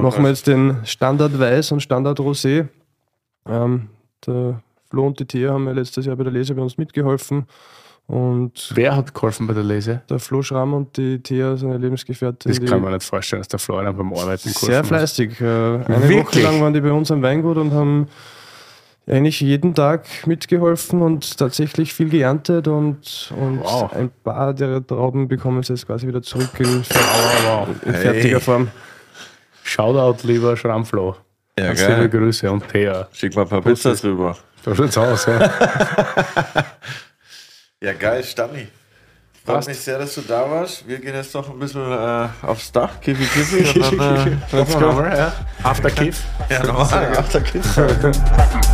machen wir jetzt den Standard Weiß und Standard Rosé. Ähm, der Flo und die Thea haben ja letztes Jahr bei der Lese bei uns mitgeholfen. Und Wer hat geholfen bei der Lese? der Flo Schramm und die Thea, seine Lebensgefährtin, Das kann man nicht vorstellen, dass der Florian beim Arbeiten geholfen sehr fleißig. Äh, eine Woche Wirklich? lang waren die bei uns am Weingut und haben eigentlich jeden Tag mitgeholfen und tatsächlich viel geerntet und, und Wow. ein paar der Trauben bekommen sie jetzt quasi wieder zurück in, Wow, wow. in fertiger Form. Shoutout, lieber Schrammflo. Ja, Ganz geil. liebe Grüße und Thea. Schick mal ein paar Pizzas rüber. So schaut's aus, ja. Ja, geil, Stani. Freut mich sehr, dass du da warst. Wir gehen jetzt noch ein bisschen äh, aufs Dach, Kiffi Kiffi. Und dann, äh, let's go. ja. After Kiff. Ja, nochmal. After Kiff.